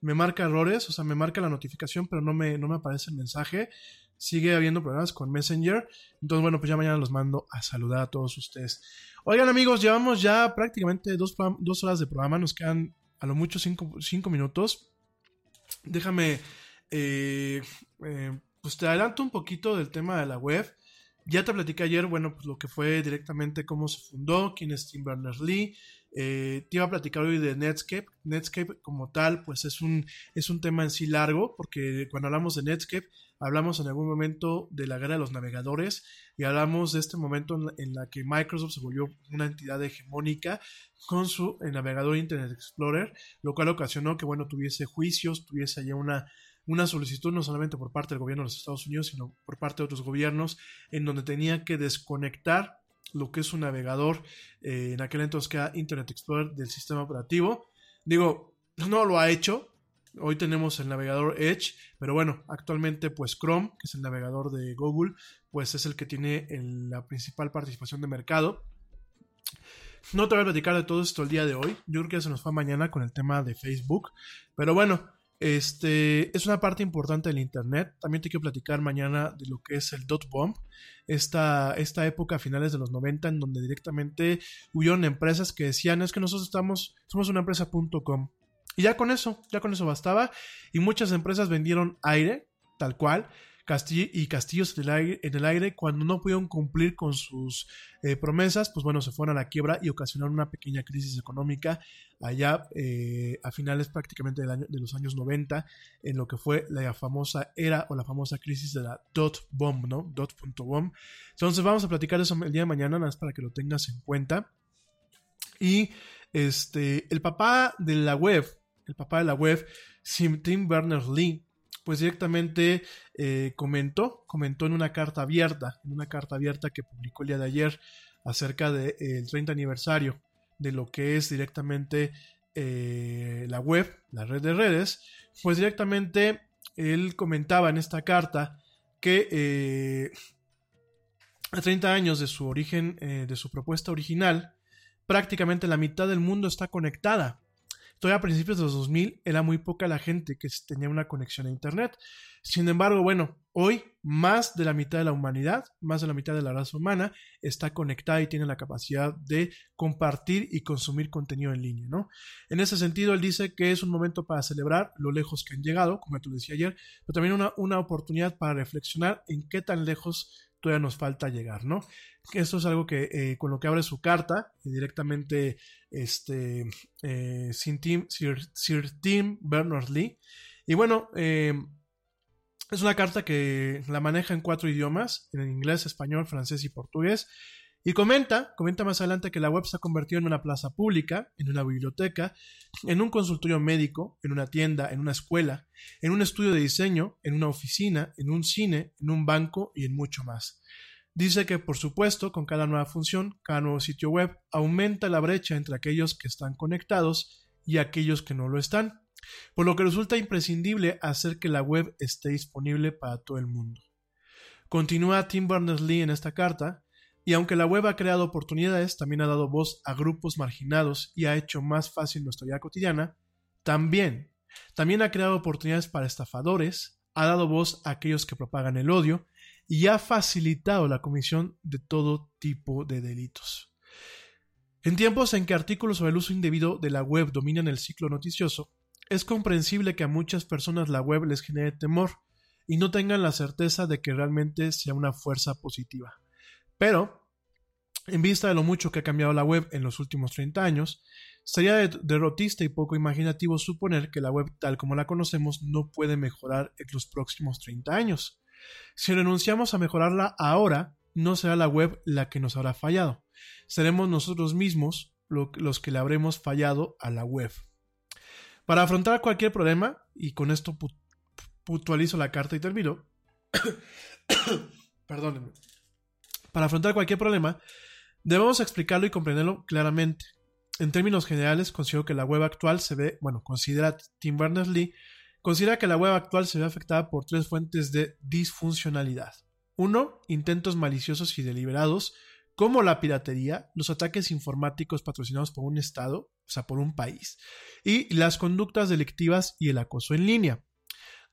Me marca errores, o sea, me marca la notificación, pero no me, no me aparece el mensaje. Sigue habiendo problemas con Messenger. Entonces, bueno, pues ya mañana los mando a saludar a todos ustedes. Oigan, amigos, llevamos ya prácticamente dos, dos horas de programa. Nos quedan a lo mucho cinco, cinco minutos. Déjame, eh, eh, pues te adelanto un poquito del tema de la web. Ya te platicé ayer, bueno, pues lo que fue directamente cómo se fundó, quién es Tim Berners-Lee. Eh, te iba a platicar hoy de Netscape. Netscape como tal, pues es un, es un tema en sí largo, porque cuando hablamos de Netscape, hablamos en algún momento de la guerra de los navegadores y hablamos de este momento en, la que Microsoft se volvió una entidad hegemónica con su navegador Internet Explorer, lo cual ocasionó que, bueno, tuviese juicios, tuviese allá una una solicitud no solamente por parte del gobierno de los Estados Unidos, sino por parte de otros gobiernos, en donde tenía que desconectar lo que es un navegador, eh, en aquel entonces que era Internet Explorer del sistema operativo. Digo, no lo ha hecho. Hoy tenemos el navegador Edge, pero bueno, actualmente pues Chrome, que es el navegador de Google, pues es el que tiene la principal participación de mercado. No te voy a platicar de todo esto el día de hoy. Yo creo que se nos fue mañana con el tema de Facebook. Pero bueno, este es una parte importante del Internet. También te quiero platicar mañana de lo que es el dot bomb. Esta, esta época a finales de los 90 en donde directamente hubieron empresas que decían es que nosotros estamos, somos una empresa.com. Y ya con eso, ya con eso bastaba. Y muchas empresas vendieron aire, tal cual y castillos en el, aire, en el aire cuando no pudieron cumplir con sus eh, promesas, pues bueno, se fueron a la quiebra y ocasionaron una pequeña crisis económica allá eh, a finales prácticamente del año, de los años 90 en lo que fue la famosa era o la famosa crisis de la dot bomb, ¿no? Dot.bomb. Entonces vamos a platicar eso el día de mañana, nada más para que lo tengas en cuenta. Y este, el papá de la web, el papá de la web, Tim Berners-Lee, pues directamente eh, comentó, comentó en una carta abierta, en una carta abierta que publicó el día de ayer acerca del de, 30 aniversario de lo que es directamente eh, la web, la red de redes, pues directamente él comentaba en esta carta que eh, a 30 años de su origen, de su propuesta original, prácticamente la mitad del mundo está conectada Todavía a principios de los 2000 era muy poca la gente que tenía una conexión a Internet. Sin embargo, bueno, hoy más de la mitad de la humanidad, más de la mitad de la raza humana está conectada y tiene la capacidad de compartir y consumir contenido en línea, ¿no? En ese sentido, él dice que es un momento para celebrar lo lejos que han llegado, como tú decía ayer, pero también una, una oportunidad para reflexionar en qué tan lejos todavía nos falta llegar, ¿no? Esto es algo que eh, con lo que abre su carta directamente este, eh, Sir, Tim, Berners-Lee. Y bueno, eh, es una carta que la maneja en cuatro idiomas, en inglés, español, francés y portugués. Y comenta, comenta más adelante que la web se ha convertido en una plaza pública, en una biblioteca, en un consultorio médico, en una tienda, en una escuela, en un estudio de diseño, en una oficina, en un cine, en un banco y en mucho más. Dice que, por supuesto, con cada nueva función, cada nuevo sitio web, aumenta la brecha entre aquellos que están conectados y aquellos que no lo están, por lo que resulta imprescindible hacer que la web esté disponible para todo el mundo. Continúa Tim Berners-Lee en esta carta, y aunque la web ha creado oportunidades, también ha dado voz a grupos marginados y ha hecho más fácil nuestra vida cotidiana, también, también ha creado oportunidades para estafadores, ha dado voz a aquellos que propagan el odio y ha facilitado la comisión de todo tipo de delitos. En tiempos en que artículos sobre el uso indebido de la web dominan el ciclo noticioso, es comprensible que a muchas personas la web les genere temor y no tengan la certeza de que realmente sea una fuerza positiva. Pero, en vista de lo mucho que ha cambiado la web en los últimos 30 años, sería derrotista y poco imaginativo suponer que la web tal como la conocemos no puede mejorar en los próximos 30 años. Si renunciamos a mejorarla ahora, no será la web la que nos habrá fallado. Seremos nosotros mismos los que le habremos fallado a la web. Para afrontar cualquier problema, y con esto puntualizo la carta y termino, perdónenme, para afrontar cualquier problema, debemos explicarlo y comprenderlo claramente. En términos generales, considero que la web actual se ve, bueno, considera Tim Berners-Lee, considera que la web actual se ve afectada por tres fuentes de disfuncionalidad. Uno, intentos maliciosos y deliberados como la piratería, los ataques informáticos patrocinados por un Estado, o sea, por un país, y las conductas delictivas y el acoso en línea.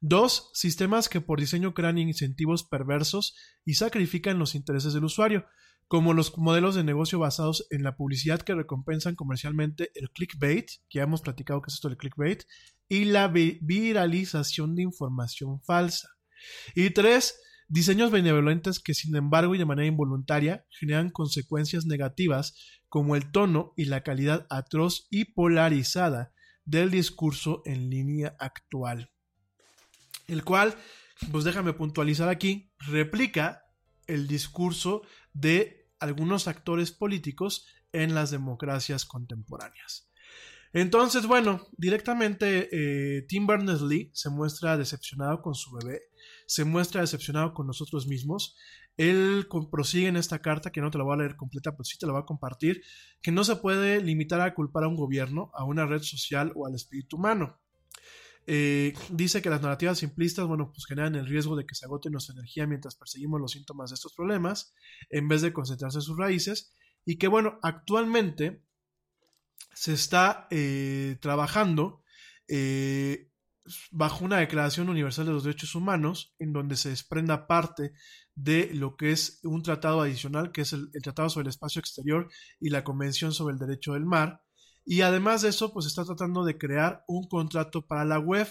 Dos, sistemas que por diseño crean incentivos perversos y sacrifican los intereses del usuario, como los modelos de negocio basados en la publicidad que recompensan comercialmente el clickbait, que ya hemos platicado que es esto del clickbait, y la viralización de información falsa. Y tres, diseños benevolentes que sin embargo y de manera involuntaria generan consecuencias negativas como el tono y la calidad atroz y polarizada del discurso en línea actual. El cual, pues déjame puntualizar aquí, replica el discurso de algunos actores políticos en las democracias contemporáneas. Entonces, bueno, directamente eh, Tim Berners-Lee se muestra decepcionado con su bebé, se muestra decepcionado con nosotros mismos. Él prosigue en esta carta, que no te la voy a leer completa, pero sí te la voy a compartir, que no se puede limitar a culpar a un gobierno, a una red social o al espíritu humano. Eh, dice que las narrativas simplistas, bueno, pues generan el riesgo de que se agote nuestra energía mientras perseguimos los síntomas de estos problemas, en vez de concentrarse en sus raíces, y que, bueno, actualmente se está eh, trabajando eh, bajo una Declaración Universal de los Derechos Humanos, en donde se desprenda parte de lo que es un tratado adicional, que es el Tratado sobre el Espacio Exterior y la Convención sobre el Derecho del Mar, y además de eso, pues está tratando de crear un contrato para la web.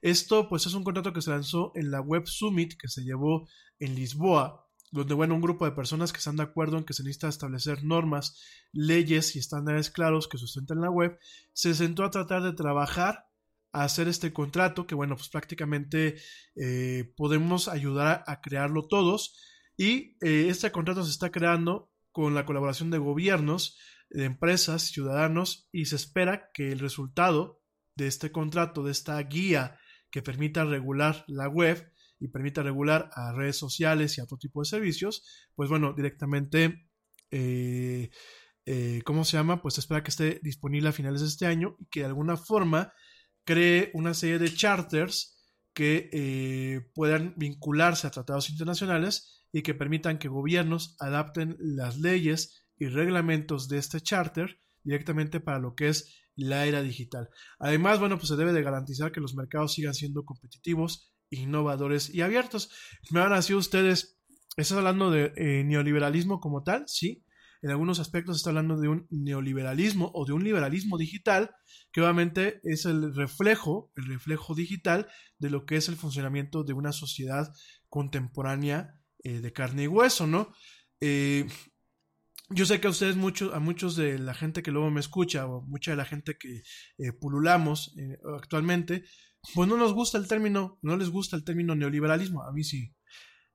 Esto, pues es un contrato que se lanzó en la Web Summit que se llevó en Lisboa, donde, bueno, un grupo de personas que están de acuerdo en que se necesita establecer normas, leyes y estándares claros que sustenten la web, se sentó a tratar de trabajar a hacer este contrato, que, bueno, pues prácticamente eh, podemos ayudar a, crearlo todos. Y eh, este contrato se está creando con la colaboración de gobiernos, de empresas, ciudadanos, y se espera que el resultado de este contrato, de esta guía que permita regular la web y permita regular a redes sociales y a otro tipo de servicios, pues bueno, directamente, eh, eh, ¿cómo se llama? Pues se espera que esté disponible a finales de este año y que de alguna forma cree una serie de charters que eh, puedan vincularse a tratados internacionales y que permitan que gobiernos adapten las leyes y reglamentos de este charter directamente para lo que es la era digital. Además, bueno, pues se debe de garantizar que los mercados sigan siendo competitivos, innovadores y abiertos. Me van a decir ustedes, ¿estás hablando de eh, neoliberalismo como tal? Sí. En algunos aspectos está hablando de un neoliberalismo o de un liberalismo digital, que obviamente es el reflejo, el reflejo digital de lo que es el funcionamiento de una sociedad contemporánea eh, de carne y hueso, ¿no? Eh, yo sé que a ustedes, muchos, a muchos de la gente que luego me escucha, o mucha de la gente que eh, pululamos eh, actualmente, pues no nos gusta el término, no les gusta el término neoliberalismo, a mí sí.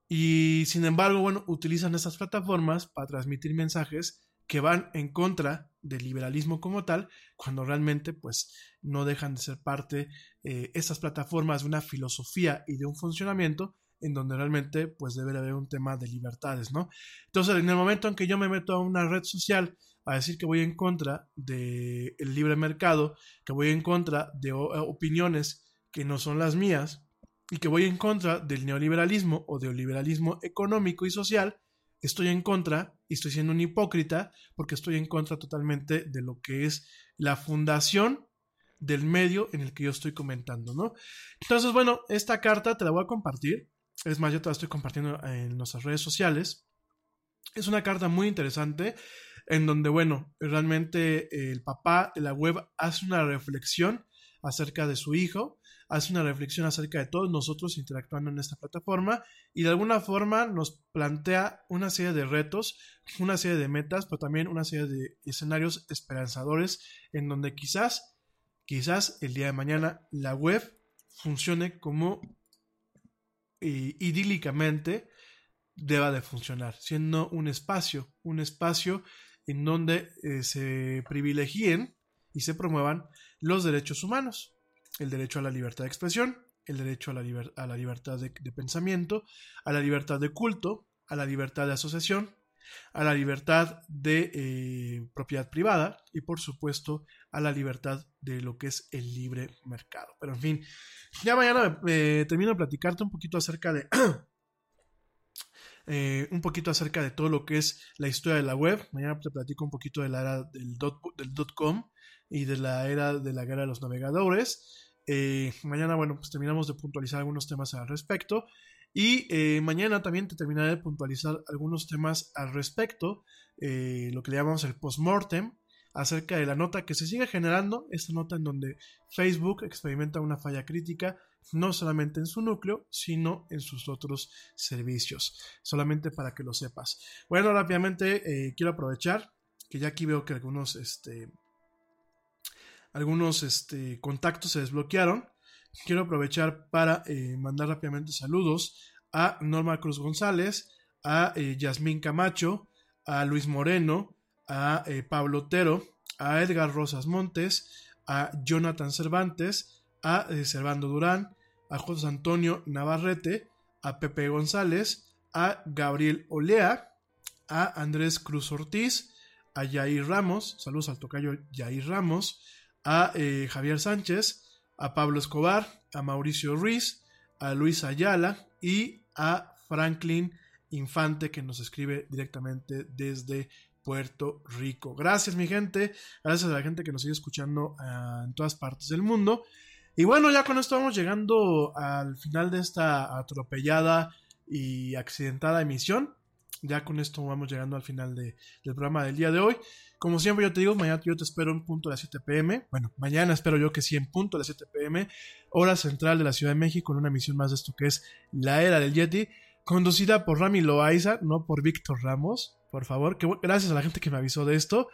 Y sin embargo, bueno, utilizan esas plataformas para transmitir mensajes que van en contra del liberalismo como tal, cuando realmente pues no dejan de ser parte eh, esas plataformas de una filosofía y de un funcionamiento en donde realmente pues debe haber un tema de libertades, ¿no? Entonces, en el momento en que yo me meto a una red social a decir que voy en contra del libre mercado, que voy en contra de opiniones que no son las mías y que voy en contra del neoliberalismo o del liberalismo económico y social, estoy en contra y estoy siendo un hipócrita porque estoy en contra totalmente de lo que es la fundación del medio en el que yo estoy comentando, ¿no? Entonces, bueno, esta carta te la voy a compartir. Es más, yo te la estoy compartiendo en nuestras redes sociales. Es una carta muy interesante en donde, bueno, realmente el papá de la web hace una reflexión acerca de su hijo, hace una reflexión acerca de todos nosotros interactuando en esta plataforma y de alguna forma nos plantea una serie de retos, una serie de metas, pero también una serie de escenarios esperanzadores en donde quizás, quizás el día de mañana la web funcione como idílicamente deba de funcionar, siendo un espacio, un espacio en donde eh, se privilegien y se promuevan los derechos humanos, el derecho a la libertad de expresión, el derecho a la, a la libertad de, pensamiento, a la libertad de culto, a la libertad de asociación, a la libertad de eh, propiedad privada y por supuesto a la libertad de lo que es el libre mercado. Pero en fin, ya mañana eh, termino de platicarte un poquito acerca de eh, un poquito acerca de todo lo que es la historia de la web. Mañana te platico un poquito de la era del dot, del dot com y de la era de la guerra de los navegadores. Mañana, bueno, pues terminamos de puntualizar algunos temas al respecto. Y eh, mañana también te terminaré de puntualizar algunos temas al respecto, eh, lo que le llamamos el post-mortem, acerca de la nota que se sigue generando, esta nota en donde Facebook experimenta una falla crítica, no solamente en su núcleo, sino en sus otros servicios, solamente para que lo sepas. Bueno, rápidamente eh, quiero aprovechar que ya aquí veo que algunos, este, algunos este, contactos se desbloquearon quiero aprovechar para eh, mandar rápidamente saludos a Norma Cruz González, a eh, Yasmín Camacho, a Luis Moreno, a eh, Pablo Otero, a Edgar Rosas Montes, a Jonathan Cervantes, a Servando Durán, a José Antonio Navarrete, a Pepe González, a Gabriel Olea, a Andrés Cruz Ortiz, a Yair Ramos, saludos al tocayo Yair Ramos, a Javier Sánchez, a Pablo Escobar, a Mauricio Ruiz, a Luis Ayala y a Franklin Infante que nos escribe directamente desde Puerto Rico. Gracias mi gente, gracias a la gente que nos sigue escuchando uh, en todas partes del mundo. Y bueno, ya con esto vamos llegando al final de esta atropellada y accidentada emisión. Ya con esto vamos llegando al final de, del programa del día de hoy. Como siempre yo te digo, mañana yo te espero en punto de las 7 pm. Bueno, mañana espero yo que sí en punto de las 7 pm, hora central de la Ciudad de México, en una emisión más de esto que es La Era del Yeti, conducida por Rami Loaiza, no por Víctor Ramos, por favor. Que, gracias a la gente que me avisó de esto.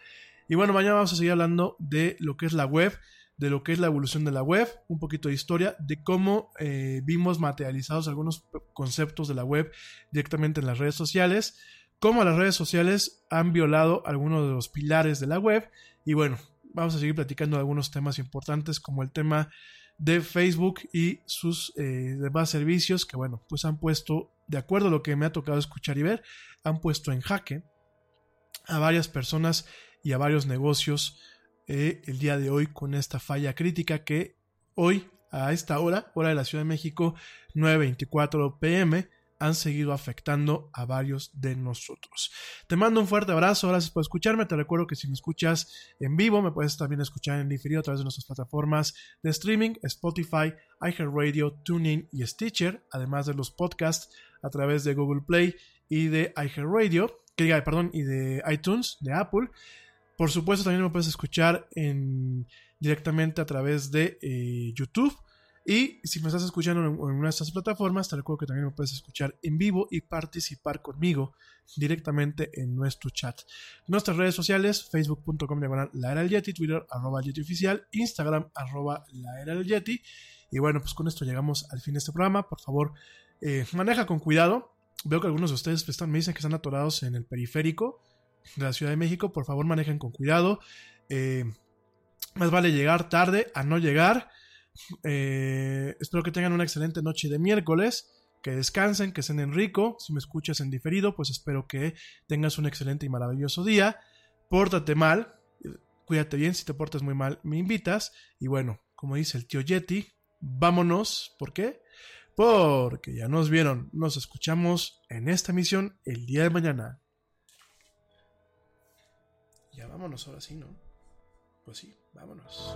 Y bueno, mañana vamos a seguir hablando de lo que es la web, de lo que es la evolución de la web, un poquito de historia, de cómo eh, vimos materializados algunos conceptos de la web directamente en las redes sociales cómo las redes sociales han violado algunos de los pilares de la web. Y bueno, vamos a seguir platicando de algunos temas importantes como el tema de Facebook y sus eh, demás servicios que bueno, pues han puesto, de acuerdo a lo que me ha tocado escuchar y ver, han puesto en jaque a varias personas y a varios negocios eh, el día de hoy con esta falla crítica que hoy a esta hora, hora de la Ciudad de México, 9.24 pm, han seguido afectando a varios de nosotros. Te mando un fuerte abrazo, gracias por escucharme. Te recuerdo que si me escuchas en vivo, me puedes también escuchar en diferido a través de nuestras plataformas de streaming, Spotify, iHeartRadio, TuneIn y Stitcher, además de los podcasts a través de Google Play y de iHeartRadio, que perdón, y de iTunes, de Apple. Por supuesto, también me puedes escuchar en, directamente a través de eh, YouTube y si me estás escuchando en una de estas plataformas, te recuerdo que también me puedes escuchar en vivo y participar conmigo directamente en nuestro chat. Nuestras redes sociales, facebook.com diagonal la Yeti, Twitter arroba Yeti oficial, Instagram arroba la era Yeti. Y bueno, pues con esto llegamos al fin de este programa. Por favor, eh, maneja con cuidado. Veo que algunos de ustedes están, me dicen que están atorados en el periférico de la Ciudad de México. Por favor, manejen con cuidado. Eh, más vale llegar tarde a no llegar. Eh, espero que tengan una excelente noche de miércoles. Que descansen, que en rico. Si me escuchas en diferido, pues espero que tengas un excelente y maravilloso día. Pórtate mal. Cuídate bien. Si te portas muy mal, me invitas. Y bueno, como dice el tío Yeti, vámonos. ¿Por qué? Porque ya nos vieron. Nos escuchamos en esta emisión el día de mañana. Ya vámonos ahora sí, ¿no? Pues sí, vámonos.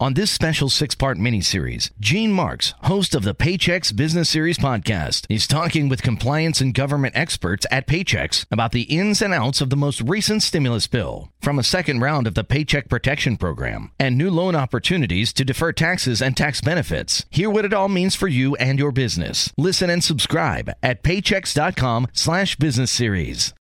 On this special six part miniseries, Gene Marks, host of the Paychex Business Series podcast, is talking with compliance and government experts at Paychex about the ins and outs of the most recent stimulus bill, from a second round of the Paycheck Protection Program, and new loan opportunities to defer taxes and tax benefits. Hear what it all means for you and your business. Listen and subscribe at paychex.com slash business series.